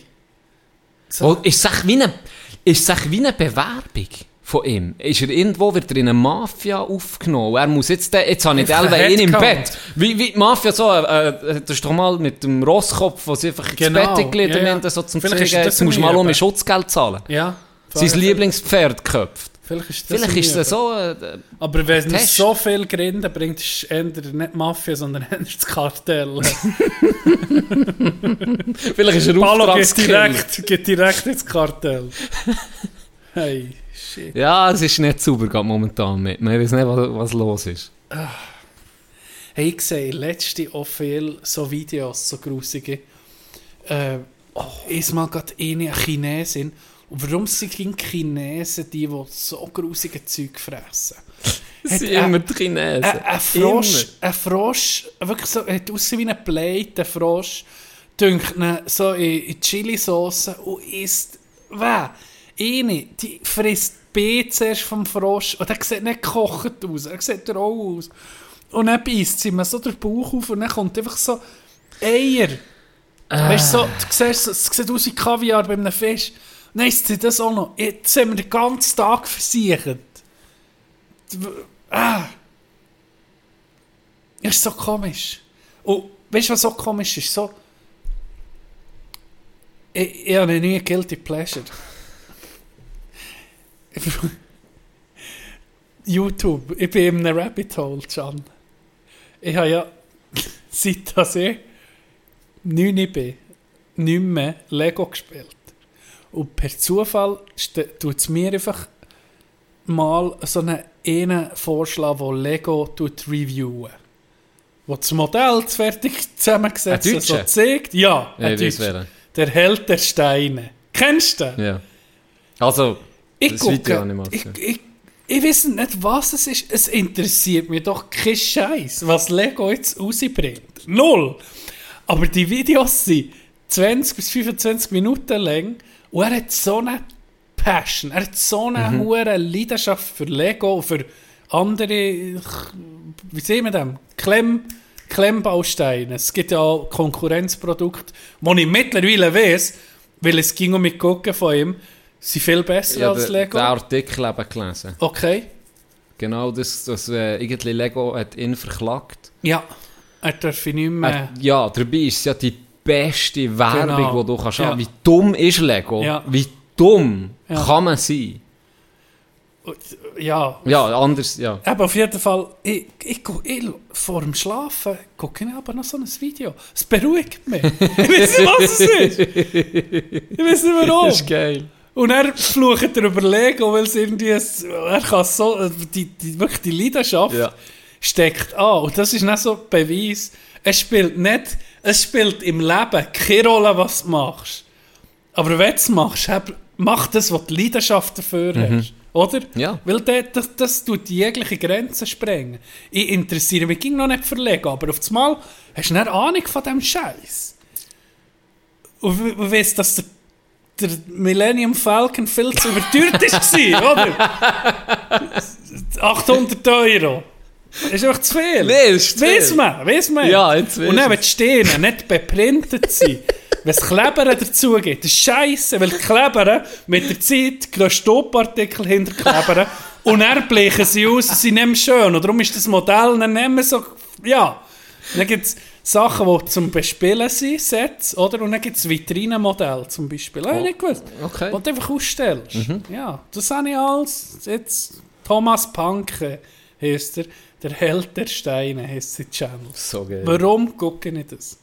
So, Oh, ist es wie eine Bewerbung von ihm? Ist er irgendwo, wird er in eine Mafia aufgenommen? Er muss jetzt, den- jetzt habe ich den ihn im. Bett. Wie, wie die Mafia so, äh, äh, das ist doch mal mit dem Rosskopf, wo sie einfach ins Genau, Bett gelegt ja, ja. so zum Zeigen, das jetzt musst du mal um. Schutzgeld zahlen. ja. Sein Lieblingspferd geköpft. Vielleicht ist das Vielleicht ist es so, äh, Aber wenn es Test. so viel Grinden bringt, ist es eher nicht Mafia, sondern eher das Kartell. vielleicht ist er Palo geht Auftragskiller. direkt, geht direkt ins Kartell. Hey, shit. Ja, es ist nicht sauber gerade momentan mit. Man weiß nicht, was, was los ist. Hey, ich sehe letzte viel so Videos, so grusige. Äh, oh, ist mal gerade eine Chinesin. Und warum sind die Chinesen die, die so grusige Zeug fressen? Sind er- immer die Chinesen. Ein, Frosch, ein Frosch, wirklich so, hat aussehen wie ein Plate, ein Frosch, dünkt ihn so in, in Chili-Sauce und isst, weh, eine, die frisst die B zuerst vom Frosch und der sieht nicht gekocht aus, er sieht roh aus. Und dann beißt sie ihm so den Bauch auf und dann kommt einfach so Eier. Weißt du, so, du siehst, es sieht aus wie Kaviar bei einem Fisch. Dann isst sie das auch noch. Jetzt haben wir den ganzen Tag versichert. Ah. Ist so komisch. Und weißt du, was so komisch ist? So, ich, ich habe nie Guilty Pleasure. YouTube. Ich bin in einem Rabbit Hole, Can. Ich habe ja, seit dass ich 9 bin, nicht mehr Lego gespielt. Und per Zufall tut es mir einfach mal so einen, einen Vorschlag, wo Lego tut reviewen. Wo das Modell fertig zusammengesetzt Ein so zeigt. Ja, Ja, ein Deutscher. Der Held der Steine. Kennst du den? Ja. Also, Ich das gucke, ich ich, ich weiß nicht, was es ist. Es interessiert mich doch kein Scheiß, was Lego jetzt rausbringt. Null. Aber die Videos sind 20 bis 25 Minuten lang und er hat so eine Passion, er hat so eine Mhm. hohe Leidenschaft für Lego und für andere, wie sehen wir das? Klemm, Klemmbausteine. Es gibt ja auch Konkurrenzprodukte, die ich mittlerweile weiß, weil es ging um mich gucken von ihm, sind viel besser Ja, als Lego. den Artikel eben gelesen. Okay. Genau, das, das äh, irgendwie Lego hat ihn verklagt. Ja. Er darf ich nicht mehr. Er, ja, dabei ist ja die beste Werbung, Genau. die du kannst Ja. haben. Wie dumm ist Lego? Ja. Wie dumm Ja. kann man sein? Ja. Ja, anders, ja. Aber auf jeden Fall, ich, ich, ich, vor dem Schlafen gucke ich aber noch so ein Video. Es beruhigt mich. ich weiß nicht, was es ist. Ich weiß nicht warum. Das ist geil. Und er flucht er über Lego, weil es irgendwie, er kann so, die, die, wirklich die Leidenschaft Ja. steckt an. Und das ist nicht so Beweis. Es spielt nicht, es spielt im Leben keine Rolle, was du machst. Aber wenn du es machst, mach das, was die Leidenschaft dafür hast. Oder? Ja. Weil das, das, das tut jegliche Grenzen sprengen. Ich interessiere mich ging noch nicht für Lego, aber auf einmal hast du eine Ahnung von diesem Scheiß. Und du weißt, dass der, der Millennium Falcon viel zu überteuert war, oder? 800 Euro. Das ist einfach zu viel. Nee, das ist zu Weiss viel. man, weiss man. Ja, jetzt weiss Und dann, wenn die Steine nicht beprintet sind, wenn es Kleber dazu gibt, das ist scheisse, weil die Kleber mit der Zeit gehen Stoppartikel hinter die Kleber und dann bleichen sie aus, sie nicht mehr schön. Und darum ist das Modell dann nicht mehr so, ja. Dann gibt es Sachen, die zum Bespielen sind, Sets, oder? Und dann gibt es Vitrinenmodelle zum Beispiel. Oh. Ich nicht gewusst. Okay. Was du einfach ausstellst. Ja, das habe ich alles. Jetzt Thomas Panke heisst er. Der Held der Steine heisst sein Channel. So geil. Warum gucke ich das?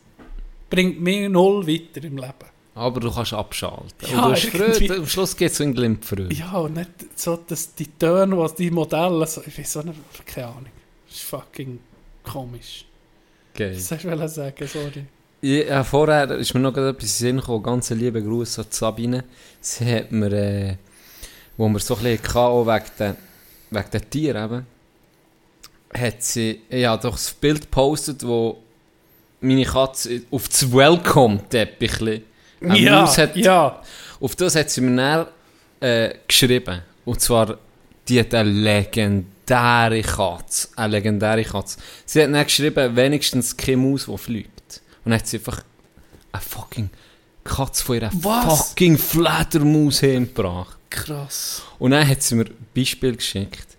Bringt mir null weiter im Leben. Aber du kannst abschalten. Ja, und Freude. Am Schluss geht es so in Glimpfreude. Ja, und nicht so, dass die Töne, was die Modelle, so, ich weiß auch nicht, keine Ahnung. Das ist fucking komisch. Geil. Was soll ich sagen, sorry. Ja, vorher ist mir noch etwas in den Sinn gekommen. Ganz liebe Grüße an Sabine. Sie hat mir, äh, wo wir so ein bisschen hatten, auch wegen den, wegen den Tieren eben, hat sie ja, doch das Bild gepostet, wo meine Katze auf das Welcome-Teppich ja, hat. ja. Auf das hat sie mir dann äh, geschrieben. Und zwar, die hat eine legendäre Katze. Eine legendäre Katze. Sie hat dann geschrieben, wenigstens keine Maus, die fliegt. Und dann hat sie einfach eine fucking Katze von ihrer Was? fucking Fledermaus hingebracht. Krass. Und dann hat sie mir ein Beispiel geschickt.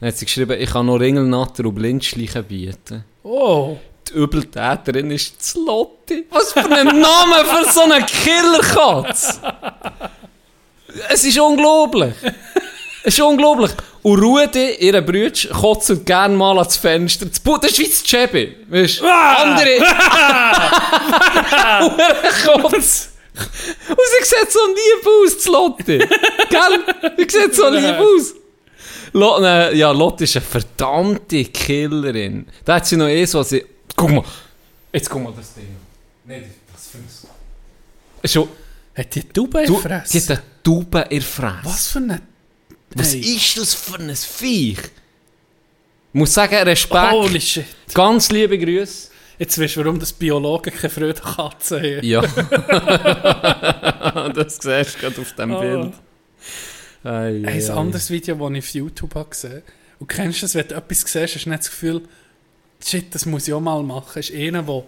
Dann hat sie geschrieben, ich kann noch Ringelnatter und Blindschleichen bieten. Oh. Die Übeltäterin ist die Lotti. Was für ein Name für so eine Killerkatze! Es ist unglaublich. Es ist unglaublich. Und Rudi, ihre Brütsch, kotzt gerne mal ans Fenster. Das Das ist wie das Chevy. Weißt du? Andere. Kotz. Und sie sieht so lieb aus, die Lotti. Gell? Sie sieht so lieb aus. Lo, ne, ja, Lotte ist eine verdammte Killerin. Da hat sie noch eh so, sie, guck mal, jetzt guck mal das Ding. Nein, das für ein... Schon, Hat die Taube du, gefressen? die hat eine Taube in Fresse. Was für eine... Was Hey. ist das für ein Viech? Ich muss sagen, Respekt. Holy shit. Ganz liebe Grüße. Jetzt weißt du, warum das Biologen keine Freude Katzen haben. Ja. das siehst du gerade auf dem Ah. Bild. Ei, ei, ein ei. anderes Video, das ich auf YouTube habe gesehen Und kennst du das, wenn du etwas siehst, hast du nicht das Gefühl, shit, das muss ich auch mal machen. Es ist einer, der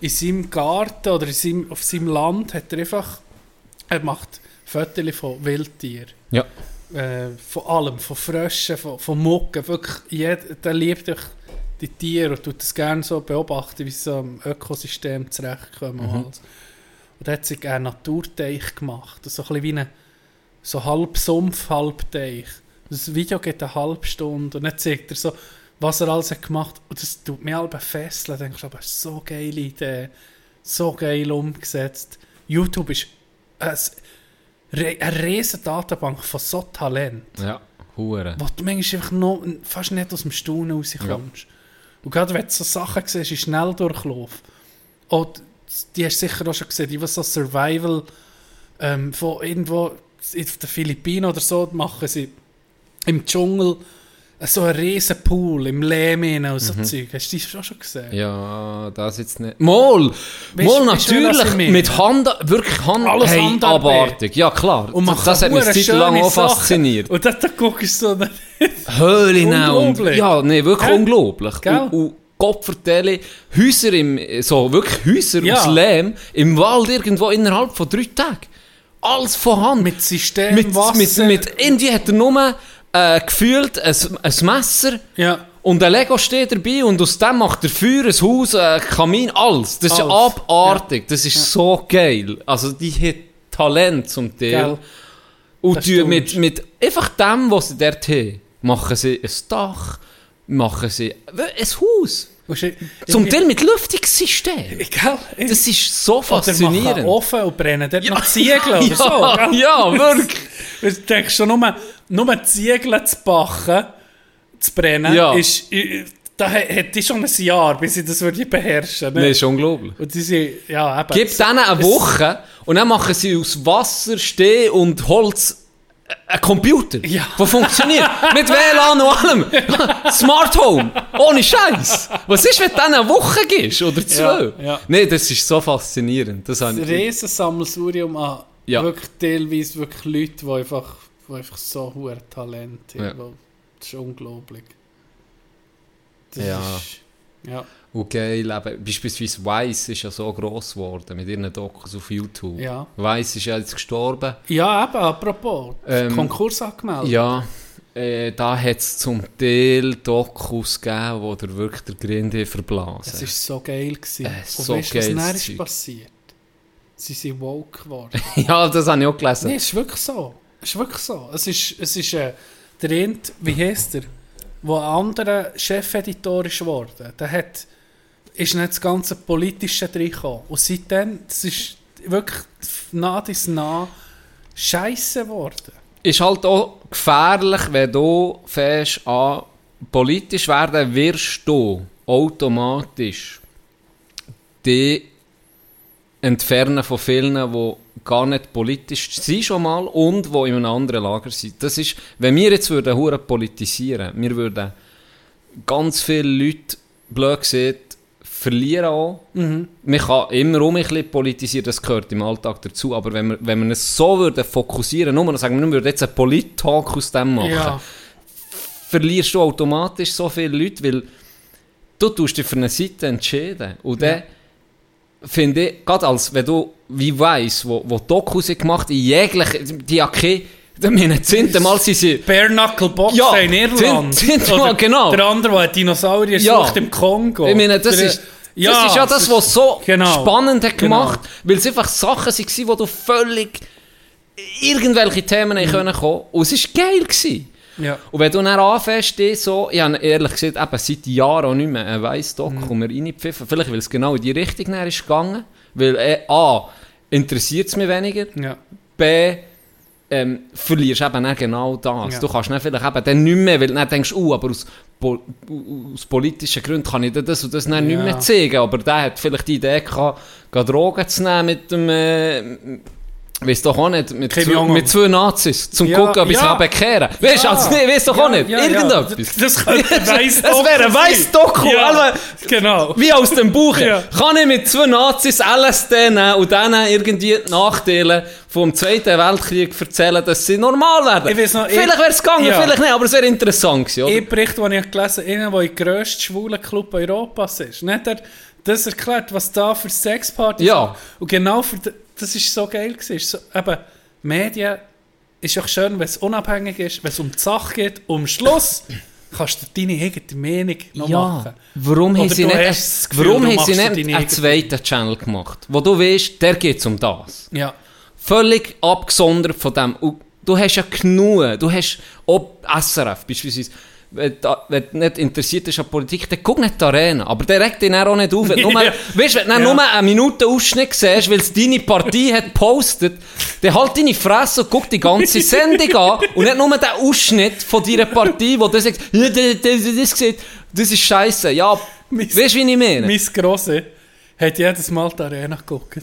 in seinem Garten oder in seinem, auf seinem Land hat er einfach, er macht Fotos von Wildtieren. Ja. Äh, von allem, von Fröschen, von, von Mucken, wirklich, jeder, der liebt dich die Tiere und tut das gerne so beobachten, wie sie so im Ökosystem zurechtkommen. Und, alles. und hat sich einen Naturteich gemacht, so ein bisschen wie ein so halb Sumpf, halb Teich. Das Video geht eine halbe Stunde und dann zeigt er so, was er alles hat gemacht und das tut mich halb fesseln. Da denkst du, aber so geile Idee, so geil umgesetzt. YouTube ist ein, re- eine riesen Datenbank von so Talent, Ja, Hure. wo du manchmal einfach noch, fast nicht aus dem Staunen rauskommst. Und gerade wenn du so Sachen siehst, in Schnelldurchlauf, und die hast du sicher auch schon gesehen, die, die so Survival ähm, von irgendwo auf den Philippinen oder so machen sie im Dschungel so einen riesen Pool im Lehm rein und so Zeug. Hast du die auch schon gesehen? Mhm. Ja, das jetzt nicht. Mol! Mol, natürlich! Mit Hand, wirklich Hand, Alles hey, Handarbeit. abartig. Ja, klar. Und das kann hat mich Zeit lang auch Sachen- fasziniert. Und dann, dann guckst du so, Höhle Unglaublich. Ja, nee, wirklich Gell? unglaublich. Gell? Und, und Gott vertelle, Häuser im, so wirklich Häuser Ja. aus Lehm, im Wald irgendwo innerhalb von drei Tagen. Alles von Hand. mit System, mit, Wasser. mit, mit, irgendwie hat er nur äh, gefühlt ein, ein Messer ja. und ein Lego steht dabei und aus dem macht er Feuer, ein Haus, ein Kamin, alles. Das ist Alles. abartig, das ist so geil. Also die hat Talent zum Teil. Gell? Und die mit, mit einfach dem, was sie dort haben, machen sie ein Dach, machen sie ein Haus. Zum Teil mit Lüftungssystem. Gell? Das ist so Oder machen faszinierend. offen und brennen dort noch Ziegel oder so. ja, gell? ja, wirklich. Du denkst schon, nur, nur Ziegel zu backen, zu brennen, Ja. ist, da hätte ich schon ein Jahr, bis ich das würde beherrschen. Nee, Ne? ist unglaublich. Und die sind, ja, eben. Gib denen eine Woche und dann machen sie aus Wasser, Steh und Holz einen Computer, Ja. der funktioniert. Mit WLAN und allem. Smart Home. Ohne Scheiß. Was ist, wenn du denen eine Woche gibst? Oder zwei? Ja, ja. Nee, das ist so faszinierend. Das ein habe ich, Riesensammelsurium an Ja. wirklich teilweise wirklich Leute, die einfach, die einfach so hohe Talent haben. Ja. Das ist unglaublich. Das Ja. Ist, ja. und geil, eben, beispielsweise Weiss ist ja so gross geworden mit ihren Dokus auf YouTube. Ja. Weiss ist ja jetzt gestorben. ja, eben, apropos, Ähm, Konkurs angemeldet. Ja, äh, da hat es zum Teil Dokus gegeben, wo der wirklich der Grinde verblasen. Es war so geil. Gewesen. Äh, Und so weißt was dann ist passiert? Sie sind woke geworden. ja, das habe ich auch gelesen. Nein, es ist wirklich so. Ist wirklich so. Es ist, es ist äh, der Int, wie heisst der, wo ein anderer Chefeditor ist geworden. Der hat, ist nicht das ganze Politische reingekommen. Und seitdem, das ist wirklich nah bis nah scheiße geworden. Ist halt auch gefährlich, wenn du fängst an politisch werden, wirst du automatisch die entfernen von vielen, die gar nicht politisch sind schon mal und die in einem anderen Lager sind. Das ist, wenn wir jetzt würden hure politisieren, wir würden ganz viele Leute, blöd gesagt, verlieren auch. Man kann immer um ein bisschen politisieren, das gehört im Alltag dazu, aber wenn wir, wenn wir es so würden fokussieren, nur sagen, wir würden jetzt einen Polit-Talk aus dem machen, Ja, verlierst du automatisch so viele Leute, weil du tust dich für eine Seite entscheiden. Und dann finde ich, gerade als, wenn du, wie weiss, wo, wo Dokus gemacht, in jeglichen, die ja keine, ich meine, das zehnte Mal sind sie, Bare Knuckle Boxen Ja, in Irland. Oder genau. Der andere, der Dinosaurier Ja. sucht im Kongo. ich meine, das Der- ist, das ist ja das, was so genau. spannend hat Genau. gemacht, weil es einfach Sachen waren, wo du völlig irgendwelche Themen mhm. können kommen und es war geil. Gewesen. Ja. Und wenn du dann anfängst, so, ich habe ehrlich gesagt eben seit Jahren auch nicht mehr einen weiss Doku Mhm. mir reinpfiffen. Vielleicht, weil es genau in die Richtung ist gegangen. Weil, äh, A, interessiert es mich weniger. ja. B, ähm, verlierst eben genau das. Ja. Du kannst dann vielleicht eben dann nicht mehr, weil du dann denkst, uh, aber aus, po aus politischen Gründen kann ich dir das und das dann nicht Ja. mehr zeigen. Aber der hat vielleicht die Idee gehabt, geh Drogen zu nehmen mit dem, äh, weiss doch auch nicht, mit, Kim zwei, mit zwei Nazis, zum Ja, gucken, ob ich ja. kann bekehren kann. Weißt du, also, nee, weiss doch auch nicht, Ja, ja. irgendetwas. Das könnte weiss Das wäre ein weiss Doku, Ja, Alter. genau. Wie aus dem Buch. Ja. Kann ich mit zwei Nazis LSD nehmen und denen irgendwie die Nachteile vom Zweiten Weltkrieg erzählen, dass sie normal werden? Ich weiss noch, ich- vielleicht wäre es gegangen, Ja. vielleicht nicht, aber es wäre interessant gewesen, oder? Ein Bericht, den ich gelesen habe, einer, der der grösste schwule Club Europas ist. Nicht er das erklärt, was da für Sexpartys Ja. sind. Und genau für das ist so geil gewesen. So, eben, Medien ist auch schön, wenn es unabhängig ist, wenn es um die Sache geht. Am Schluss kannst du deine eigene Meinung noch machen. warum haben sie nicht, hast Gefühl, warum haben sie nicht einen zweiten Channel gemacht, wo du weißt, der geht es um das? Ja. Völlig abgesondert von dem. Du hast ja genug. Du hast auch SRF beispielsweise. Wenn du wenn du nicht interessiert bist an Politik, dann guck nicht die Arena. Aber der regt dich auch nicht auf. Wenn du nur, weißt, wenn du Ja. nur eine Minute Ausschnitt siehst, weil es deine Partei hat gepostet, dann halt deine Fresse und guck die ganze Sendung an und nicht nur den Ausschnitt von deiner Partei, wo du sagst, das, das, das, ist scheiße. Ja, Mein- weißt du, wie ich meine? Mein Grosse hat jedes Mal die Arena geguckt.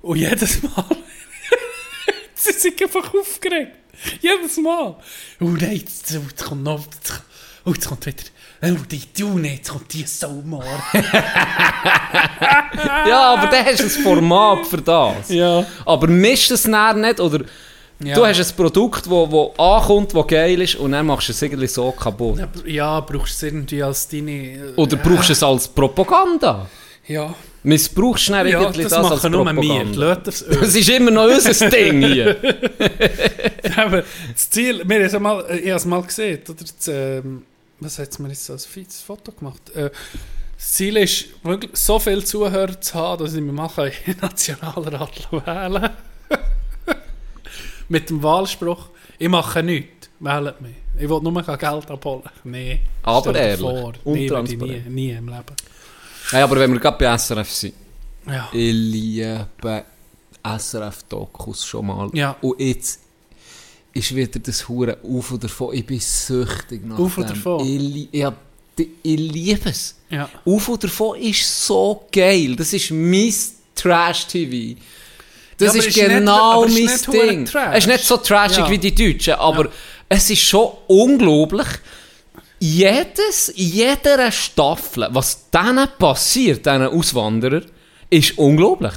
Und jedes Mal. sie sind einfach aufgeregt. Jedes Mal. Oh nein, jetzt, jetzt kommt noch. Jetzt, oh, jetzt kommt wieder. Oh, die Tune, jetzt kommt die Saumar. Ja, aber dann hast du ein Format für das. ja. Aber mischt es dann nicht oder Ja. du hast ein Produkt, das wo, wo ankommt, das geil ist und dann machst du es irgendwie so kaputt. Ja, br- Ja, brauchst du es irgendwie als deine. äh, Oder brauchst du es als Propaganda? Ja, Missbrauchst du dann ja irgendwie das, das, als wir. Propaganda? Lass das. Das ist immer noch unser Ding hier. Aber das Ziel, wir haben es mal, ich habe es mal gesehen, oder das, ähm, was hat mir jetzt als Feeds Foto gemacht? Äh, das Ziel ist, wirklich so viele Zuhörer zu haben, dass ich mich den Nationalrat wählen. Mit dem Wahlspruch, ich mache nichts, wählt mich. Ich will nur kein Geld abholen. Nee. Aber ehrlich, vor. Nee, nie, nie im Leben. Ja, aber wenn wir gerade bei SRF sind, Ja. ich liebe SRF-Dokus schon mal. Ja. Und jetzt, ist wieder das Hure auf oder davon. Ich bin süchtig nach Auf oder dem. davon? Ich, die- ich liebe es. Ja. Auf oder davon ist so geil. Das ist mein Trash-TV. Das Ja, ist ist genau mein nicht hure Ding. Es ist nicht so trashig Ja. wie die Deutschen, aber Ja. es ist schon unglaublich. Jedes, jeder Staffel, was denen passiert, diesen Auswanderern, ist unglaublich.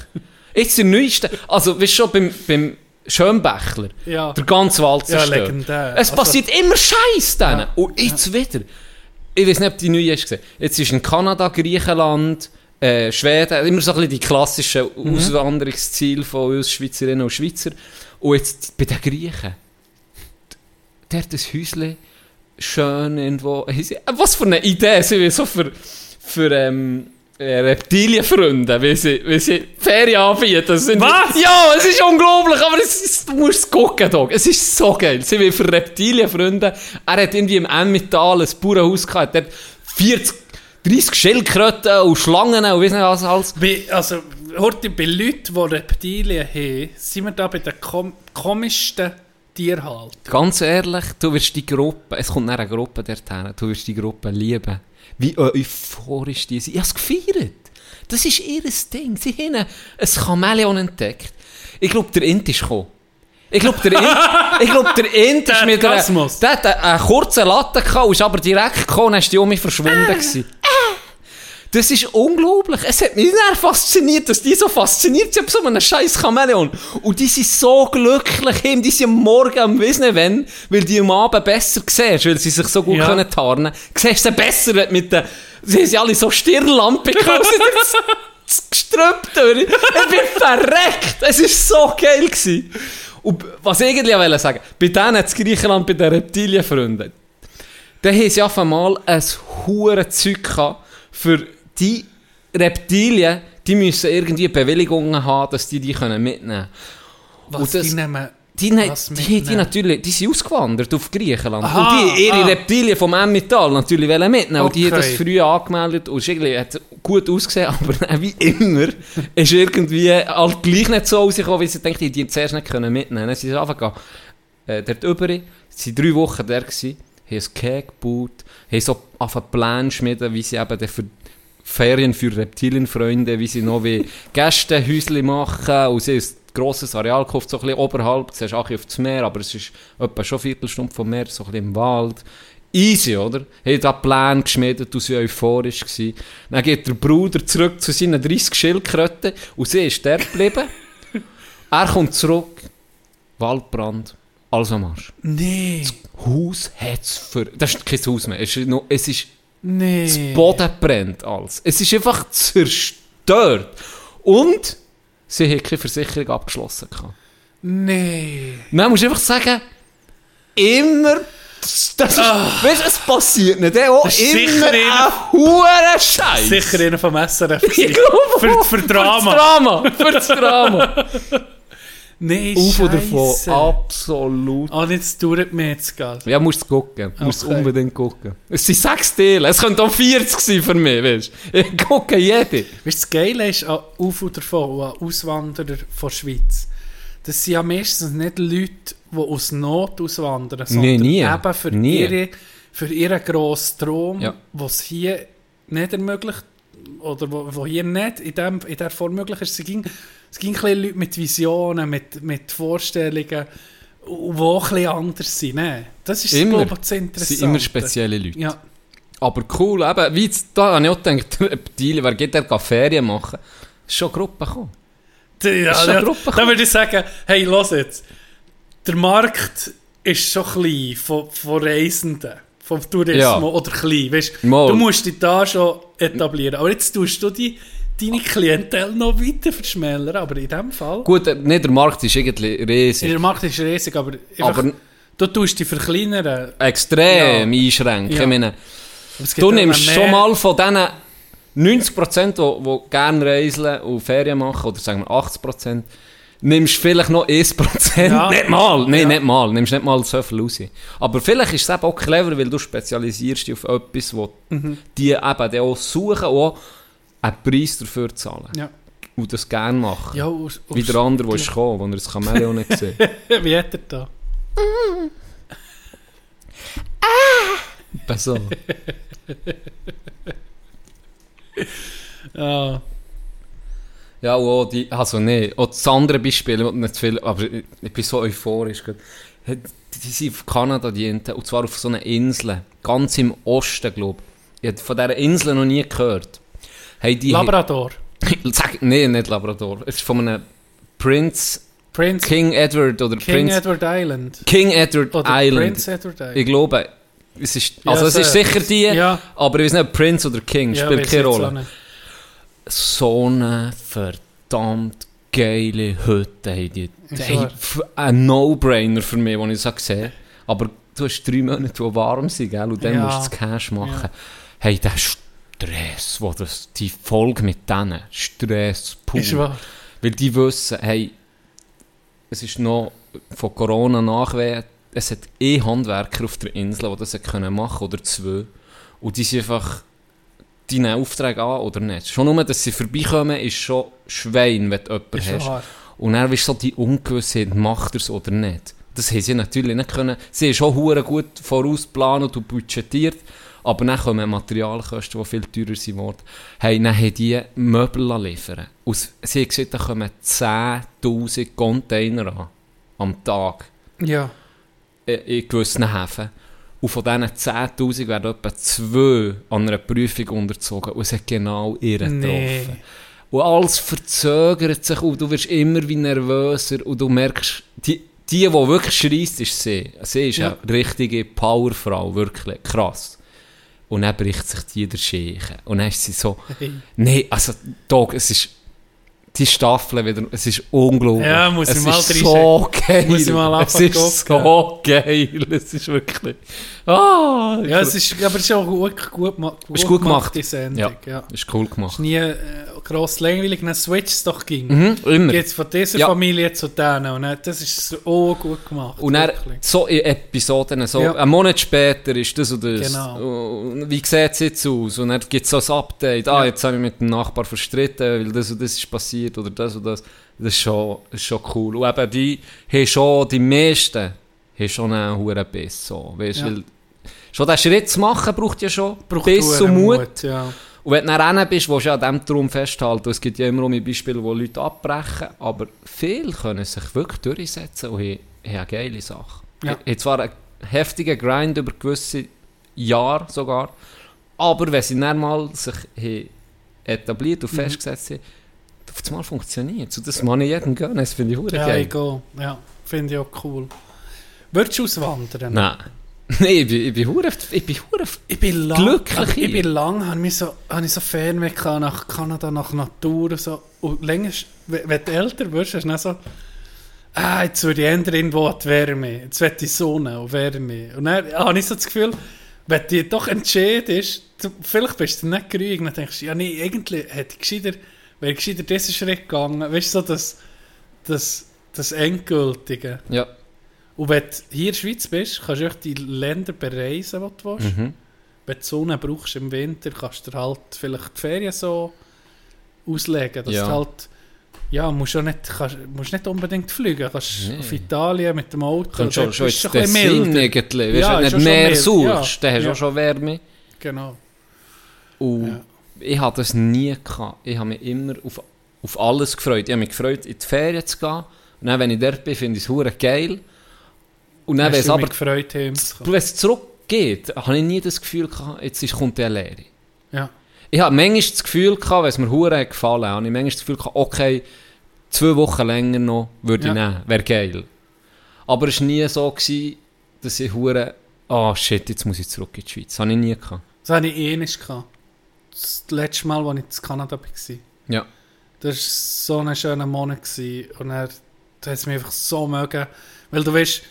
Jetzt der neueste, also weißt du schon beim, beim Schönbächler, Ja. der ganze Wald Ja, zerstört. legendär. Es Also- passiert immer Scheiß denen. Ja. Und jetzt wieder. Ich weiß nicht, ob die neue hast gesehen. Jetzt ist in Kanada, Griechenland, äh, Schweden, immer so ein bisschen die klassischen Mhm. Auswanderungsziele von uns Schweizerinnen und Schweizer. Und jetzt bei den Griechen. Der hat ein Häuschen schön irgendwo. Was für eine Idee, sie will so für, für ähm, äh, Reptilienfreunde, wie sie, wie sie Ferien anbieten. Was? Ja, es ist unglaublich, aber es ist, du musst es gucken, Dog. Es ist so geil. Sie will für Reptilienfreunde. Er hat irgendwie im Emmental ein Bauernhaus gehabt. Der hat 40, 30 Schildkröten und Schlangen und weiss nicht was alles. Bei, also, heute bei Leuten, die Reptilien haben, sind wir da bei den kom komischsten Tierhaltern. Ganz ehrlich, du wirst die Gruppe, es kommt nach einer Gruppe dorthin, du wirst die Gruppe lieben. Wie euphorisch die sind. Ich habe es gefeiert. Das ist ihr Ding. Sie haben ein Chamäleon entdeckt. Ich glaube, der Int ist gekommen. Ich glaube, der Int, ich glaub, der Int ist mit einer, der hat eine, eine kurze Latte gehabt, ist aber direkt gekommen, dann ist die Omi verschwunden gewesen. Das ist unglaublich. Es hat mich sehr fasziniert, dass die so fasziniert sind so einem scheiß Chamäleon. Und die sind so glücklich, hin, die sind am morgen am Wissen wenn, weil die am Abend besser siehst, weil sie sich so gut Ja. können tarnen. Siehst du sie besser wenn mit den, sie haben alle so Stirnlampe gehabt, sie sind das- das Gestrüpp durch. Ich bin verreckt. Es war so geil. Gewesen. Und was ich eigentlich wollte sagen, bei denen in Griechenland, bei den Reptilienfreunden, da haben sie auf einmal ein hure Zeug gehabt für die Reptilien, die müssen irgendwie Bewilligungen haben, dass die die können mitnehmen Was Und das- die nehmen... Die, ne, Was die, die, natürlich, die sind ausgewandert auf Griechenland. Aha, und die ihre ah. Reptilien vom Emmental natürlich wollen mitnehmen. Und die haben das Okay. früh angemeldet und es irgendwie- hat gut ausgesehen, aber wie immer ist irgendwie halt gleich nicht so rausgekommen, wie sie denkt, die die zuerst nicht können mitnehmen. Dann sind sie einfach gegangen, äh, dort über, sie drei Wochen da, gewesen, haben ein Cake gebaut, haben so auf Plan schmieden, wie sie eben für Ferien für Reptilienfreunde, wie sie noch wie Gästehäuschen machen und sie ein grosses Areal gekauft, so ein bisschen oberhalb, siehst auch auf das Meer, aber es ist etwa schon eine Viertelstunde vom Meer, so ein bisschen im Wald. Easy, oder? Haben da Pläne geschmiedet waren euphorisch. Gewesen. Dann geht der Bruder zurück zu seinen 30 Schildkröten und sie ist dort geblieben. er kommt zurück, Waldbrand, alles am Arsch. Nee, Haus hat es für... Das ist kein Haus mehr, es ist, noch, es ist nee. das Boden brennt alles. Es ist einfach zerstört. Und sie haben keine Versicherung abgeschlossen. Nee. Dann musst du einfach sagen, immer... Das, ist, weißt, du, es passiert nicht. Auch Das ist immer sicher ein hoher Scheiß. Sicher einer vom SRF. Ich glaube Für, für Für Drama. das Drama. Für das Drama. Nee, Auf oder von. Scheisse. Absolut. Ah, jetzt dauert mir jetzt gehen. Ja, musst du gucken. Du musst Okay. unbedingt gucken. Es sind sechs Teile. Es könnte auch 40 sein für mich, weißt du. Ich gucke jede. Weißt du, das Geile ist an Auf- und davon, an Auswanderer von der Schweiz. Das sind ja meistens nicht Leute, die aus Not auswandern, sondern Nee, nie. eben für, Nie. Ihre, für ihren grossen Traum, Ja. was hier nicht ermöglicht, oder wo, wo hier nicht in, dem, in der Form möglich ist. Es ging, es ging ein Leute mit Visionen, mit, mit Vorstellungen, die auch ein anders sind. Ne? Das ist, Immer. glaube ich, das Es Interessante. sind immer spezielle Leute. Ja. Aber cool, eben, wie jetzt, da habe ich auch gedacht, Reptilien, wer geht der Ferien machen? Ist schon Gruppe gekommen. Ja, Ist schon ja, Gruppe dann würde ich sagen, hey, los jetzt. Der Markt ist schon klein von, von Reisenden, vom Tourismus Ja. oder klein. Weißt, Mal. du musst dich da schon etablieren. Aber jetzt tust du die, deine Klientel noch weiter verschmälern. Aber in dem Fall, Gut, äh, nicht der Markt ist irgendwie riesig, der Markt ist riesig, aber, einfach, aber du tust die verkleinern. extrem Ja. einschränken. Ja. Ich meine, du nimmst schon mal von diesen 90%, die, die gerne reisen und Ferien machen, oder sagen wir 80%, nimmst vielleicht noch 1%. Ja. Nicht mal, nein, Ja. nicht mal, nimmst nicht mal so viel raus. Aber vielleicht ist es eben auch clever, weil du spezialisierst dich auf etwas, wo Mhm. die eben auch suchen und auch einen Preis dafür zahlen. Ja. Und das gerne machen. Ja, aus, aus, Wie der andere, der ist gekommen, wo er das Chamäleon nicht gesehen Wie hat er da? Etwa so. Ja. Ja, und auch die, also nee, auch das andere Beispiel, ich nicht zu viel, aber ich, ich bin so euphorisch. gerade. Die sind auf Kanada, die Enten, und zwar auf so einer Insel, ganz im Osten, glaube ich. Ich habe von dieser Insel noch nie gehört. Hey, die, Labrador. Sag, nee, nicht Labrador. Es ist von einem Prince Prince King Edward oder King Prince Edward Island. King Edward Oder Island. Prince Edward Island. Ich glaube, es ist, Ja, also es ist sicher die, Ja. aber ich weiß nicht, Prince oder King, Ja, spielt keine Rolle. So eine verdammt geile Hütte haben die. Hey, ein No-Brainer für mich, den ich so sehe. Aber du hast drei Monate, die warm sind, gell? und dann Ja. musst du das Cash machen. Ja. Hey, der Stress, wo das, die Folge mit denen, Stress pur. Ist wahr. Weil die wissen, hey, es ist noch von Corona nachwehen, es hat eh Handwerker auf der Insel, die das hat können machen oder zwei. Und die sind einfach, die nehmen Aufträge an oder nicht. Schon nur, dass sie vorbeikommen, ist schon Schwein, wenn du jemanden Ist hast. Und dann ist so die Ungewissheit, macht er es oder nicht. Das haben sie natürlich nicht können. Sie haben schon hure gut vorausgeplant und budgetiert, aber dann kommen Materialkosten, die viel teurer sind. Hey, dann haben die Möbel liefern. Und sie haben gesagt, da kommen 10'000 Container an. Am Tag. Ja. In, in gewissen Häfen. Und von diesen 10'000 werden etwa zwei an einer Prüfung unterzogen. Und es hat genau ihren Nee. getroffen. Und alles verzögert sich und du wirst immer wie nervöser und du merkst, die, die, die wirklich schreist, ist sie. Sie ist Ja. eine richtige Powerfrau, wirklich krass. Und dann bricht sich die der Scheiche. Und dann ist sie so, Hey. nee, also, Dog, es ist, die Staffel wieder, es ist unglaublich. Ja, muss es ich mal ist so geil. Muss ich mal es ist so geil. Es ist wirklich, ah, Ja, es ist, aber es ist auch gut, gut, gut, Ist gut gemacht. die Sendung. Ja. Ja. ist cool Es gemacht. ist nie äh, gross langweilig, dann switcht es doch ging. Mhm. Geht von dieser Ja. Familie zu denen und dann, das ist so gut gemacht. Und dann, wirklich. so in Episoden, so Ja. einen Monat später ist das und das. Genau. Und wie sieht es jetzt aus? Und dann gibt es so ein Update. Ah, Ja. jetzt habe ich mit dem Nachbar verstritten, weil das und das ist passiert oder das und das. Das ist schon, das ist schon cool. Und eben die haben schon, die meisten haben schon einen hohen Biss. So. Weißt, Ja. weil schon den Schritt zu machen braucht ja schon Braucht Biss und Mut. ja. Und wenn du dann bist, willst du ja an diesem Traum festhalten. Es gibt ja immer um Beispiele, wo Leute abbrechen, aber viele können sich wirklich durchsetzen und haben, eine geile Sache. Ja. Ja. Haben zwar einen heftigen Grind über gewisse Jahre sogar, aber wenn sie dann mal sich etabliert und Mhm. festgesetzt haben, auf einmal funktioniert es. Und das kann ich jedem gönnen, das finde ich Ja, geil. ich gehe. Ja, finde ich auch cool. Würdest du auswandern? Nein. Nein, ich bin, ich bin, verdammt- ich bin Ich bin lang, Glücklich aber ich hier. bin lang, habe ich so, habe ich so Fernweh nach Kanada, nach Natur und so. Und länger, wenn du älter wirst, hast du dann so, ah, jetzt würde ich ändern irgendwo an die Wärme, jetzt will ich Sonne und Wärme. Und dann habe ich so das Gefühl, wenn dich doch entscheidest, du, vielleicht bist du nicht grün, dann denkst du, ja nee, eigentlich hätte ich gescheiter, wäre ich gescheiter diesen Schritt gegangen, weißt du, so das, das, das Endgültige. Ja. Und wenn du hier in der Schweiz bist, kannst du die Länder bereisen, die du willst. Mhm. Wenn du Sonne brauchst im Winter, kannst du halt vielleicht die Ferien so auslegen, dass Ja. du halt ja, musst auch nicht, kannst, musst nicht unbedingt fliegen, kannst Nee. auf Italien mit dem Auto, schon, schon du bisschen Tessin milder. irgendwie. Weißt, Ja, wenn ist du schon nicht mehr suchst, ja. dann hast du Ja. auch schon Wärme. Genau. Und Ja. ich hatte das nie gehabt. Ich habe mich immer auf, auf alles gefreut. Ich habe mich gefreut, in die Ferien zu gehen. Und dann, wenn ich dort bin, finde ich es geil. Und dann, wenn es aber gefreut, wenn es zurückgeht, habe ich nie das Gefühl gehabt, jetzt ist, kommt die Lehre. Ja. Ich habe manchmal das Gefühl gehabt, wenn es mir hure gefallen hat, habe ich manchmal das Gefühl gehabt, okay, zwei Wochen länger noch würde ich Ja. nehmen, wäre geil. Aber es war nie so, gewesen, dass ich hure, ah shit, jetzt muss ich zurück in die Schweiz. Das habe ich nie gehabt. Das hatte ich eh nicht. gehabt. Das letzte Mal, als ich in Kanada war. Ja. Das war so ein schöner Monat. Gewesen. Und er hat es mich einfach so mögen. Weil du weißt,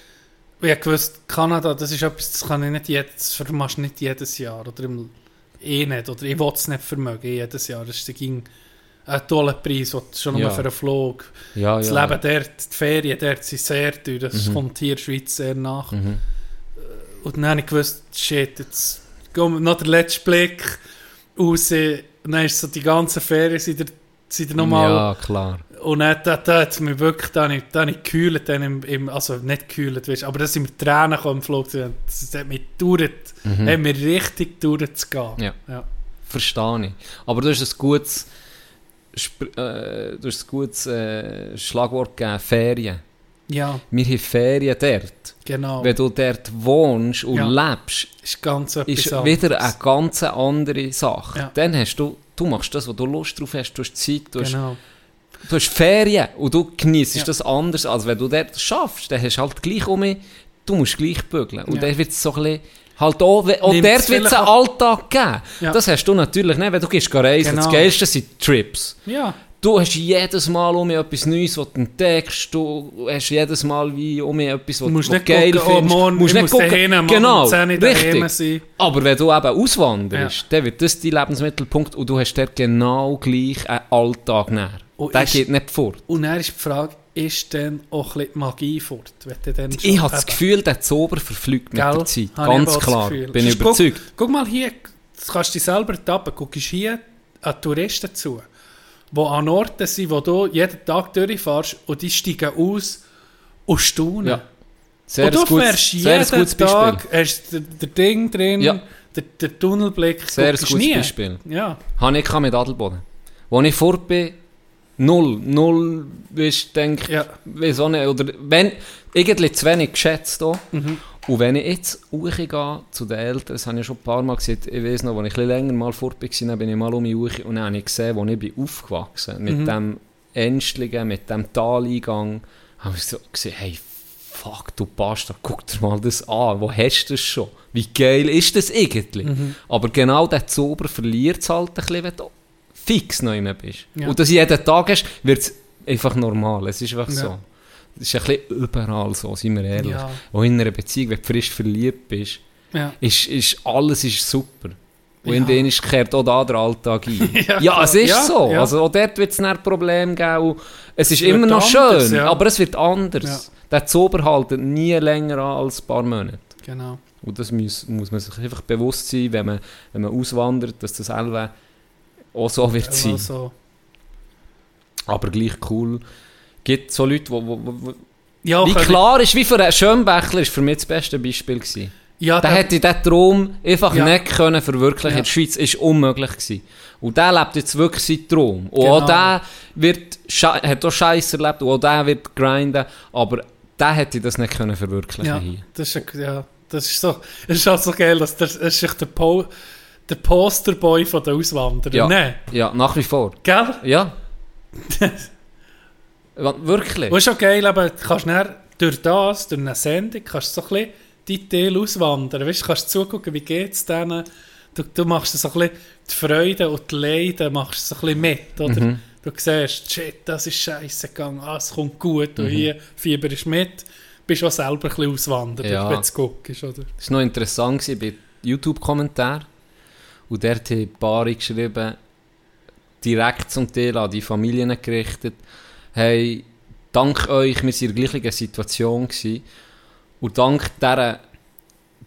ich gewusst, Kanada, das ist etwas, das kann ich nicht jedes, vermachst nicht jedes Jahr. Oder im, eh nicht. Oder ich will es nicht vermögen, jedes Jahr. Das ist ging ein toller Preis, du schon Ja. für einen Flug. Ja, Das ja. Leben dort, die Ferien dort sind sehr teuer. Das Mhm. kommt hier in der Schweiz sehr nach. Mhm. Und dann habe ich gewusst, shit, jetzt kommt noch der letzte Blick raus. Und dann ist so die ganze Ferien, sind sind ihr nochmal Ja, klar. Und dann, da, da hat es mich wirklich, da habe ich, da habe ich gekühlt, dann im, im, also nicht gekühlt, weißt, aber da sind mir Tränen gekommen im Flugzeug. Das hat mich gedauert, hat mir richtig gedauert zu gehen. Mhm. Ja. ja. Verstehe ich. Aber du hast ein gutes, Sp äh, du hast ein gutes äh, Schlagwort gegeben, Ferien. Ja, Wir haben Ferien dort. genau. Wenn du dort wohnst und Ja. lebst, ist ganz ist wieder eine ganz andere Sache. Ja. Dann hast du, du machst das, wo du Lust drauf hast, du hast Zeit, du, hast, Genau. Du hast Ferien und du genießt Ja. das anders, als wenn du dort schaffst. Dann hast du halt gleich um mich, du musst gleich bügeln. Und Ja. dann wird es so ein bisschen, halt auch, auch dort wird es einen Alltag geben. Ja. Das hast du natürlich nicht, wenn du gehst reisen. Genau. Das Geilste sind Trips. Ja, Du hast jedes Mal um mich etwas Neues, was du entdeckst. Du hast jedes Mal wie um mich etwas, was du musst was nicht geil gucken, oh, findest. morgen, musst ich nicht muss gucken. morgen genau, 10 Uhr richtig. sein. Aber wenn du eben auswanderst, Ja. dann wird das dein Lebensmittelpunkt und du hast dort genau gleich einen Alltag näher. Und Der ist- geht nicht fort. Und dann ist die Frage, ist dann auch ein bisschen die Magie fort? Wenn Ich habe das Gefühl, der Zauber verfliegt mit Gell? der Zeit. Habe Ganz klar. Bin ich überzeugt. Guck, guck mal hier, das kannst du dich selber tappen. Guckst hier an Touristen zu, die an Orten sind, wo du jeden Tag durchfährst und die steigen aus und staunen. Ja. Sehr und du gutes, fährst sehr jeden gutes Beispiel. Tag, hast der, der Ding drin, Ja. der, der Tunnelblick, Sehr ein gutes nie. Beispiel. Ja, Habe ich mit Adelboden. Als ich fort bin, null. Null, weißt du, denk, Ja. auch nicht, oder wenn, irgendwie zu wenig geschätzt da. Mhm. Und wenn ich jetzt hochgehe zu den Eltern, das habe ich schon ein paar Mal gesehen, ich weiß noch, als ich ein bisschen länger mal fort war, dann bin ich mal um mich hoch und dann habe ich gesehen, wo ich bin aufgewachsen mit Mhm. dem Ängstlichen, mit dem Taleingang, habe ich so gesehen, hey, fuck, du Bastard, guck dir mal das an, wo hast du das schon? Wie geil ist das eigentlich? Mhm. Aber genau der Zauber verliert es halt ein bisschen, wenn du fix neu mehr bist. Ja. Und das jeden Tag hast, wird es einfach normal. Es ist einfach Ja. so. Es ist ein bisschen überall so, seien wir ehrlich. Ja. Auch in einer Beziehung, wenn du frisch verliebt bist, ja. ist, ist alles ist super. Und Ja. in denen kehrt auch da der Alltag ein. Ja, ja, es ist ja, so. ja. Also auch dort wird es ein Problem geben. Es ist wird immer noch anders, schön, aber es wird anders. Der Zauber haltet nie länger an als ein paar Monate. Genau. Und das muss, muss man sich einfach bewusst sein, wenn man, wenn man auswandert, dass das selber auch so wird sein. Also, Aber gleich cool. gibt so Leute, wo, wo, wo, ja, wie klar ist, wie für einen Schönbächler ist für mich das beste Beispiel gewesen. ja, Der der- hätte diesen Traum einfach Ja. nicht können verwirklichen Ja. in der Schweiz. Ist unmöglich gewesen. Und der lebt jetzt wirklich seinen Traum. Und Genau. auch der wird, hat auch Scheiße erlebt und auch der wird grinden. Aber der hätte das nicht können verwirklichen Ja, hier. das ist, ja, das ist so, es ist auch so geil, dass der, es ist der, po, der Posterboy von den Auswanderern. Ja. Nein, Ja, nach wie vor. gell? Ja. Wirklich. Und ist auch geil, aber du kannst dann durch das, durch eine Sendung, kannst so ein bisschen die Teil auswandern. Weißt, du kannst zugucken, wie geht es denen. Du, du machst so ein bisschen die Freude und die Leiden machst so ein bisschen mit, oder? Mhm. Du siehst, shit, das ist scheiße gegangen, ah, es kommt gut, Mhm. und hier fieberst mit. Bist auch selber ein bisschen auswandert, Ja. wenn du guckst, oder? Das war noch interessant bei YouTube-Kommentaren. Und dort haben ein paar geschrieben, direkt zum Teil an die Familien gerichtet, hey, dank euch, wir waren in der gleichen Situation. Gewesen. Und dank dieser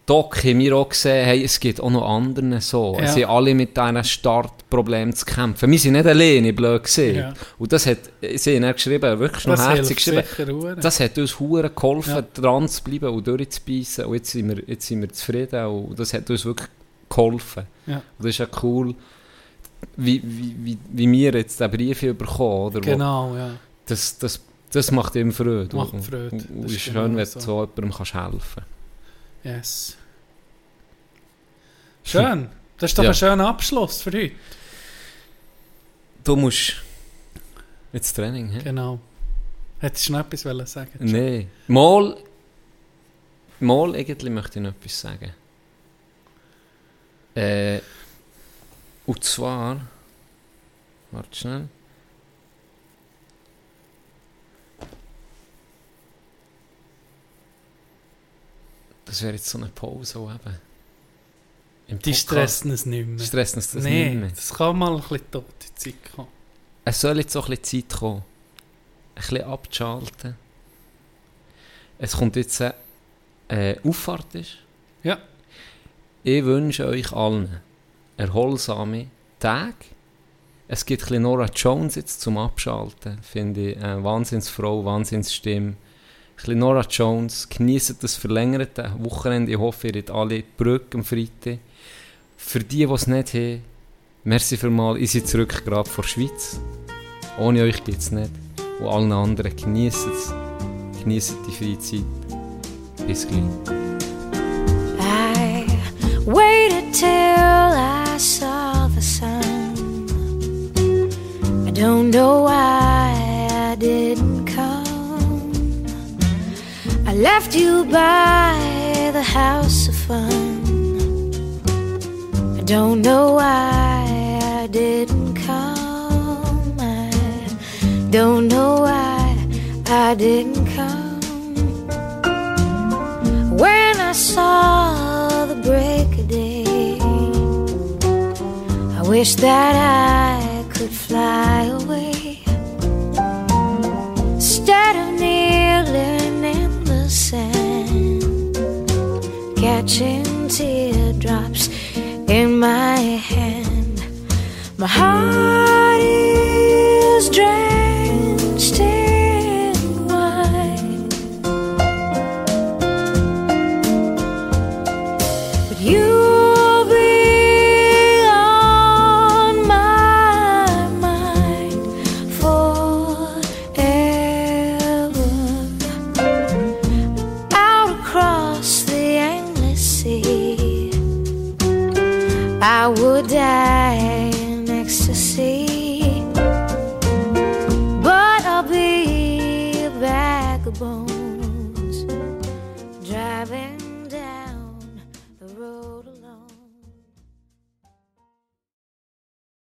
Doc haben wir auch gesehen, hey, es geht auch noch anderen so. Ja. Es sind alle mit diesen Startproblemen zu kämpfen. Wir sind nicht alleine, blöd gesehen. Ja. Und das hat, sie haben geschrieben, wirklich noch Das herzlich hilft geschrieben, sicher das hat uns hure geholfen, Ja. dran zu bleiben und durchzubeissen. Und jetzt sind, wir, jetzt sind wir zufrieden und das hat uns wirklich geholfen. Ja. Und das ist ja cool, wie, wie, wie, wie wir jetzt den Brief hier bekommen. Oder? Wo, Genau, ja. das, das, das macht ihm Freude. Macht Und- Freude. Und, und Das es ist ist genau schön, wenn so. du so jemandem kannst helfen Yes. Schön. Das ist doch Ja. ein schöner Abschluss für heute. Du musst ins Training, hä? Genau. Hättest du noch etwas wollen sagen Nein. Mal, mal irgendwie möchte ich noch etwas sagen. Äh, und zwar, warte schnell. Das wäre jetzt so eine Pause eben. Im Die Podcast. stressen es nicht mehr. Stressen uns das nee, nicht mehr. das kann mal ein bisschen tote Zeit kommen. Es soll jetzt auch ein bisschen Zeit kommen, ein bisschen abzuschalten. Es kommt jetzt eine äh, Auffahrt. Ist. Ja. Ich wünsche euch allen erholsame Tage, Es gibt ein Nora Jones jetzt zum Abschalten, finde ich. Eine Wahnsinnsfrau, Wahnsinnsstimme. Ein bisschen Nora Jones, genießt das verlängerte Wochenende. Ich hoffe, ihr habt alle Brücke am Freitag. Für die, die es nicht haben, merci mal, ich bin zurück gerade vor der Schweiz. Ohne euch geht es nicht. Und allen anderen, genießt es. Genießt die Freizeit. Bis gleich. Till I saw the sun. I don't know why I didn't come. I left you by the house of fun. I don't know why I didn't come. I don't know why I didn't come. When I saw the break wish that I could fly away. Instead of kneeling in the sand, catching teardrops in my hand, my heart is drenched in die